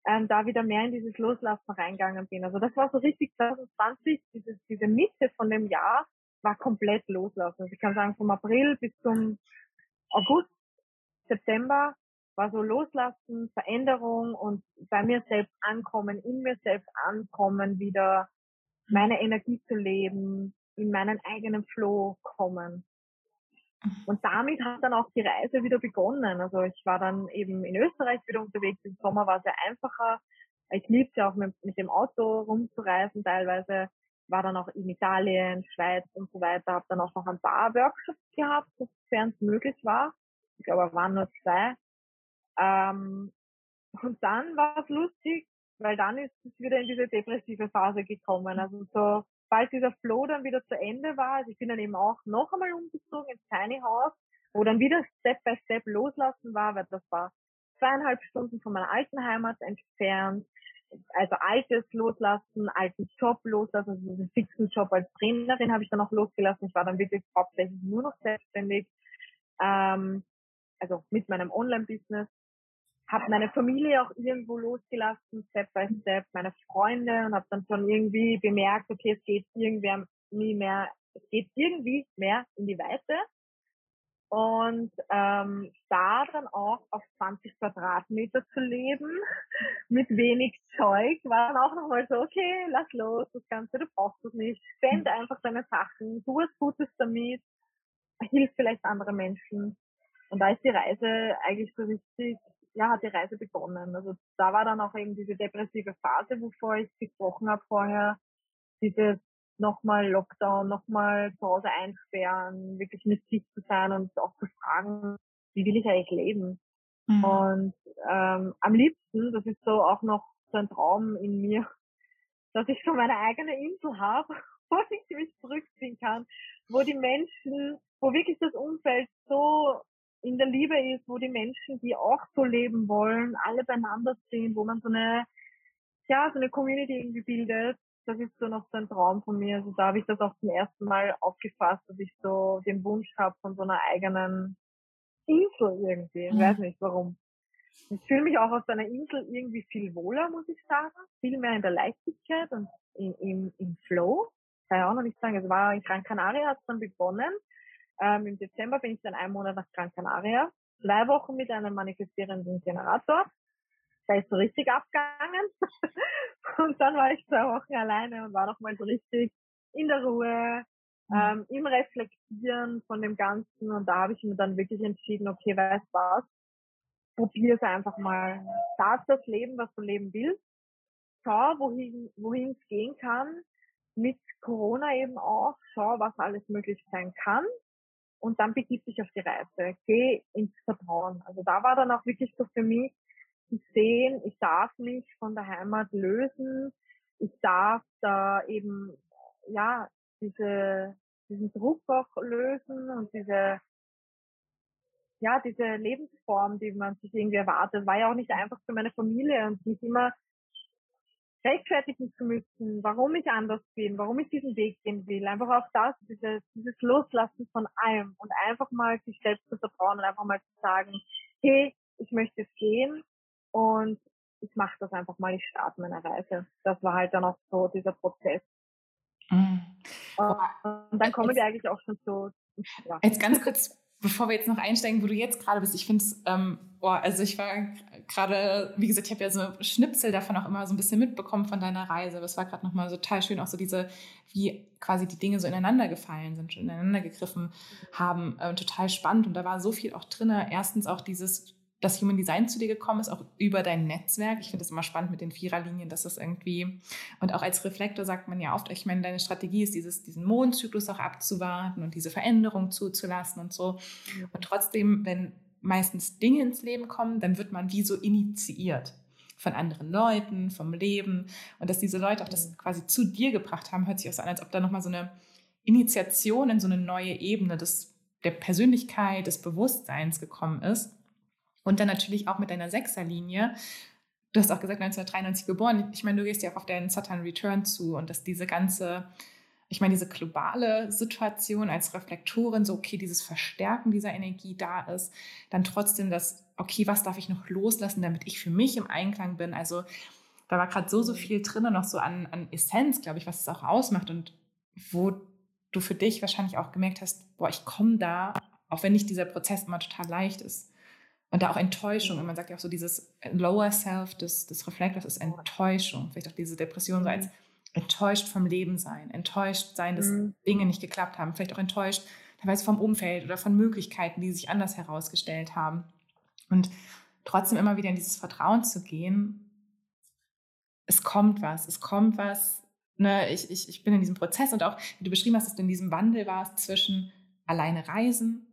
Speaker 1: Ähm, da wieder mehr in dieses Loslassen reingegangen bin. Also das war so richtig 2020, diese, diese Mitte von dem Jahr, war komplett loslassen. Also ich kann sagen, vom April bis zum August, September war so loslassen, Veränderung und bei mir selbst ankommen, in mir selbst ankommen, wieder meine Energie zu leben, in meinen eigenen Flow kommen. Und damit hat dann auch die Reise wieder begonnen. Also ich war dann eben in Österreich wieder unterwegs. Im Sommer war es sehr einfacher. Ich liebe es ja auch mit, mit dem Auto rumzureisen teilweise war dann auch in Italien, Schweiz und so weiter, habe dann auch noch ein paar Workshops gehabt, sofern es möglich war. Ich glaube, es waren nur zwei. Ähm, und dann war es lustig, weil dann ist es wieder in diese depressive Phase gekommen. Also so sobald dieser Flow dann wieder zu Ende war, also ich bin dann eben auch noch einmal umgezogen ins Tiny House, wo dann wieder Step by Step loslassen war, weil das war zweieinhalb Stunden von meiner alten Heimat entfernt. Also altes loslassen, alten Job loslassen, also diesen fixen Job als Trainerin habe ich dann auch losgelassen. Ich war dann wirklich hauptsächlich nur noch selbstständig, ähm, also mit meinem Online-Business. Habe meine Familie auch irgendwo losgelassen, Step by Step, meine Freunde und habe dann schon irgendwie bemerkt, okay, es geht irgendwie mehr, es geht irgendwie mehr in die Weite und ähm, da dann auch auf 20 Quadratmeter zu leben, mit wenig Zeug, war dann auch nochmal so, okay, lass los, das Ganze, du brauchst es nicht, spend mhm. einfach deine Sachen, tu was Gutes damit, hilf vielleicht andere Menschen. Und da ist die Reise eigentlich so richtig, ja, hat die Reise begonnen. Also da war dann auch eben diese depressive Phase, wovor ich gesprochen habe vorher, dieses nochmal Lockdown, nochmal zu Hause einsperren, wirklich mit sich zu sein und auch zu fragen, wie will ich eigentlich leben? Mhm. Und ähm, am liebsten, das ist so auch noch so ein Traum in mir, dass ich so meine eigene Insel habe, wo ich mich zurückziehen kann, wo die Menschen, wo wirklich das Umfeld so in der Liebe ist, wo die Menschen, die auch so leben wollen, alle beieinander sind, wo man so eine, ja, so eine Community irgendwie bildet das ist so noch so ein Traum von mir. Also da habe ich das auch zum ersten Mal aufgefasst, dass ich so den Wunsch habe von so einer eigenen Insel irgendwie. Ich weiß nicht warum. Ich fühle mich auch auf so einer Insel irgendwie viel wohler, muss ich sagen. Viel mehr in der Leichtigkeit und im, im, im Flow. Kann ich auch noch nicht sagen. Es war in Gran Canaria, hat es dann begonnen. Ähm, Im Dezember bin ich dann einen Monat nach Gran Canaria. Zwei Wochen mit einem manifestierenden Generator da ist so richtig abgegangen. und dann war ich zwei Wochen alleine und war noch mal so richtig in der Ruhe, mhm. ähm, im Reflektieren von dem Ganzen. Und da habe ich mir dann wirklich entschieden, okay, weißt was, probier es einfach mal. Start das Leben, was du leben willst. Schau, wohin, wohin es gehen kann. Mit Corona eben auch. Schau, was alles möglich sein kann. Und dann begib dich auf die Reise. Geh ins Vertrauen. Also da war dann auch wirklich so für mich, zu sehen, ich darf mich von der Heimat lösen, ich darf da eben, ja, diese, diesen Druck auch lösen und diese, ja, diese Lebensform, die man sich irgendwie erwartet, war ja auch nicht einfach für meine Familie und nicht immer rechtfertigen zu müssen, warum ich anders bin, warum ich diesen Weg gehen will. Einfach auch das, dieses, dieses Loslassen von allem und einfach mal sich selbst zu vertrauen und einfach mal zu sagen, hey, ich möchte es gehen und ich mache das einfach mal, ich starte meine Reise. Das war halt dann auch so dieser Prozess. Mhm. Und dann kommen wir eigentlich auch schon so.
Speaker 2: Ja. Jetzt ganz kurz, bevor wir jetzt noch einsteigen, wo du jetzt gerade bist, ich finde es, ähm, boah, also ich war gerade, wie gesagt, ich habe ja so Schnipsel davon auch immer so ein bisschen mitbekommen von deiner Reise. Aber es war gerade nochmal so total schön, auch so diese, wie quasi die Dinge so ineinander gefallen sind, ineinander gegriffen haben, äh, total spannend. Und da war so viel auch drin. Erstens auch dieses das Human Design zu dir gekommen ist, auch über dein Netzwerk. Ich finde das immer spannend mit den Viererlinien, dass das irgendwie, und auch als Reflektor sagt man ja oft, ich meine, deine Strategie ist, dieses, diesen Mondzyklus auch abzuwarten und diese Veränderung zuzulassen und so. Und trotzdem, wenn meistens Dinge ins Leben kommen, dann wird man wie so initiiert von anderen Leuten, vom Leben. Und dass diese Leute auch das quasi zu dir gebracht haben, hört sich auch so an, als ob da nochmal so eine Initiation in so eine neue Ebene des, der Persönlichkeit, des Bewusstseins gekommen ist. Und dann natürlich auch mit deiner Sechserlinie. Du hast auch gesagt, 1993 geboren. Ich meine, du gehst ja auch auf deinen Saturn Return zu und dass diese ganze, ich meine, diese globale Situation als Reflektorin, so, okay, dieses Verstärken dieser Energie da ist, dann trotzdem das, okay, was darf ich noch loslassen, damit ich für mich im Einklang bin? Also, da war gerade so, so viel drin und noch so an, an Essenz, glaube ich, was es auch ausmacht und wo du für dich wahrscheinlich auch gemerkt hast, boah, ich komme da, auch wenn nicht dieser Prozess immer total leicht ist, und da auch Enttäuschung. Und man sagt ja auch so, dieses Lower Self des, des Reflektors ist Enttäuschung. Vielleicht auch diese Depression so als mhm. enttäuscht vom Leben sein, enttäuscht sein, dass mhm. Dinge nicht geklappt haben, vielleicht auch enttäuscht teilweise vom Umfeld oder von Möglichkeiten, die sich anders herausgestellt haben. Und trotzdem immer wieder in dieses Vertrauen zu gehen, es kommt was, es kommt was. Ne, ich, ich, ich bin in diesem Prozess und auch, wie du beschrieben hast, dass du in diesem Wandel warst zwischen alleine reisen,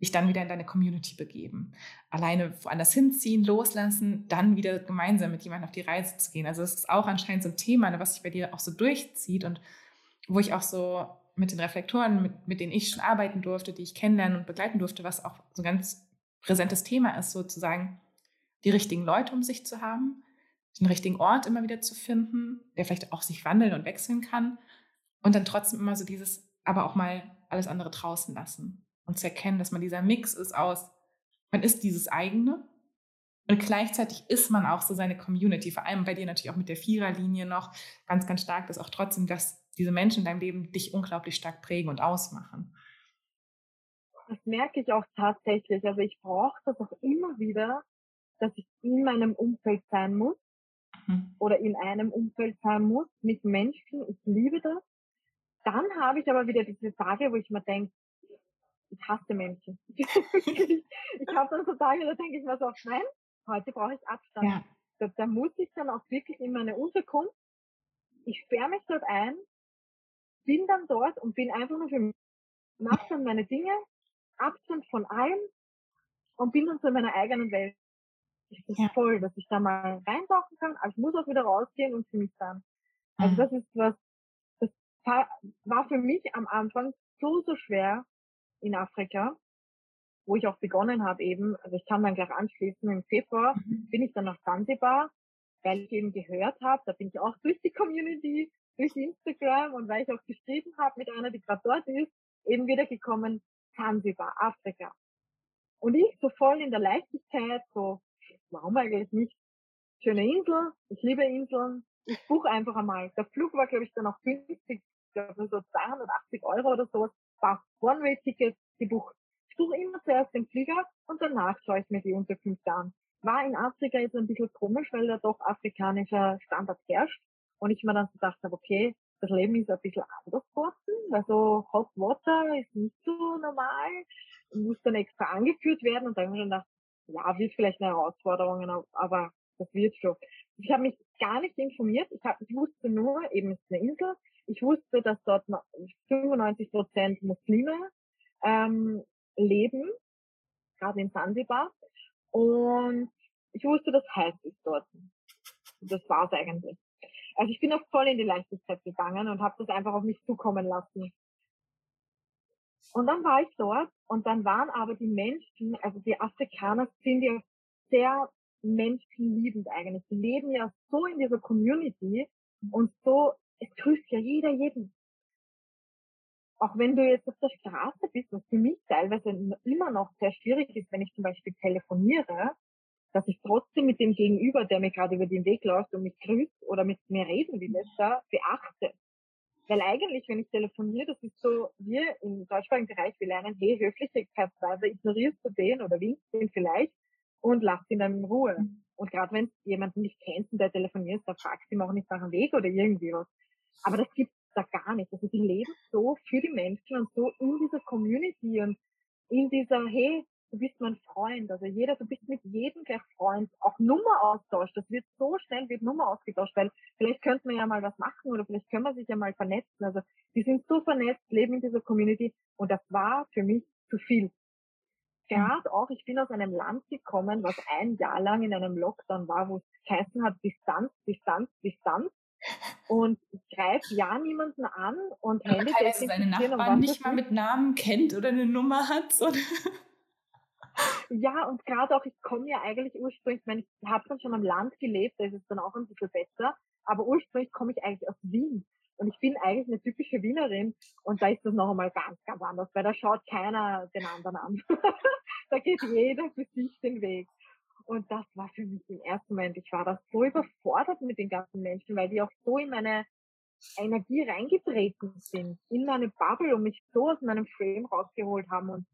Speaker 2: dich dann wieder in deine Community begeben. Alleine woanders hinziehen, loslassen, dann wieder gemeinsam mit jemandem auf die Reise zu gehen. Also das ist auch anscheinend so ein Thema, ne, was sich bei dir auch so durchzieht und wo ich auch so mit den Reflektoren, mit, mit denen ich schon arbeiten durfte, die ich kennenlernen und begleiten durfte, was auch so ein ganz präsentes Thema ist, sozusagen die richtigen Leute um sich zu haben, den richtigen Ort immer wieder zu finden, der vielleicht auch sich wandeln und wechseln kann und dann trotzdem immer so dieses, aber auch mal alles andere draußen lassen und zu erkennen, dass man dieser Mix ist aus, man ist dieses eigene und gleichzeitig ist man auch so seine Community, vor allem bei dir natürlich auch mit der Viererlinie noch ganz, ganz stark, dass auch trotzdem, dass diese Menschen in deinem Leben dich unglaublich stark prägen und ausmachen.
Speaker 1: Das merke ich auch tatsächlich. Also ich brauche das auch immer wieder, dass ich in meinem Umfeld sein muss mhm. oder in einem Umfeld sein muss mit Menschen. Ich liebe das. Dann habe ich aber wieder diese Tage, wo ich mir denke, ich hasse Menschen. ich habe dann so Tage, da denke ich mir so, nein, heute brauche ich Abstand. Ja. Da, da muss ich dann auch wirklich in meine Unterkunft. Ich sperre mich dort ein, bin dann dort und bin einfach nur für mich, mache dann meine Dinge, Abstand von allem und bin dann so in meiner eigenen Welt. Ich bin ja. voll, dass ich da mal reintauchen kann, aber ich muss auch wieder rausgehen und für mich sein. Also mhm. das ist was, das war für mich am Anfang so, so schwer in Afrika, wo ich auch begonnen habe eben, also ich kann dann gleich anschließen, im Februar mhm. bin ich dann nach Zanzibar, weil ich eben gehört habe, da bin ich auch durch die Community, durch Instagram und weil ich auch geschrieben habe mit einer, die gerade dort ist, eben wieder gekommen, Zanzibar, Afrika. Und ich so voll in der Leichtigkeit, so, warum eigentlich nicht? Schöne Insel, ich liebe Inseln, ich buche einfach einmal. Der Flug war, glaube ich, dann auch günstig, ich glaube so 280 Euro oder sowas, war One-Way-Ticket gebucht. Ich buche immer zuerst den Flieger und danach schaue ich mir die Unterkünfte an. War in Afrika jetzt ein bisschen komisch, weil da doch afrikanischer Standard herrscht. Und ich mir dann so gedacht habe, okay, das Leben ist ein bisschen anders geworden. Also Hot Water ist nicht so normal, muss dann extra angeführt werden und dann habe ich mir gedacht, ja, wird vielleicht eine Herausforderung, aber das wird schon. Ich habe mich gar nicht informiert. Ich, hab, ich wusste nur, eben es ist eine Insel. Ich wusste, dass dort 95 Prozent Muslime ähm, leben, gerade in Zanzibar. Und ich wusste, das heißt es dort. Das war's eigentlich. Also ich bin auch voll in die Leichtigkeit gegangen und habe das einfach auf mich zukommen lassen. Und dann war ich dort und dann waren aber die Menschen, also die Afrikaner sind ja sehr menschenliebend eigentlich. Die leben ja so in dieser Community und so, es grüßt ja jeder jeden. Auch wenn du jetzt auf der Straße bist, was für mich teilweise immer noch sehr schwierig ist, wenn ich zum Beispiel telefoniere, dass ich trotzdem mit dem Gegenüber, der mir gerade über den Weg läuft und mich grüßt oder mit mir reden will, da beachte. Weil eigentlich, wenn ich telefoniere, das ist so, wir im deutschsprachigen Bereich, wir lernen, hey, Höflichkeitsweise, ignorierst du den oder winkst den vielleicht und lass ihn dann in Ruhe. Mhm. Und gerade wenn jemanden nicht kennst und der telefoniert, da fragst du ihm auch nicht nach dem Weg oder irgendwie was. Aber das gibt's da gar nicht. Also die leben so für die Menschen und so in dieser Community und in dieser, hey, du bist mein Freund. Also jeder, du bist mit jedem gleich Freund. Auch Nummer austauscht. Das wird so schnell wird Nummer ausgetauscht, weil vielleicht könnte man ja mal was machen oder vielleicht können wir sich ja mal vernetzen. Also die sind so vernetzt, leben in dieser Community und das war für mich zu viel. Gerade auch, ich bin aus einem Land gekommen, was ein Jahr lang in einem Lockdown war, wo es geheißen hat, Distanz, Distanz, Distanz. Und ich greife ja niemanden an und
Speaker 2: Hände heißt, dass seine Nachbarn nicht mal mit Namen kennt oder eine Nummer hat. Oder?
Speaker 1: Ja, und gerade auch, ich komme ja eigentlich ursprünglich, ich meine, ich habe dann schon am Land gelebt, da ist es dann auch ein bisschen besser, aber ursprünglich komme ich eigentlich aus Wien. Und ich bin eigentlich eine typische Wienerin und da ist das noch einmal ganz, ganz anders, weil da schaut keiner den anderen an. da geht jeder für sich den Weg. Und das war für mich im ersten Moment, ich war da so überfordert mit den ganzen Menschen, weil die auch so in meine Energie reingetreten sind, in meine Bubble und mich so aus meinem Frame rausgeholt haben. Und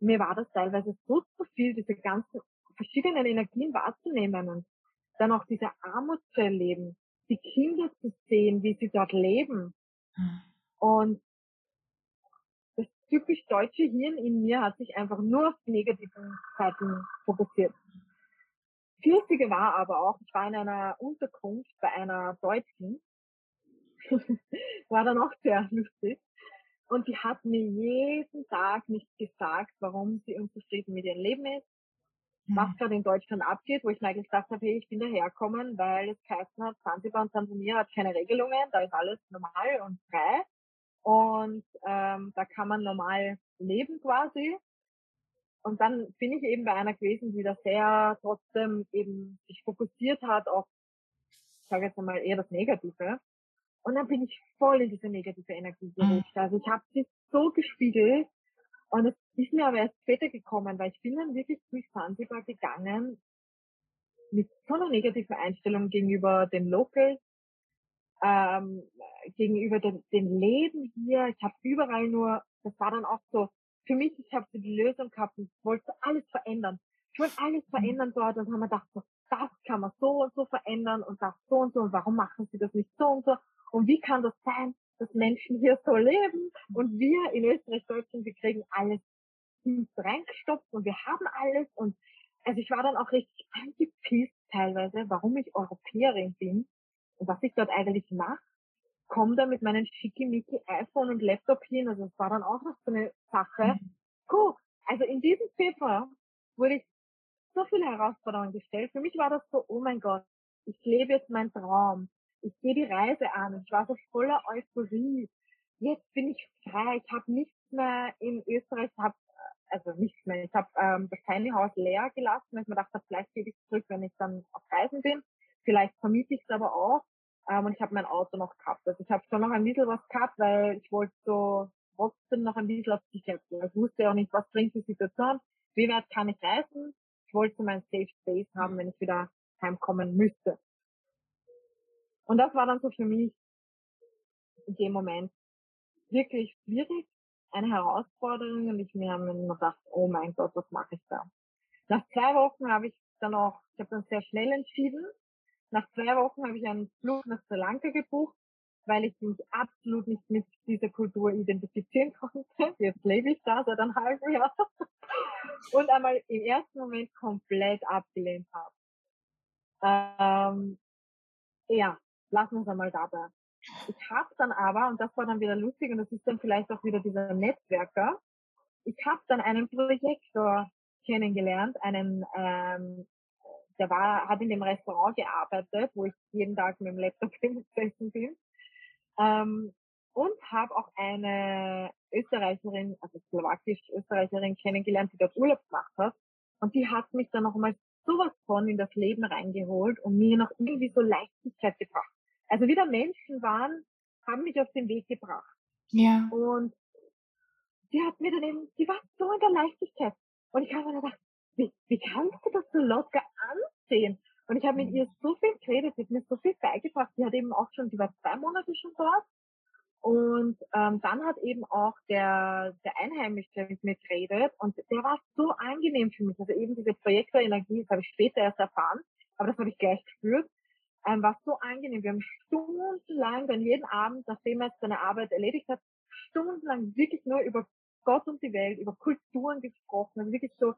Speaker 1: mir war das teilweise so zu viel, diese ganzen verschiedenen Energien wahrzunehmen und dann auch diese Armut zu erleben, die Kinder zu sehen, wie sie dort leben. Hm. Und das typisch deutsche Hirn in mir hat sich einfach nur auf die negativen Seiten fokussiert. Das Lustige war aber auch, ich war in einer Unterkunft bei einer Deutschen, war dann auch sehr lustig. Und die hat mir jeden Tag nicht gesagt, warum sie unzufrieden mit ihrem Leben ist, was mhm. gerade in Deutschland abgeht, wo ich mir eigentlich gedacht habe, hey, ich bin daherkommen, weil es geheißen hat, Zanzibar und Tansania hat keine Regelungen, da ist alles normal und frei. Und ähm, da kann man normal leben quasi. Und dann bin ich eben bei einer gewesen, die da sehr trotzdem eben sich fokussiert hat auf, ich sage jetzt einmal eher das Negative. Und dann bin ich voll in diese negative Energie gerutscht. Mhm. Also ich habe sie so gespiegelt und es ist mir aber erst später gekommen, weil ich bin dann wirklich durch Zanzibar gegangen mit so einer negativen Einstellung gegenüber den Locals, ähm, gegenüber dem, dem Leben hier. Ich habe überall nur, das war dann auch so, für mich, ich habe so die Lösung gehabt ich wollte alles verändern. Ich wollte alles mhm. verändern dort und haben mir gedacht, so, das kann man so und so verändern und das so und so und warum machen sie das nicht so und so und wie kann das sein, dass Menschen hier so leben und wir in Österreich, Deutschland, wir kriegen alles reingestopft und wir haben alles und also ich war dann auch richtig angepisst teilweise, warum ich Europäerin bin und was ich dort eigentlich mache. Komme da mit meinem schickimicki iPhone und Laptop hin, also es war dann auch noch so eine Sache. Cool. Mhm. Also in diesem Februar wurde ich so viele Herausforderungen gestellt. Für mich war das so, oh mein Gott, ich lebe jetzt meinen Traum ich gehe die Reise an. Ich war so voller Euphorie. Jetzt bin ich frei. Ich habe nichts mehr in Österreich, hab, also nichts mehr. Ich habe ähm, das Tiny House leer gelassen, weil ich mir dachte, vielleicht gebe ich zurück, wenn ich dann auf Reisen bin. Vielleicht vermiete ich es aber auch. Ähm, und ich habe mein Auto noch gehabt. Also ich habe schon noch ein bisschen was gehabt, weil ich wollte so trotzdem noch ein bisschen auf Sicherheit gehen. Ich wusste auch nicht, was bringt die Situation, wie weit kann ich reisen. Ich wollte mein Safe Space haben, wenn ich wieder heimkommen müsste. Und das war dann so für mich in dem Moment wirklich schwierig, eine Herausforderung und ich mir gedacht, oh mein Gott, was mache ich da? Nach zwei Wochen habe ich dann auch, ich habe dann sehr schnell entschieden. Nach zwei Wochen habe ich einen Flug nach Sri Lanka gebucht, weil ich mich absolut nicht mit dieser Kultur identifizieren konnte. Jetzt lebe ich da seit einem halben Jahr und einmal im ersten Moment komplett abgelehnt habe. Ähm, ja, lassen wir es einmal dabei. Ich habe dann aber, und das war dann wieder lustig, und das ist dann vielleicht auch wieder dieser Netzwerker, ich habe dann einen Projektor kennengelernt, einen, ähm, der war, hat in dem Restaurant gearbeitet, wo ich jeden Tag mit dem Laptop gesessen bin. Ähm, und habe auch eine Österreicherin, also slowakisch-Österreicherin kennengelernt, die dort Urlaub gemacht hat. Und die hat mich dann nochmal sowas von in das Leben reingeholt und mir noch irgendwie so Leichtigkeit gebracht. Also wieder Menschen waren, haben mich auf den Weg gebracht.
Speaker 2: Ja.
Speaker 1: Und sie hat mir dann eben, sie war so in der Leichtigkeit. Und ich habe mir gedacht, wie, wie kannst du das so locker ansehen? Und ich habe mit ihr so viel geredet, sie hat mir so viel beigebracht. Sie hat eben auch schon, sie war zwei Monate schon dort. Und ähm, dann hat eben auch der, der Einheimische mit mir geredet und der war so angenehm für mich. Also eben diese Projektorenergie, das habe ich später erst erfahren, aber das habe ich gleich gespürt ähm, war so angenehm. Wir haben stundenlang dann jeden Abend, nachdem er seine Arbeit erledigt hat, stundenlang wirklich nur über Gott und die Welt, über Kulturen gesprochen. Also wirklich so,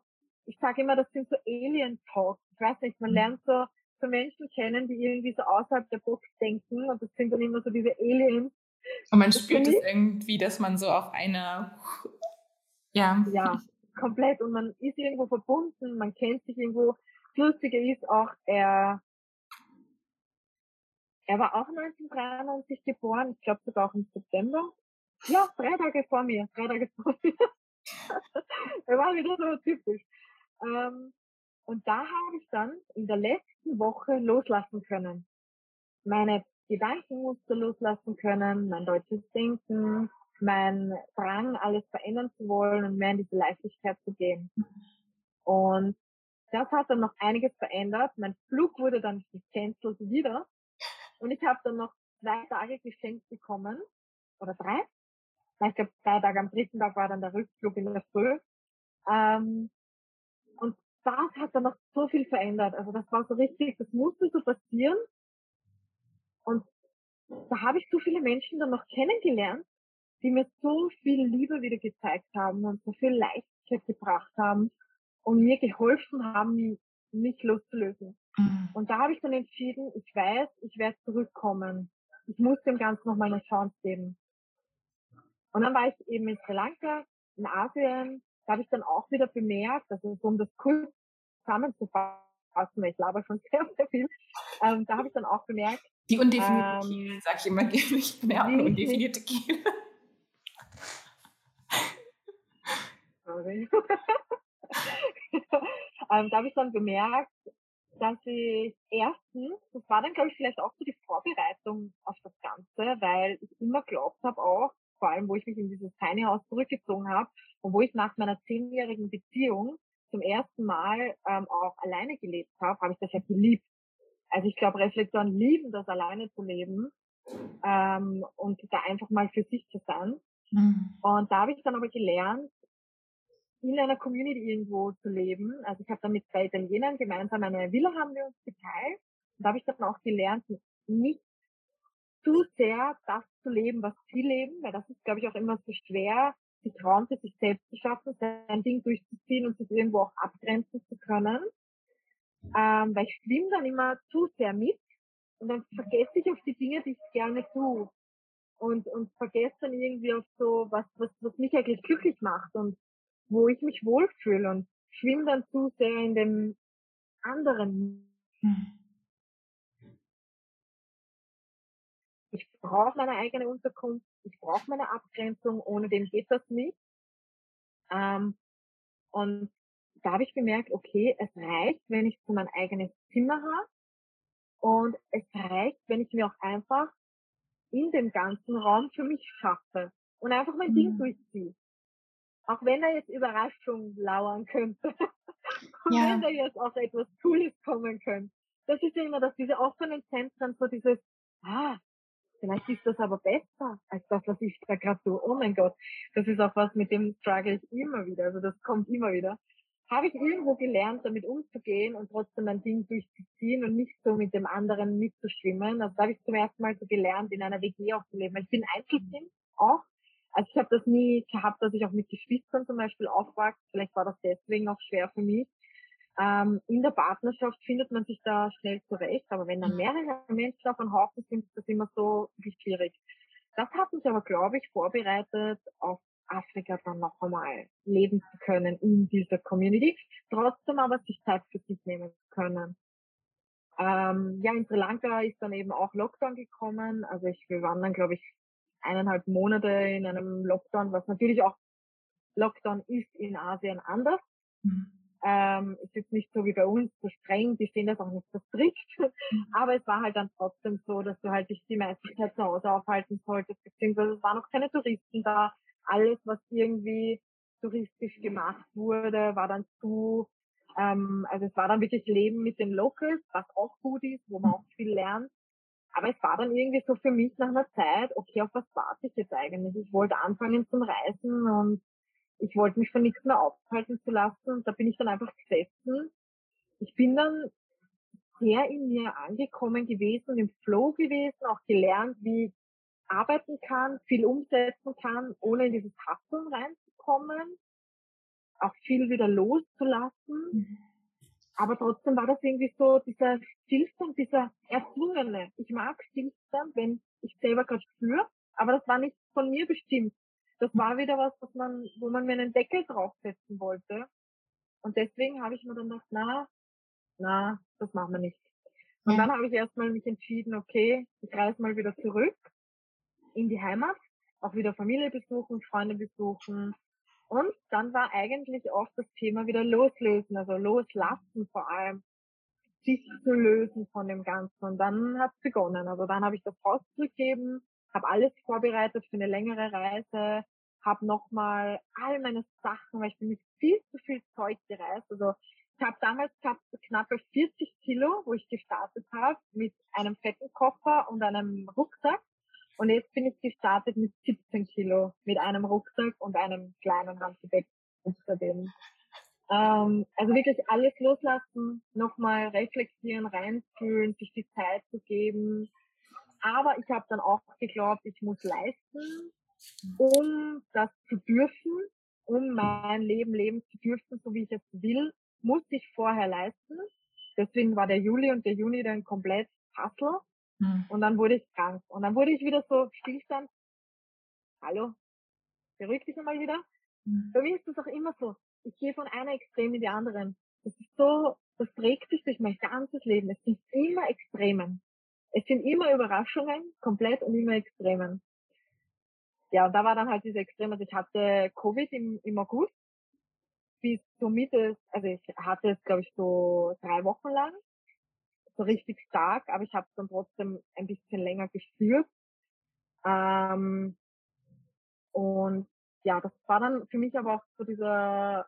Speaker 1: ich sage immer, das sind so Alien Talks. Ich weiß nicht, man mhm. lernt so, so Menschen kennen, die irgendwie so außerhalb der Box denken und das sind dann immer so diese Aliens.
Speaker 2: Und man spürt es irgendwie, dass man so auf einer,
Speaker 1: ja. Ja, komplett. Und man ist irgendwo verbunden, man kennt sich irgendwo. Das Lustige ist auch, er er war auch 1993 geboren, ich glaube sogar auch im September. Ja, drei Tage vor mir, drei Tage vor mir. er war wieder so typisch. Ähm, und da habe ich dann in der letzten Woche loslassen können. Meine Gedankenmuster loslassen können, mein deutsches Denken, mein Drang, alles verändern zu wollen und mehr in diese Leichtigkeit zu gehen. Und das hat dann noch einiges verändert. Mein Flug wurde dann gecancelt wieder. Und ich habe dann noch zwei Tage geschenkt bekommen. Oder drei. Ich glaube, zwei Tage am dritten Tag war dann der Rückflug in der Früh. Ähm, und das hat dann noch so viel verändert. Also das war so richtig, das musste so passieren. Und da habe ich so viele Menschen dann noch kennengelernt, die mir so viel Liebe wieder gezeigt haben und so viel Leichtigkeit gebracht haben und mir geholfen haben, mich loszulösen. Mhm. Und da habe ich dann entschieden, ich weiß, ich werde zurückkommen. Ich muss dem Ganzen nochmal eine Chance geben. Und dann war ich eben in Sri Lanka, in Asien. Da habe ich dann auch wieder bemerkt, also um das kurz zusammenzufassen, ich laber schon sehr, sehr viel, ähm, da habe ich dann auch bemerkt.
Speaker 2: Die undefinierte ähm, Kiel, sag ich immer gerne. Ich bin ja auch eine undefinierte Kiel.
Speaker 1: Sorry. ähm, da habe ich dann bemerkt, dass ich erstens, das war dann glaube ich vielleicht auch so die Vorbereitung auf das Ganze, weil ich immer glaubt habe auch, vor allem wo ich mich in dieses Tiny House zurückgezogen habe und wo ich nach meiner zehnjährigen Beziehung zum ersten Mal ähm, auch alleine gelebt habe, habe ich das ja geliebt. Also ich glaube, Reflexion lieben, das alleine zu leben ähm, und da einfach mal für sich zu sein. Mhm. Und da habe ich dann aber gelernt, in einer Community irgendwo zu leben. Also ich habe dann mit zwei Italienern gemeinsam eine Villa haben wir uns geteilt. Und da habe ich dann auch gelernt, nicht zu sehr das zu leben, was sie leben, weil das ist, glaube ich, auch immer so schwer, sich Raum für sich selbst zu schaffen, sein Ding durchzuziehen und sich irgendwo auch abgrenzen zu können. Ähm, weil ich schwimme dann immer zu sehr mit und dann vergesse ich auf die Dinge, die ich gerne tue. Und, und vergesse dann irgendwie auf so, was, was, was mich eigentlich glücklich macht und wo ich mich wohlfühle und schwimme dann zu sehr in dem anderen. Ich brauche meine eigene Unterkunft, ich brauche meine Abgrenzung, ohne dem geht das nicht. Ähm, und da habe ich bemerkt, okay, es reicht, wenn ich so mein eigenes Zimmer habe und es reicht, wenn ich mir auch einfach in dem ganzen Raum für mich schaffe und einfach mein mhm. Ding durchziehe. Auch wenn da jetzt Überraschung lauern könnte. und ja. wenn da jetzt auch etwas Cooles kommen könnte. Das ist ja immer, dass diese offenen Zentren so dieses, ah, vielleicht ist das aber besser als das, was ich da gerade tue. Oh mein Gott. Das ist auch was, mit dem struggle ich immer wieder. Also das kommt immer wieder habe ich irgendwo gelernt, damit umzugehen und trotzdem mein Ding durchzuziehen und nicht so mit dem anderen mitzuschwimmen. Also da habe ich zum ersten Mal so gelernt, in einer WG auch zu leben. Ich bin Einzelkind auch. Also ich habe das nie gehabt, dass ich auch mit Geschwistern zum Beispiel aufwachse. Vielleicht war das deswegen auch schwer für mich. Ähm, in der Partnerschaft findet man sich da schnell zurecht, aber wenn dann mhm. mehrere Menschen auf einem Haufen sind, ist das immer so schwierig. Das hat mich aber, glaube ich, vorbereitet auf Afrika dann noch einmal leben zu können in dieser Community, trotzdem aber sich Zeit für sich nehmen zu können. Ähm, ja, in Sri Lanka ist dann eben auch Lockdown gekommen. Also ich, wir waren dann, glaube ich, eineinhalb Monate in einem Lockdown, was natürlich auch Lockdown ist in Asien anders. Mhm. Ähm, ist jetzt nicht so wie bei uns so streng, die sehen das auch nicht so strikt, mhm. aber es war halt dann trotzdem so, dass du halt dich die meiste Zeit zu Hause aufhalten solltest, beziehungsweise es waren noch keine Touristen da, alles, was irgendwie touristisch gemacht wurde, war dann zu, ähm, also es war dann wirklich Leben mit den Locals, was auch gut ist, wo man auch viel lernt. Aber es war dann irgendwie so für mich nach einer Zeit, okay, auf was warte ich jetzt eigentlich? Ich wollte anfangen zum Reisen und ich wollte mich von nichts mehr aufhalten zu lassen und da bin ich dann einfach gesessen. Ich bin dann sehr in mir angekommen gewesen, im Flow gewesen, auch gelernt, wie arbeiten kann, viel umsetzen kann, ohne in dieses Hasseln reinzukommen, auch viel wieder loszulassen. Mhm. Aber trotzdem war das irgendwie so dieser Stillstand, dieser erzwungene. Ich mag Stillstand, wenn ich selber gerade spüre, aber das war nicht von mir bestimmt. Das war wieder was, was man, wo man mir einen Deckel draufsetzen wollte. Und deswegen habe ich mir dann gedacht, na, na, das machen wir nicht. Und ja. dann habe ich erstmal mich entschieden, okay, ich reise mal wieder zurück in die Heimat, auch wieder Familie besuchen, Freunde besuchen. Und dann war eigentlich auch das Thema wieder loslösen, also loslassen vor allem, sich zu lösen von dem Ganzen. Und dann hat es begonnen. Also dann habe ich das Haus zurückgegeben, habe alles vorbereitet für eine längere Reise, habe nochmal all meine Sachen, weil ich bin mit viel zu viel Zeug gereist. Also ich habe damals gehabt knappe 40 Kilo, wo ich gestartet habe, mit einem fetten Koffer und einem Rucksack. Und jetzt bin ich gestartet mit 17 Kilo, mit einem Rucksack und einem kleinen Handgepäck unter dem. Ähm, also wirklich alles loslassen, nochmal reflektieren, reinfühlen, sich die Zeit zu geben. Aber ich habe dann auch geglaubt, ich muss leisten, um das zu dürfen, um mein Leben leben zu dürfen, so wie ich es will, muss ich vorher leisten. Deswegen war der Juli und der Juni dann komplett Hustle. Mhm. Und dann wurde ich krank. Und dann wurde ich wieder so Stillstand. Hallo, beruhig dich nochmal wieder. Mhm. Bei mir ist das auch immer so. Ich gehe von einer Extrem in die anderen. Das ist so, das prägt sich durch mein ganzes Leben. Es sind immer Extremen. Es sind immer Überraschungen, komplett und immer Extremen. Ja, und da war dann halt diese Extreme. Also ich hatte Covid im, im August bis zur Mitte, also ich hatte es, glaube ich, so drei Wochen lang, so richtig stark, aber ich habe es dann trotzdem ein bisschen länger gespürt. Ähm, und ja, das war dann für mich aber auch so dieser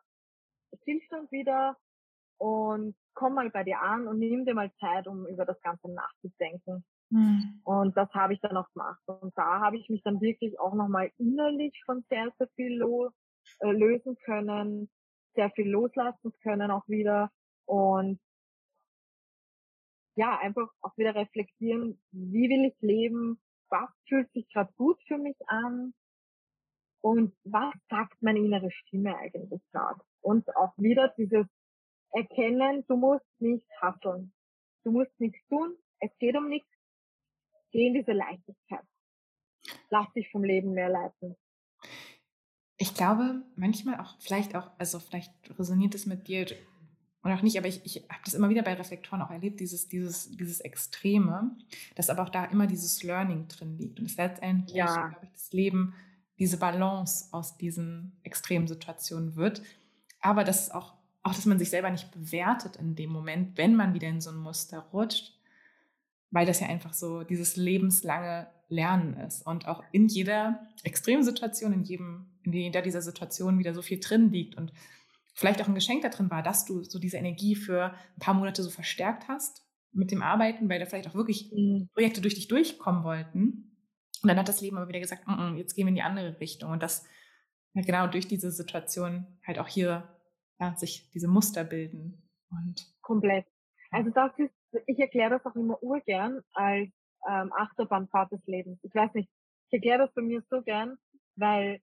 Speaker 1: Stillstand wieder und komm mal bei dir an und nimm dir mal Zeit, um über das Ganze nachzudenken. Mhm. Und das habe ich dann auch gemacht. Und da habe ich mich dann wirklich auch nochmal innerlich von sehr, sehr viel äh, lösen können, sehr viel loslassen können auch wieder. Und ja, einfach auch wieder reflektieren, wie will ich leben, was fühlt sich gerade gut für mich an und was sagt meine innere Stimme eigentlich gerade. Und auch wieder dieses Erkennen, du musst nicht hasseln. Du musst nichts tun, es geht um nichts, geh in diese Leichtigkeit. Lass dich vom Leben mehr leiten.
Speaker 2: Ich glaube, manchmal auch, vielleicht auch, also vielleicht resoniert es mit dir oder auch nicht, aber ich, ich habe das immer wieder bei Reflektoren auch erlebt, dieses, dieses, dieses Extreme, dass aber auch da immer dieses Learning drin liegt. Und es letztendlich, ja. glaube ich, das Leben diese Balance aus diesen extremen Situationen wird. Aber dass es auch, auch, dass man sich selber nicht bewertet in dem Moment, wenn man wieder in so ein Muster rutscht, weil das ja einfach so dieses lebenslange Lernen ist und auch in jeder extremen Situation, in jedem, in jeder dieser Situationen wieder so viel drin liegt und vielleicht auch ein Geschenk da drin war, dass du so diese Energie für ein paar Monate so verstärkt hast mit dem Arbeiten, weil da vielleicht auch wirklich mhm. Projekte durch dich durchkommen wollten. Und dann hat das Leben aber wieder gesagt, mm -mm, jetzt gehen wir in die andere Richtung. Und das halt genau durch diese Situation halt auch hier ja, sich diese Muster bilden. Und
Speaker 1: komplett. Also das ist ich erkläre das auch immer urgern als ähm, Achterbahnfahrt des Lebens. Ich weiß nicht, ich erkläre das bei mir so gern, weil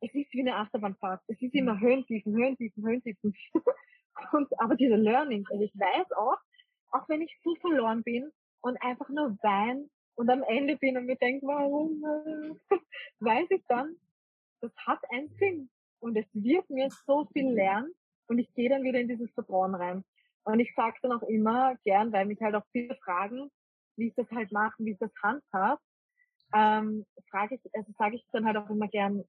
Speaker 1: es ist wie eine Achterbahnfahrt. Es ist immer Höhentiefen, Höhentiefen, Höhentiefen. und, aber diese Learnings, und ich weiß auch, auch wenn ich so verloren bin und einfach nur wein und am Ende bin und mir denke, warum, weiß ich dann, das hat einen Sinn. Und es wird mir so viel lernen und ich gehe dann wieder in dieses Vertrauen rein. Und ich sage dann auch immer gern, weil mich halt auch viele fragen, wie ich das halt mache, wie ich das handhab, ähm, frage ich, also sage ich dann halt auch immer gern,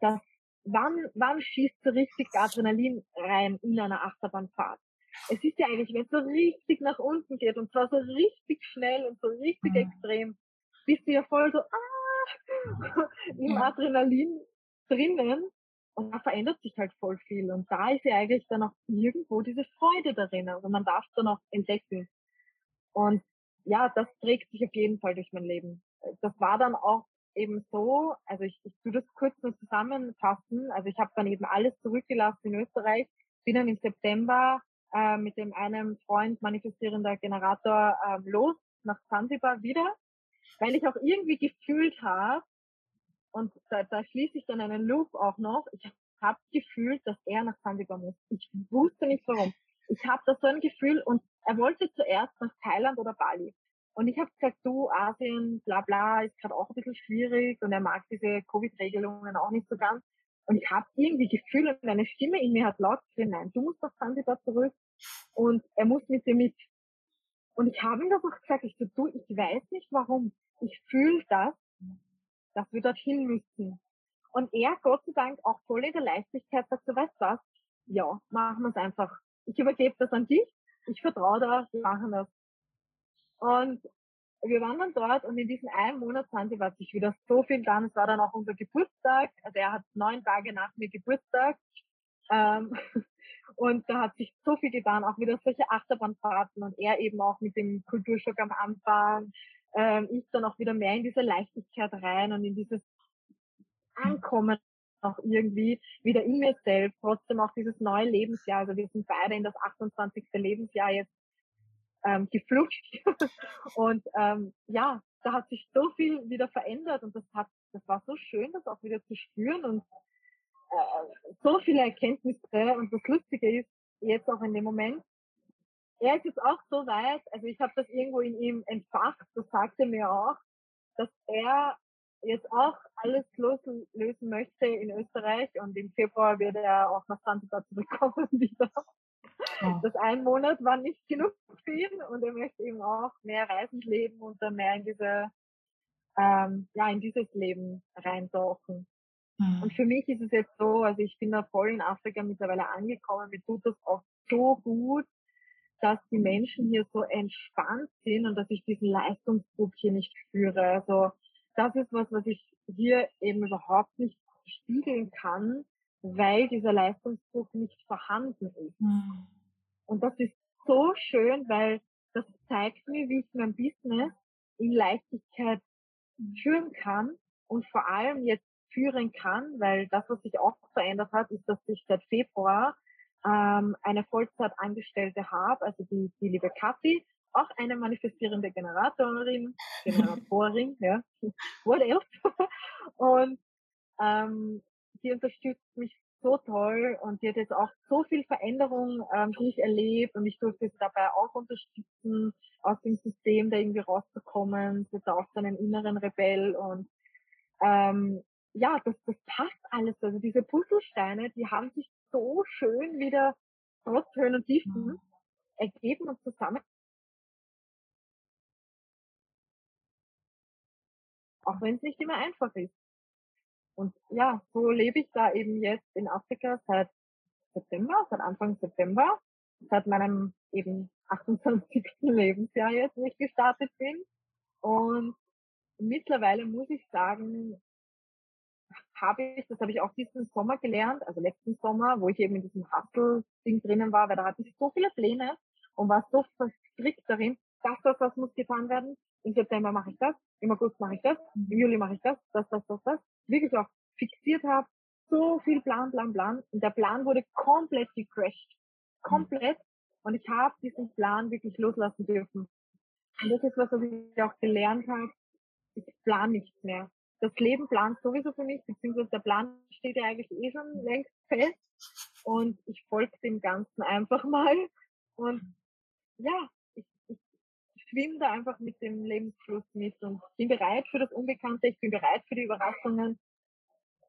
Speaker 1: dass wann, wann schießt so richtig Adrenalin rein in einer Achterbahnfahrt? Es ist ja eigentlich, wenn es so richtig nach unten geht und zwar so richtig schnell und so richtig mhm. extrem, bist du ja voll so ah, im Adrenalin drinnen und da verändert sich halt voll viel. Und da ist ja eigentlich dann auch irgendwo diese Freude darin. Also man darf dann auch entdecken. Und ja, das trägt sich auf jeden Fall durch mein Leben. Das war dann auch eben so, also ich, ich tue das kurz nur zusammenfassen. Also ich habe dann eben alles zurückgelassen in Österreich, bin dann im September äh, mit dem einen Freund manifestierender Generator äh, los nach Zanzibar wieder, weil ich auch irgendwie gefühlt habe, und da, da schließe ich dann einen Loop auch noch. Ich habe gefühlt, dass er nach Zanzibar muss. Ich wusste nicht warum. Ich habe da so ein Gefühl und er wollte zuerst nach Thailand oder Bali. Und ich habe gesagt, du, Asien, bla bla, ist gerade auch ein bisschen schwierig und er mag diese Covid-Regelungen auch nicht so ganz. Und ich habe irgendwie Gefühl und eine Stimme in mir hat laut geschrien, nein, du musst nach Zanzibar zurück und er muss mit dir mit. Und ich habe ihm das auch gesagt, ich so, du, ich weiß nicht warum. Ich fühle das dass wir dorthin müssen. Und er, Gott sei Dank, auch voll in der Leichtigkeit sagt, du weißt was, ja, machen wir es einfach. Ich übergebe das an dich, ich vertraue da, wir machen das. Und wir waren dann dort und in diesem einen Monat sie, war sich wieder so viel dann. Es war dann auch unser Geburtstag. Also er hat neun Tage nach mir Geburtstag. Ähm, und da hat sich so viel getan, auch wieder solche Achterbahnfahrten und er eben auch mit dem Kulturschock am Anfang, ähm, ich dann auch wieder mehr in diese Leichtigkeit rein und in dieses Ankommen auch irgendwie wieder in mir selbst, trotzdem auch dieses neue Lebensjahr. Also wir sind beide in das 28. Lebensjahr jetzt ähm, geflutscht. und ähm, ja, da hat sich so viel wieder verändert und das hat, das war so schön, das auch wieder zu spüren und äh, so viele Erkenntnisse. Und das Lustige ist, jetzt auch in dem Moment, er ist jetzt auch so weit, also ich habe das irgendwo in ihm entfacht, das sagte mir auch, dass er jetzt auch alles loslösen möchte in Österreich und im Februar wird er auch nach Zanzibar zurückkommen wieder. Ja. Das ein Monat war nicht genug für ihn und er möchte eben auch mehr Reisen leben und dann mehr in diese, ähm, ja, in dieses Leben reintauchen. Mhm. Und für mich ist es jetzt so, also ich bin da voll in Afrika mittlerweile angekommen, mir tut das auch so gut, dass die Menschen hier so entspannt sind und dass ich diesen Leistungsdruck hier nicht spüre. Also das ist was, was ich hier eben überhaupt nicht spiegeln kann, weil dieser Leistungsdruck nicht vorhanden ist. Mhm. Und das ist so schön, weil das zeigt mir, wie ich mein Business in Leichtigkeit führen kann und vor allem jetzt führen kann, weil das, was sich auch verändert hat, ist, dass ich seit Februar ähm, eine Vollzeitangestellte habe, also die, die liebe Kathi, auch eine manifestierende Generatorin, Generatorin, ja, what else? Und ähm, die unterstützt mich so toll und die hat jetzt auch so viel Veränderung ähm, durcherlebt und ich durfte sie dabei auch unterstützen, aus dem System da irgendwie rauszukommen. Sie hat auch so einen inneren Rebell und ähm, ja, das, das passt alles. Also diese Puzzlesteine, die haben sich so schön wieder trotz Höhen und Tiefen mhm. ergeben und zusammen. Auch wenn es nicht immer einfach ist. Und ja, so lebe ich da eben jetzt in Afrika seit September, seit Anfang September, seit meinem eben 28. Lebensjahr jetzt, wo ich gestartet bin. Und mittlerweile muss ich sagen, habe ich, das habe ich auch diesen Sommer gelernt, also letzten Sommer, wo ich eben in diesem Hustle-Ding drinnen war, weil da hatte ich so viele Pläne und war so verstrickt darin, das, das, das muss getan werden. Im September mache ich das, im August mache ich das, im Juli mache ich das, das, das, das, das. Wirklich auch fixiert habe, so viel Plan, Plan, Plan. Und der Plan wurde komplett gecrashed. Komplett. Und ich habe diesen Plan wirklich loslassen dürfen. Und das ist was, was ich auch gelernt habe. Ich plan nichts mehr das Leben plant sowieso für mich, beziehungsweise der Plan steht ja eigentlich eh schon längst fest und ich folge dem Ganzen einfach mal und ja, schwimme da einfach mit dem Lebensfluss mit und bin bereit für das Unbekannte, ich bin bereit für die Überraschungen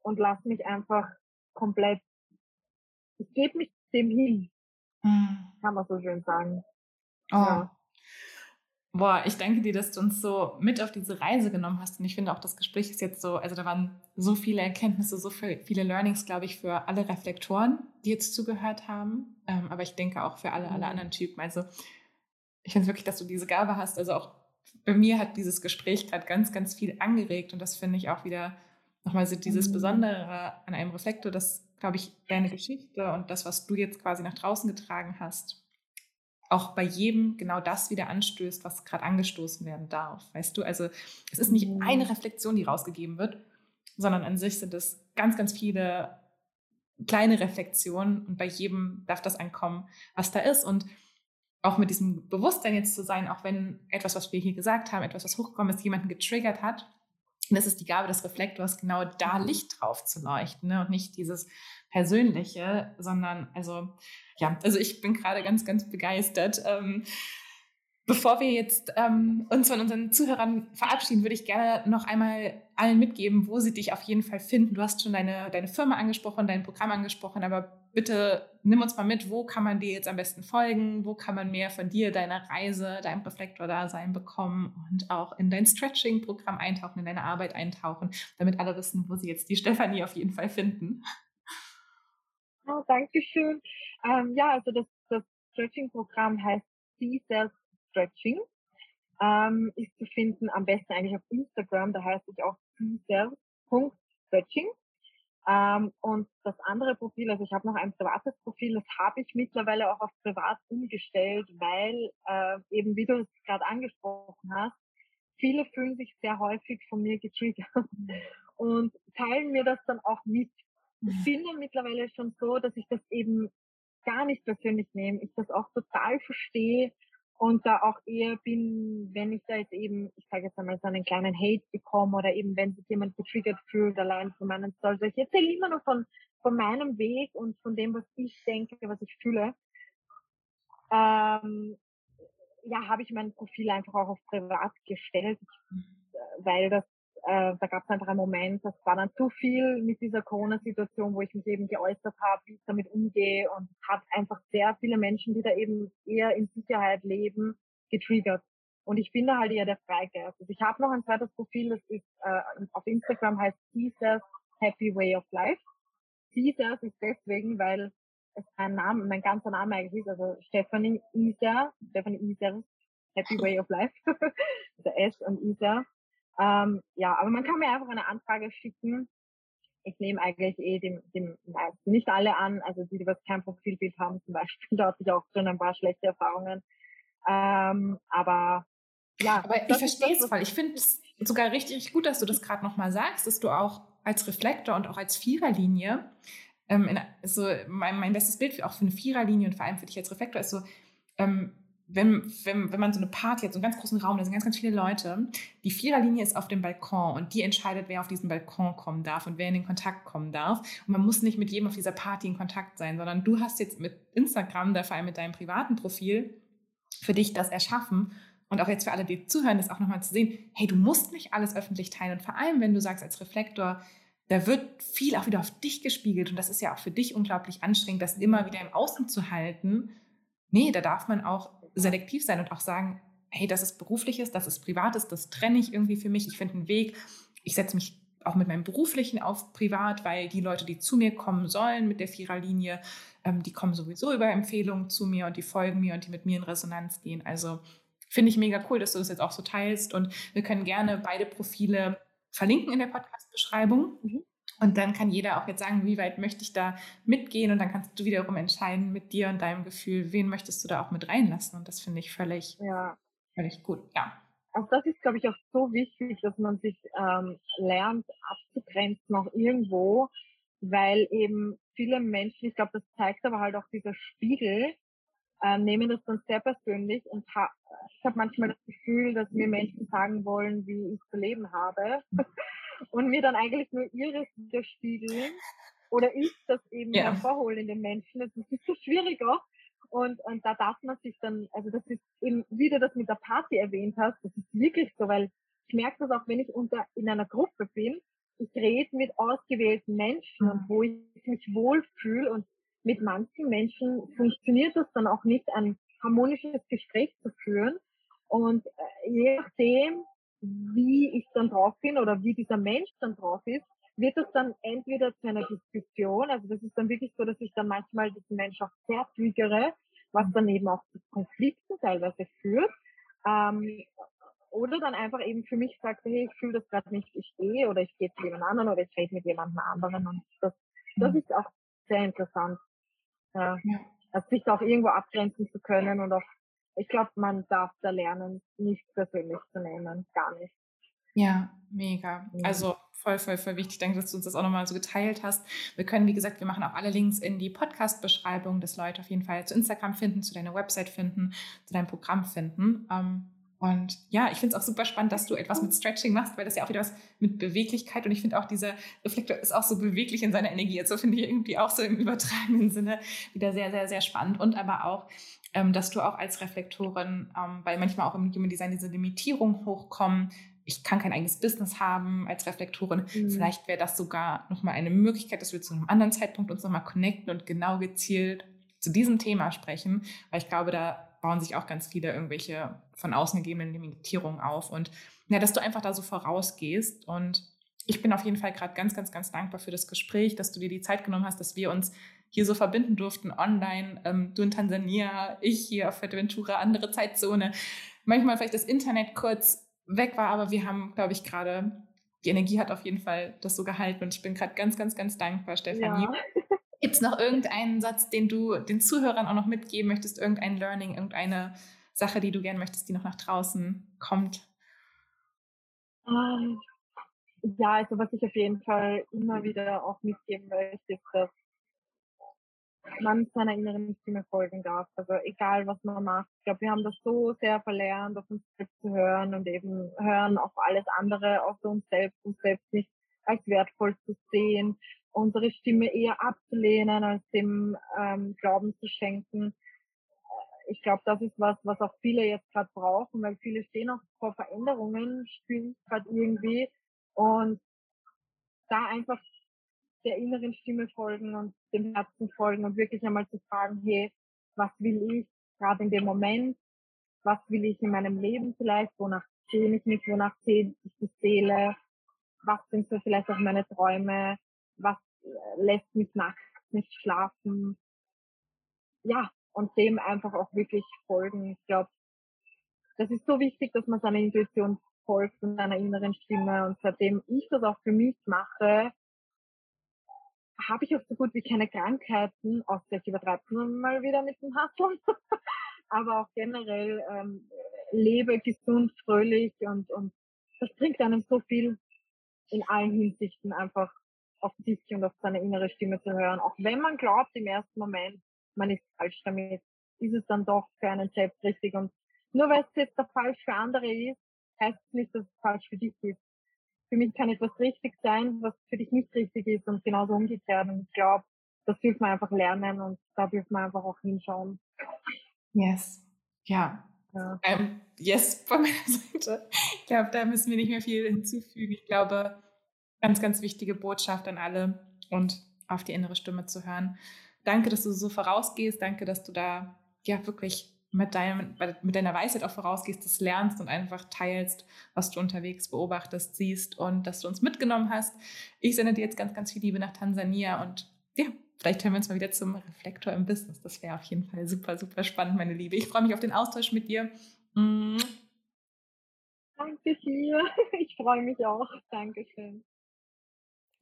Speaker 1: und lass mich einfach komplett, ich gebe mich dem hin, mhm. kann man so schön sagen.
Speaker 2: Oh. Ja. Boah, ich danke dir, dass du uns so mit auf diese Reise genommen hast. Und ich finde auch, das Gespräch ist jetzt so, also da waren so viele Erkenntnisse, so viele Learnings, glaube ich, für alle Reflektoren, die jetzt zugehört haben. Ähm, aber ich denke auch für alle, alle mhm. anderen Typen. Also ich finde wirklich, dass du diese Gabe hast. Also auch bei mir hat dieses Gespräch gerade ganz, ganz viel angeregt. Und das finde ich auch wieder nochmal so dieses mhm. Besondere an einem Reflektor, dass, glaube ich, deine Geschichte und das, was du jetzt quasi nach draußen getragen hast, auch bei jedem genau das wieder anstößt, was gerade angestoßen werden darf. Weißt du, also es ist nicht mhm. eine Reflexion, die rausgegeben wird, sondern an sich sind es ganz, ganz viele kleine Reflexionen und bei jedem darf das ankommen, was da ist. Und auch mit diesem Bewusstsein jetzt zu sein, auch wenn etwas, was wir hier gesagt haben, etwas, was hochgekommen ist, jemanden getriggert hat, und das ist die Gabe des Reflektors, genau da mhm. Licht drauf zu leuchten ne? und nicht dieses Persönliche, sondern also ja, also ich bin gerade ganz, ganz begeistert. Ähm, Bevor wir jetzt ähm, uns von unseren Zuhörern verabschieden, würde ich gerne noch einmal allen mitgeben, wo sie dich auf jeden Fall finden. Du hast schon deine, deine Firma angesprochen, dein Programm angesprochen, aber bitte nimm uns mal mit, wo kann man dir jetzt am besten folgen, wo kann man mehr von dir, deiner Reise, deinem Reflektor-Dasein bekommen und auch in dein Stretching-Programm eintauchen, in deine Arbeit eintauchen, damit alle wissen, wo sie jetzt die Stefanie auf jeden Fall finden.
Speaker 1: Oh, Dankeschön. Ähm, ja, also das, das Stretching-Programm heißt C-Self Stretching. Ähm, ist zu finden am besten eigentlich auf Instagram, da heißt ich auch c-self.stretching. Ähm, und das andere Profil, also ich habe noch ein privates Profil, das habe ich mittlerweile auch auf privat umgestellt, weil äh, eben, wie du es gerade angesprochen hast, viele fühlen sich sehr häufig von mir getriggert und teilen mir das dann auch mit. Ich bin dann mittlerweile schon so, dass ich das eben gar nicht persönlich nehme. Ich das auch total verstehe und da auch eher bin, wenn ich da jetzt eben, ich sage jetzt einmal so einen kleinen Hate bekomme oder eben wenn sich jemand getriggert fühlt, allein von meinen Stories. Ich erzähle immer nur von, von meinem Weg und von dem, was ich denke, was ich fühle. Ähm, ja, habe ich mein Profil einfach auch auf privat gestellt, weil das äh, da gab es einfach einen Moment, das war dann zu viel mit dieser Corona-Situation, wo ich mich eben geäußert habe, wie ich damit umgehe und hat einfach sehr viele Menschen, die da eben eher in Sicherheit leben, getriggert. Und ich bin da halt eher der Freigeist. Also ich habe noch ein zweites Profil, das ist äh, auf Instagram heißt Jesus Happy Way of Life. Caesars ist deswegen, weil es mein Name, mein ganzer Name eigentlich ist, also Stephanie Isa, Stephanie Isa, Happy Way of Life, also S und Isa. Ähm, ja, aber man kann mir einfach eine Anfrage schicken. Ich nehme eigentlich eh dem, dem meisten, nicht alle an, also die, die was kein Profilbild haben zum Beispiel, da hatte ich auch schon ein paar schlechte Erfahrungen. Ähm, aber ja.
Speaker 2: Aber ich verstehe es voll. Ich finde es sogar richtig, gut, dass du das gerade nochmal sagst, dass du auch als Reflektor und auch als Viererlinie ähm, in, so mein, mein bestes Bild auch für eine Viererlinie und vor allem für dich als Reflektor ist so, ähm, wenn, wenn, wenn man so eine Party hat, so einen ganz großen Raum, da sind ganz, ganz viele Leute, die Viererlinie ist auf dem Balkon und die entscheidet, wer auf diesen Balkon kommen darf und wer in den Kontakt kommen darf. Und man muss nicht mit jedem auf dieser Party in Kontakt sein, sondern du hast jetzt mit Instagram, da vor allem mit deinem privaten Profil, für dich das erschaffen. Und auch jetzt für alle, die zuhören, das auch nochmal zu sehen, hey, du musst nicht alles öffentlich teilen. Und vor allem, wenn du sagst als Reflektor, da wird viel auch wieder auf dich gespiegelt und das ist ja auch für dich unglaublich anstrengend, das immer wieder im Außen zu halten. Nee, da darf man auch selektiv sein und auch sagen, hey, das ist berufliches, das ist privates, das trenne ich irgendwie für mich. Ich finde einen Weg. Ich setze mich auch mit meinem beruflichen auf privat, weil die Leute, die zu mir kommen sollen mit der Viererlinie, ähm, die kommen sowieso über Empfehlungen zu mir und die folgen mir und die mit mir in Resonanz gehen. Also finde ich mega cool, dass du das jetzt auch so teilst und wir können gerne beide Profile verlinken in der Podcast-Beschreibung. Mhm. Und dann kann jeder auch jetzt sagen, wie weit möchte ich da mitgehen und dann kannst du wiederum entscheiden mit dir und deinem Gefühl, wen möchtest du da auch mit reinlassen. Und das finde ich völlig, ja. völlig gut. Ja.
Speaker 1: Auch das ist, glaube ich, auch so wichtig, dass man sich ähm, lernt abzugrenzen auch irgendwo, weil eben viele Menschen, ich glaube, das zeigt aber halt auch dieser Spiegel, äh, nehmen das dann sehr persönlich und ha ich habe manchmal das Gefühl, dass mir Menschen sagen wollen, wie ich zu leben habe und mir dann eigentlich nur ihres widerspiegeln oder ich das eben ja. hervorholen in den Menschen. Das ist so schwierig auch. Und, und da darf man sich dann, also das ist eben, wie du das mit der Party erwähnt hast, das ist wirklich so, weil ich merke das auch, wenn ich unter in einer Gruppe bin, ich rede mit ausgewählten Menschen und wo ich mich wohlfühle und mit manchen Menschen funktioniert es dann auch nicht, ein harmonisches Gespräch zu führen. Und äh, je nachdem, wie ich dann drauf bin oder wie dieser Mensch dann drauf ist, wird es dann entweder zu einer Diskussion, also das ist dann wirklich so, dass ich dann manchmal diesen Mensch auch sehr triggere, was dann eben auch zu Konflikten teilweise führt, ähm, oder dann einfach eben für mich sagt, hey, ich fühle das gerade nicht, ich gehe oder ich gehe zu jemand anderen oder ich rede mit jemand anderen und das, das mhm. ist auch sehr interessant. Ja. ja. Also sich auch irgendwo abgrenzen zu können und auch, ich glaube, man darf da lernen, nicht persönlich zu nehmen, gar nicht.
Speaker 2: Ja, mega. Also voll, voll, voll wichtig. Danke, dass du uns das auch nochmal so geteilt hast. Wir können, wie gesagt, wir machen auch alle Links in die Podcast-Beschreibung, dass Leute auf jeden Fall zu Instagram finden, zu deiner Website finden, zu deinem Programm finden. Ähm, und ja, ich finde es auch super spannend, dass du etwas mit Stretching machst, weil das ja auch wieder was mit Beweglichkeit und ich finde auch dieser Reflektor ist auch so beweglich in seiner Energie. Also finde ich irgendwie auch so im übertragenen Sinne wieder sehr, sehr, sehr spannend. Und aber auch, ähm, dass du auch als Reflektorin, ähm, weil manchmal auch im Human Design diese Limitierungen hochkommen, ich kann kein eigenes Business haben als Reflektorin. Mhm. Vielleicht wäre das sogar nochmal eine Möglichkeit, dass wir zu einem anderen Zeitpunkt uns nochmal connecten und genau gezielt zu diesem Thema sprechen, weil ich glaube, da bauen sich auch ganz viele irgendwelche von außen gegebenen Limitierungen auf. Und ja, dass du einfach da so vorausgehst. Und ich bin auf jeden Fall gerade ganz, ganz, ganz dankbar für das Gespräch, dass du dir die Zeit genommen hast, dass wir uns hier so verbinden durften online. Ähm, du in Tansania, ich hier auf Fuerteventura, andere Zeitzone. Manchmal vielleicht das Internet kurz weg war, aber wir haben, glaube ich, gerade die Energie hat auf jeden Fall das so gehalten und ich bin gerade ganz, ganz, ganz dankbar, Stefanie. Ja. Gibt es noch irgendeinen Satz, den du den Zuhörern auch noch mitgeben möchtest? Irgendein Learning, irgendeine Sache, die du gerne möchtest, die noch nach draußen kommt?
Speaker 1: Ähm, ja, also was ich auf jeden Fall immer wieder auch mitgeben möchte, ist, dass man seiner inneren Stimme folgen darf. Also egal, was man macht. Ich glaube, wir haben das so sehr verlernt, auf uns selbst zu hören und eben hören auf alles andere, außer uns selbst, uns selbst nicht als wertvoll zu sehen unsere Stimme eher abzulehnen, als dem ähm, Glauben zu schenken. Ich glaube, das ist was, was auch viele jetzt gerade brauchen, weil viele stehen auch vor Veränderungen, spüren gerade irgendwie und da einfach der inneren Stimme folgen und dem Herzen folgen und wirklich einmal zu fragen, hey, was will ich gerade in dem Moment? Was will ich in meinem Leben vielleicht? Wonach sehe ich mich? Wonach sehe ich die Seele? Was sind so vielleicht auch meine Träume? Was äh, lässt mich nachts nicht schlafen. Ja, und dem einfach auch wirklich folgen. Ich glaube, das ist so wichtig, dass man seiner Intuition folgt und seiner inneren Stimme. Und seitdem ich das auch für mich mache, habe ich auch so gut wie keine Krankheiten, außer ich übertreibe mal wieder mit dem Hasseln. Aber auch generell ähm, lebe gesund, fröhlich und, und das bringt einem so viel in allen Hinsichten einfach auf sich und auf seine innere Stimme zu hören. Auch wenn man glaubt im ersten Moment, man ist falsch damit, ist es dann doch für einen selbst richtig. Und nur weil es jetzt der falsch für andere ist, heißt es nicht, dass es falsch für dich ist. Für mich kann etwas richtig sein, was für dich nicht richtig ist und genauso umgekehrt. Und ich glaube, das dürfen wir einfach lernen und da dürfen wir einfach auch hinschauen.
Speaker 2: Yes. Ja. ja. Ähm, yes, von meiner Seite. Ich glaube, da müssen wir nicht mehr viel hinzufügen. Ich glaube, ganz, ganz wichtige Botschaft an alle und auf die innere Stimme zu hören. Danke, dass du so vorausgehst. Danke, dass du da ja wirklich mit, deinem, mit deiner Weisheit auch vorausgehst, das lernst und einfach teilst, was du unterwegs beobachtest, siehst und dass du uns mitgenommen hast. Ich sende dir jetzt ganz, ganz viel Liebe nach Tansania und ja, vielleicht hören wir uns mal wieder zum Reflektor im Business. Das wäre auf jeden Fall super, super spannend, meine Liebe. Ich freue mich auf den Austausch mit dir.
Speaker 1: Danke dir. Ich freue mich auch. Dankeschön.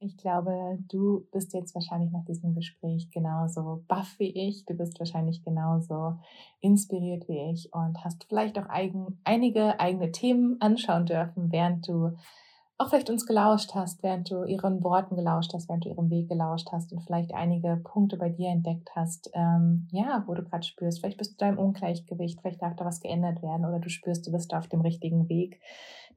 Speaker 2: Ich glaube, du bist jetzt wahrscheinlich nach diesem Gespräch genauso baff wie ich. Du bist wahrscheinlich genauso inspiriert wie ich und hast vielleicht auch eigen, einige eigene Themen anschauen dürfen, während du auch vielleicht uns gelauscht hast, während du ihren Worten gelauscht hast, während du ihrem Weg gelauscht hast und vielleicht einige Punkte bei dir entdeckt hast, ähm, ja, wo du gerade spürst, vielleicht bist du da im Ungleichgewicht, vielleicht darf da was geändert werden oder du spürst, du bist da auf dem richtigen Weg.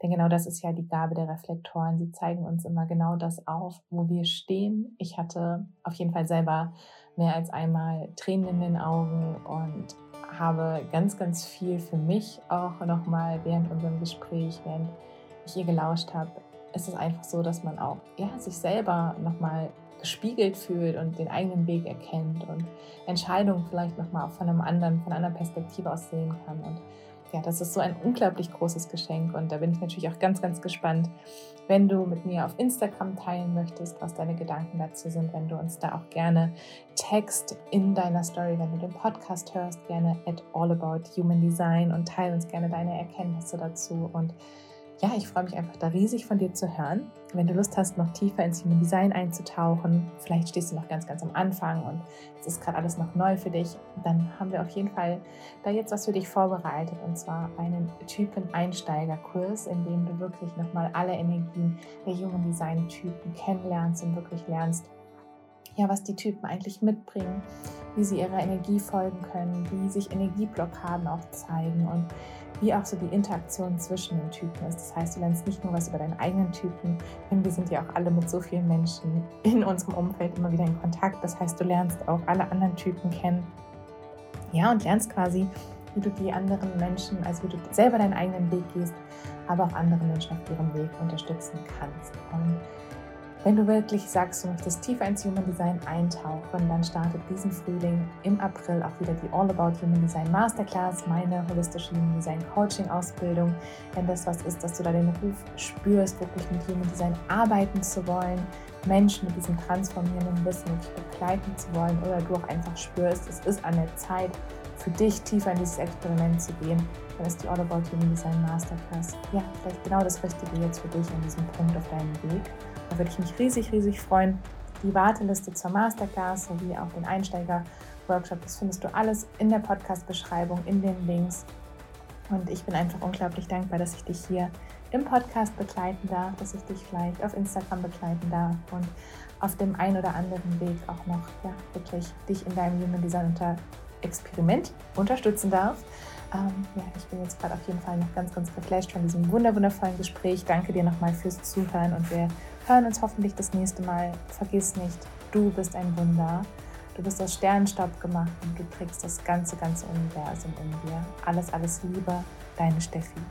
Speaker 2: Denn genau das ist ja die Gabe der Reflektoren. Sie zeigen uns immer genau das auf, wo wir stehen. Ich hatte auf jeden Fall selber mehr als einmal Tränen in den Augen und habe ganz, ganz viel für mich auch nochmal während unserem Gespräch, während ich ihr gelauscht habe, ist es einfach so, dass man auch ja, sich selber nochmal gespiegelt fühlt und den eigenen Weg erkennt und Entscheidungen vielleicht nochmal von einem anderen, von einer Perspektive aus sehen kann. Und ja, das ist so ein unglaublich großes Geschenk und da bin ich natürlich auch ganz, ganz gespannt, wenn du mit mir auf Instagram teilen möchtest, was deine Gedanken dazu sind, wenn du uns da auch gerne text in deiner Story, wenn du den Podcast hörst, gerne at all about human design und teile uns gerne deine Erkenntnisse dazu und ja, ich freue mich einfach da riesig von dir zu hören. Wenn du Lust hast, noch tiefer ins Human Design einzutauchen, vielleicht stehst du noch ganz, ganz am Anfang und es ist gerade alles noch neu für dich, dann haben wir auf jeden Fall da jetzt was für dich vorbereitet und zwar einen Typen-Einsteiger-Kurs, in dem du wirklich nochmal alle Energien der Human Design-Typen kennenlernst und wirklich lernst, ja, was die Typen eigentlich mitbringen, wie sie ihrer Energie folgen können, wie sich Energieblockaden auch zeigen und wie auch so die Interaktion zwischen den Typen ist. Das heißt, du lernst nicht nur was über deinen eigenen Typen, denn wir sind ja auch alle mit so vielen Menschen in unserem Umfeld immer wieder in Kontakt. Das heißt, du lernst auch alle anderen Typen kennen. Ja, und lernst quasi, wie du die anderen Menschen, also wie du selber deinen eigenen Weg gehst, aber auch andere Menschen auf ihrem Weg unterstützen kannst. Und wenn du wirklich sagst, du möchtest tiefer ins Human Design eintauchen, dann startet diesen Frühling im April auch wieder die All About Human Design Masterclass, meine holistische Human Design Coaching Ausbildung. Wenn das was ist, dass du da den Ruf spürst, wirklich mit Human Design arbeiten zu wollen, Menschen mit diesem transformierenden Wissen wirklich begleiten zu wollen oder du auch einfach spürst, es ist an der Zeit, für dich tiefer in dieses Experiment zu gehen, dann ist die All About Human Design Masterclass ja vielleicht genau das Richtige jetzt für dich an diesem Punkt auf deinem Weg. Da würde ich mich riesig, riesig freuen. Die Warteliste zur Masterclass sowie auch den Einsteiger-Workshop, das findest du alles in der Podcast-Beschreibung, in den Links. Und ich bin einfach unglaublich dankbar, dass ich dich hier im Podcast begleiten darf, dass ich dich vielleicht auf Instagram begleiten darf und auf dem einen oder anderen Weg auch noch ja, wirklich dich in deinem Human Design Experiment unterstützen darf. Ähm, ja, ich bin jetzt gerade auf jeden Fall noch ganz, ganz geflasht von diesem wundervollen Gespräch. Danke dir nochmal fürs Zuhören und wir hören uns hoffentlich das nächste Mal. Vergiss nicht, du bist ein Wunder. Du bist aus Sternenstaub gemacht und du trägst das ganze, ganze Universum in dir. Alles, alles Liebe, deine Steffi.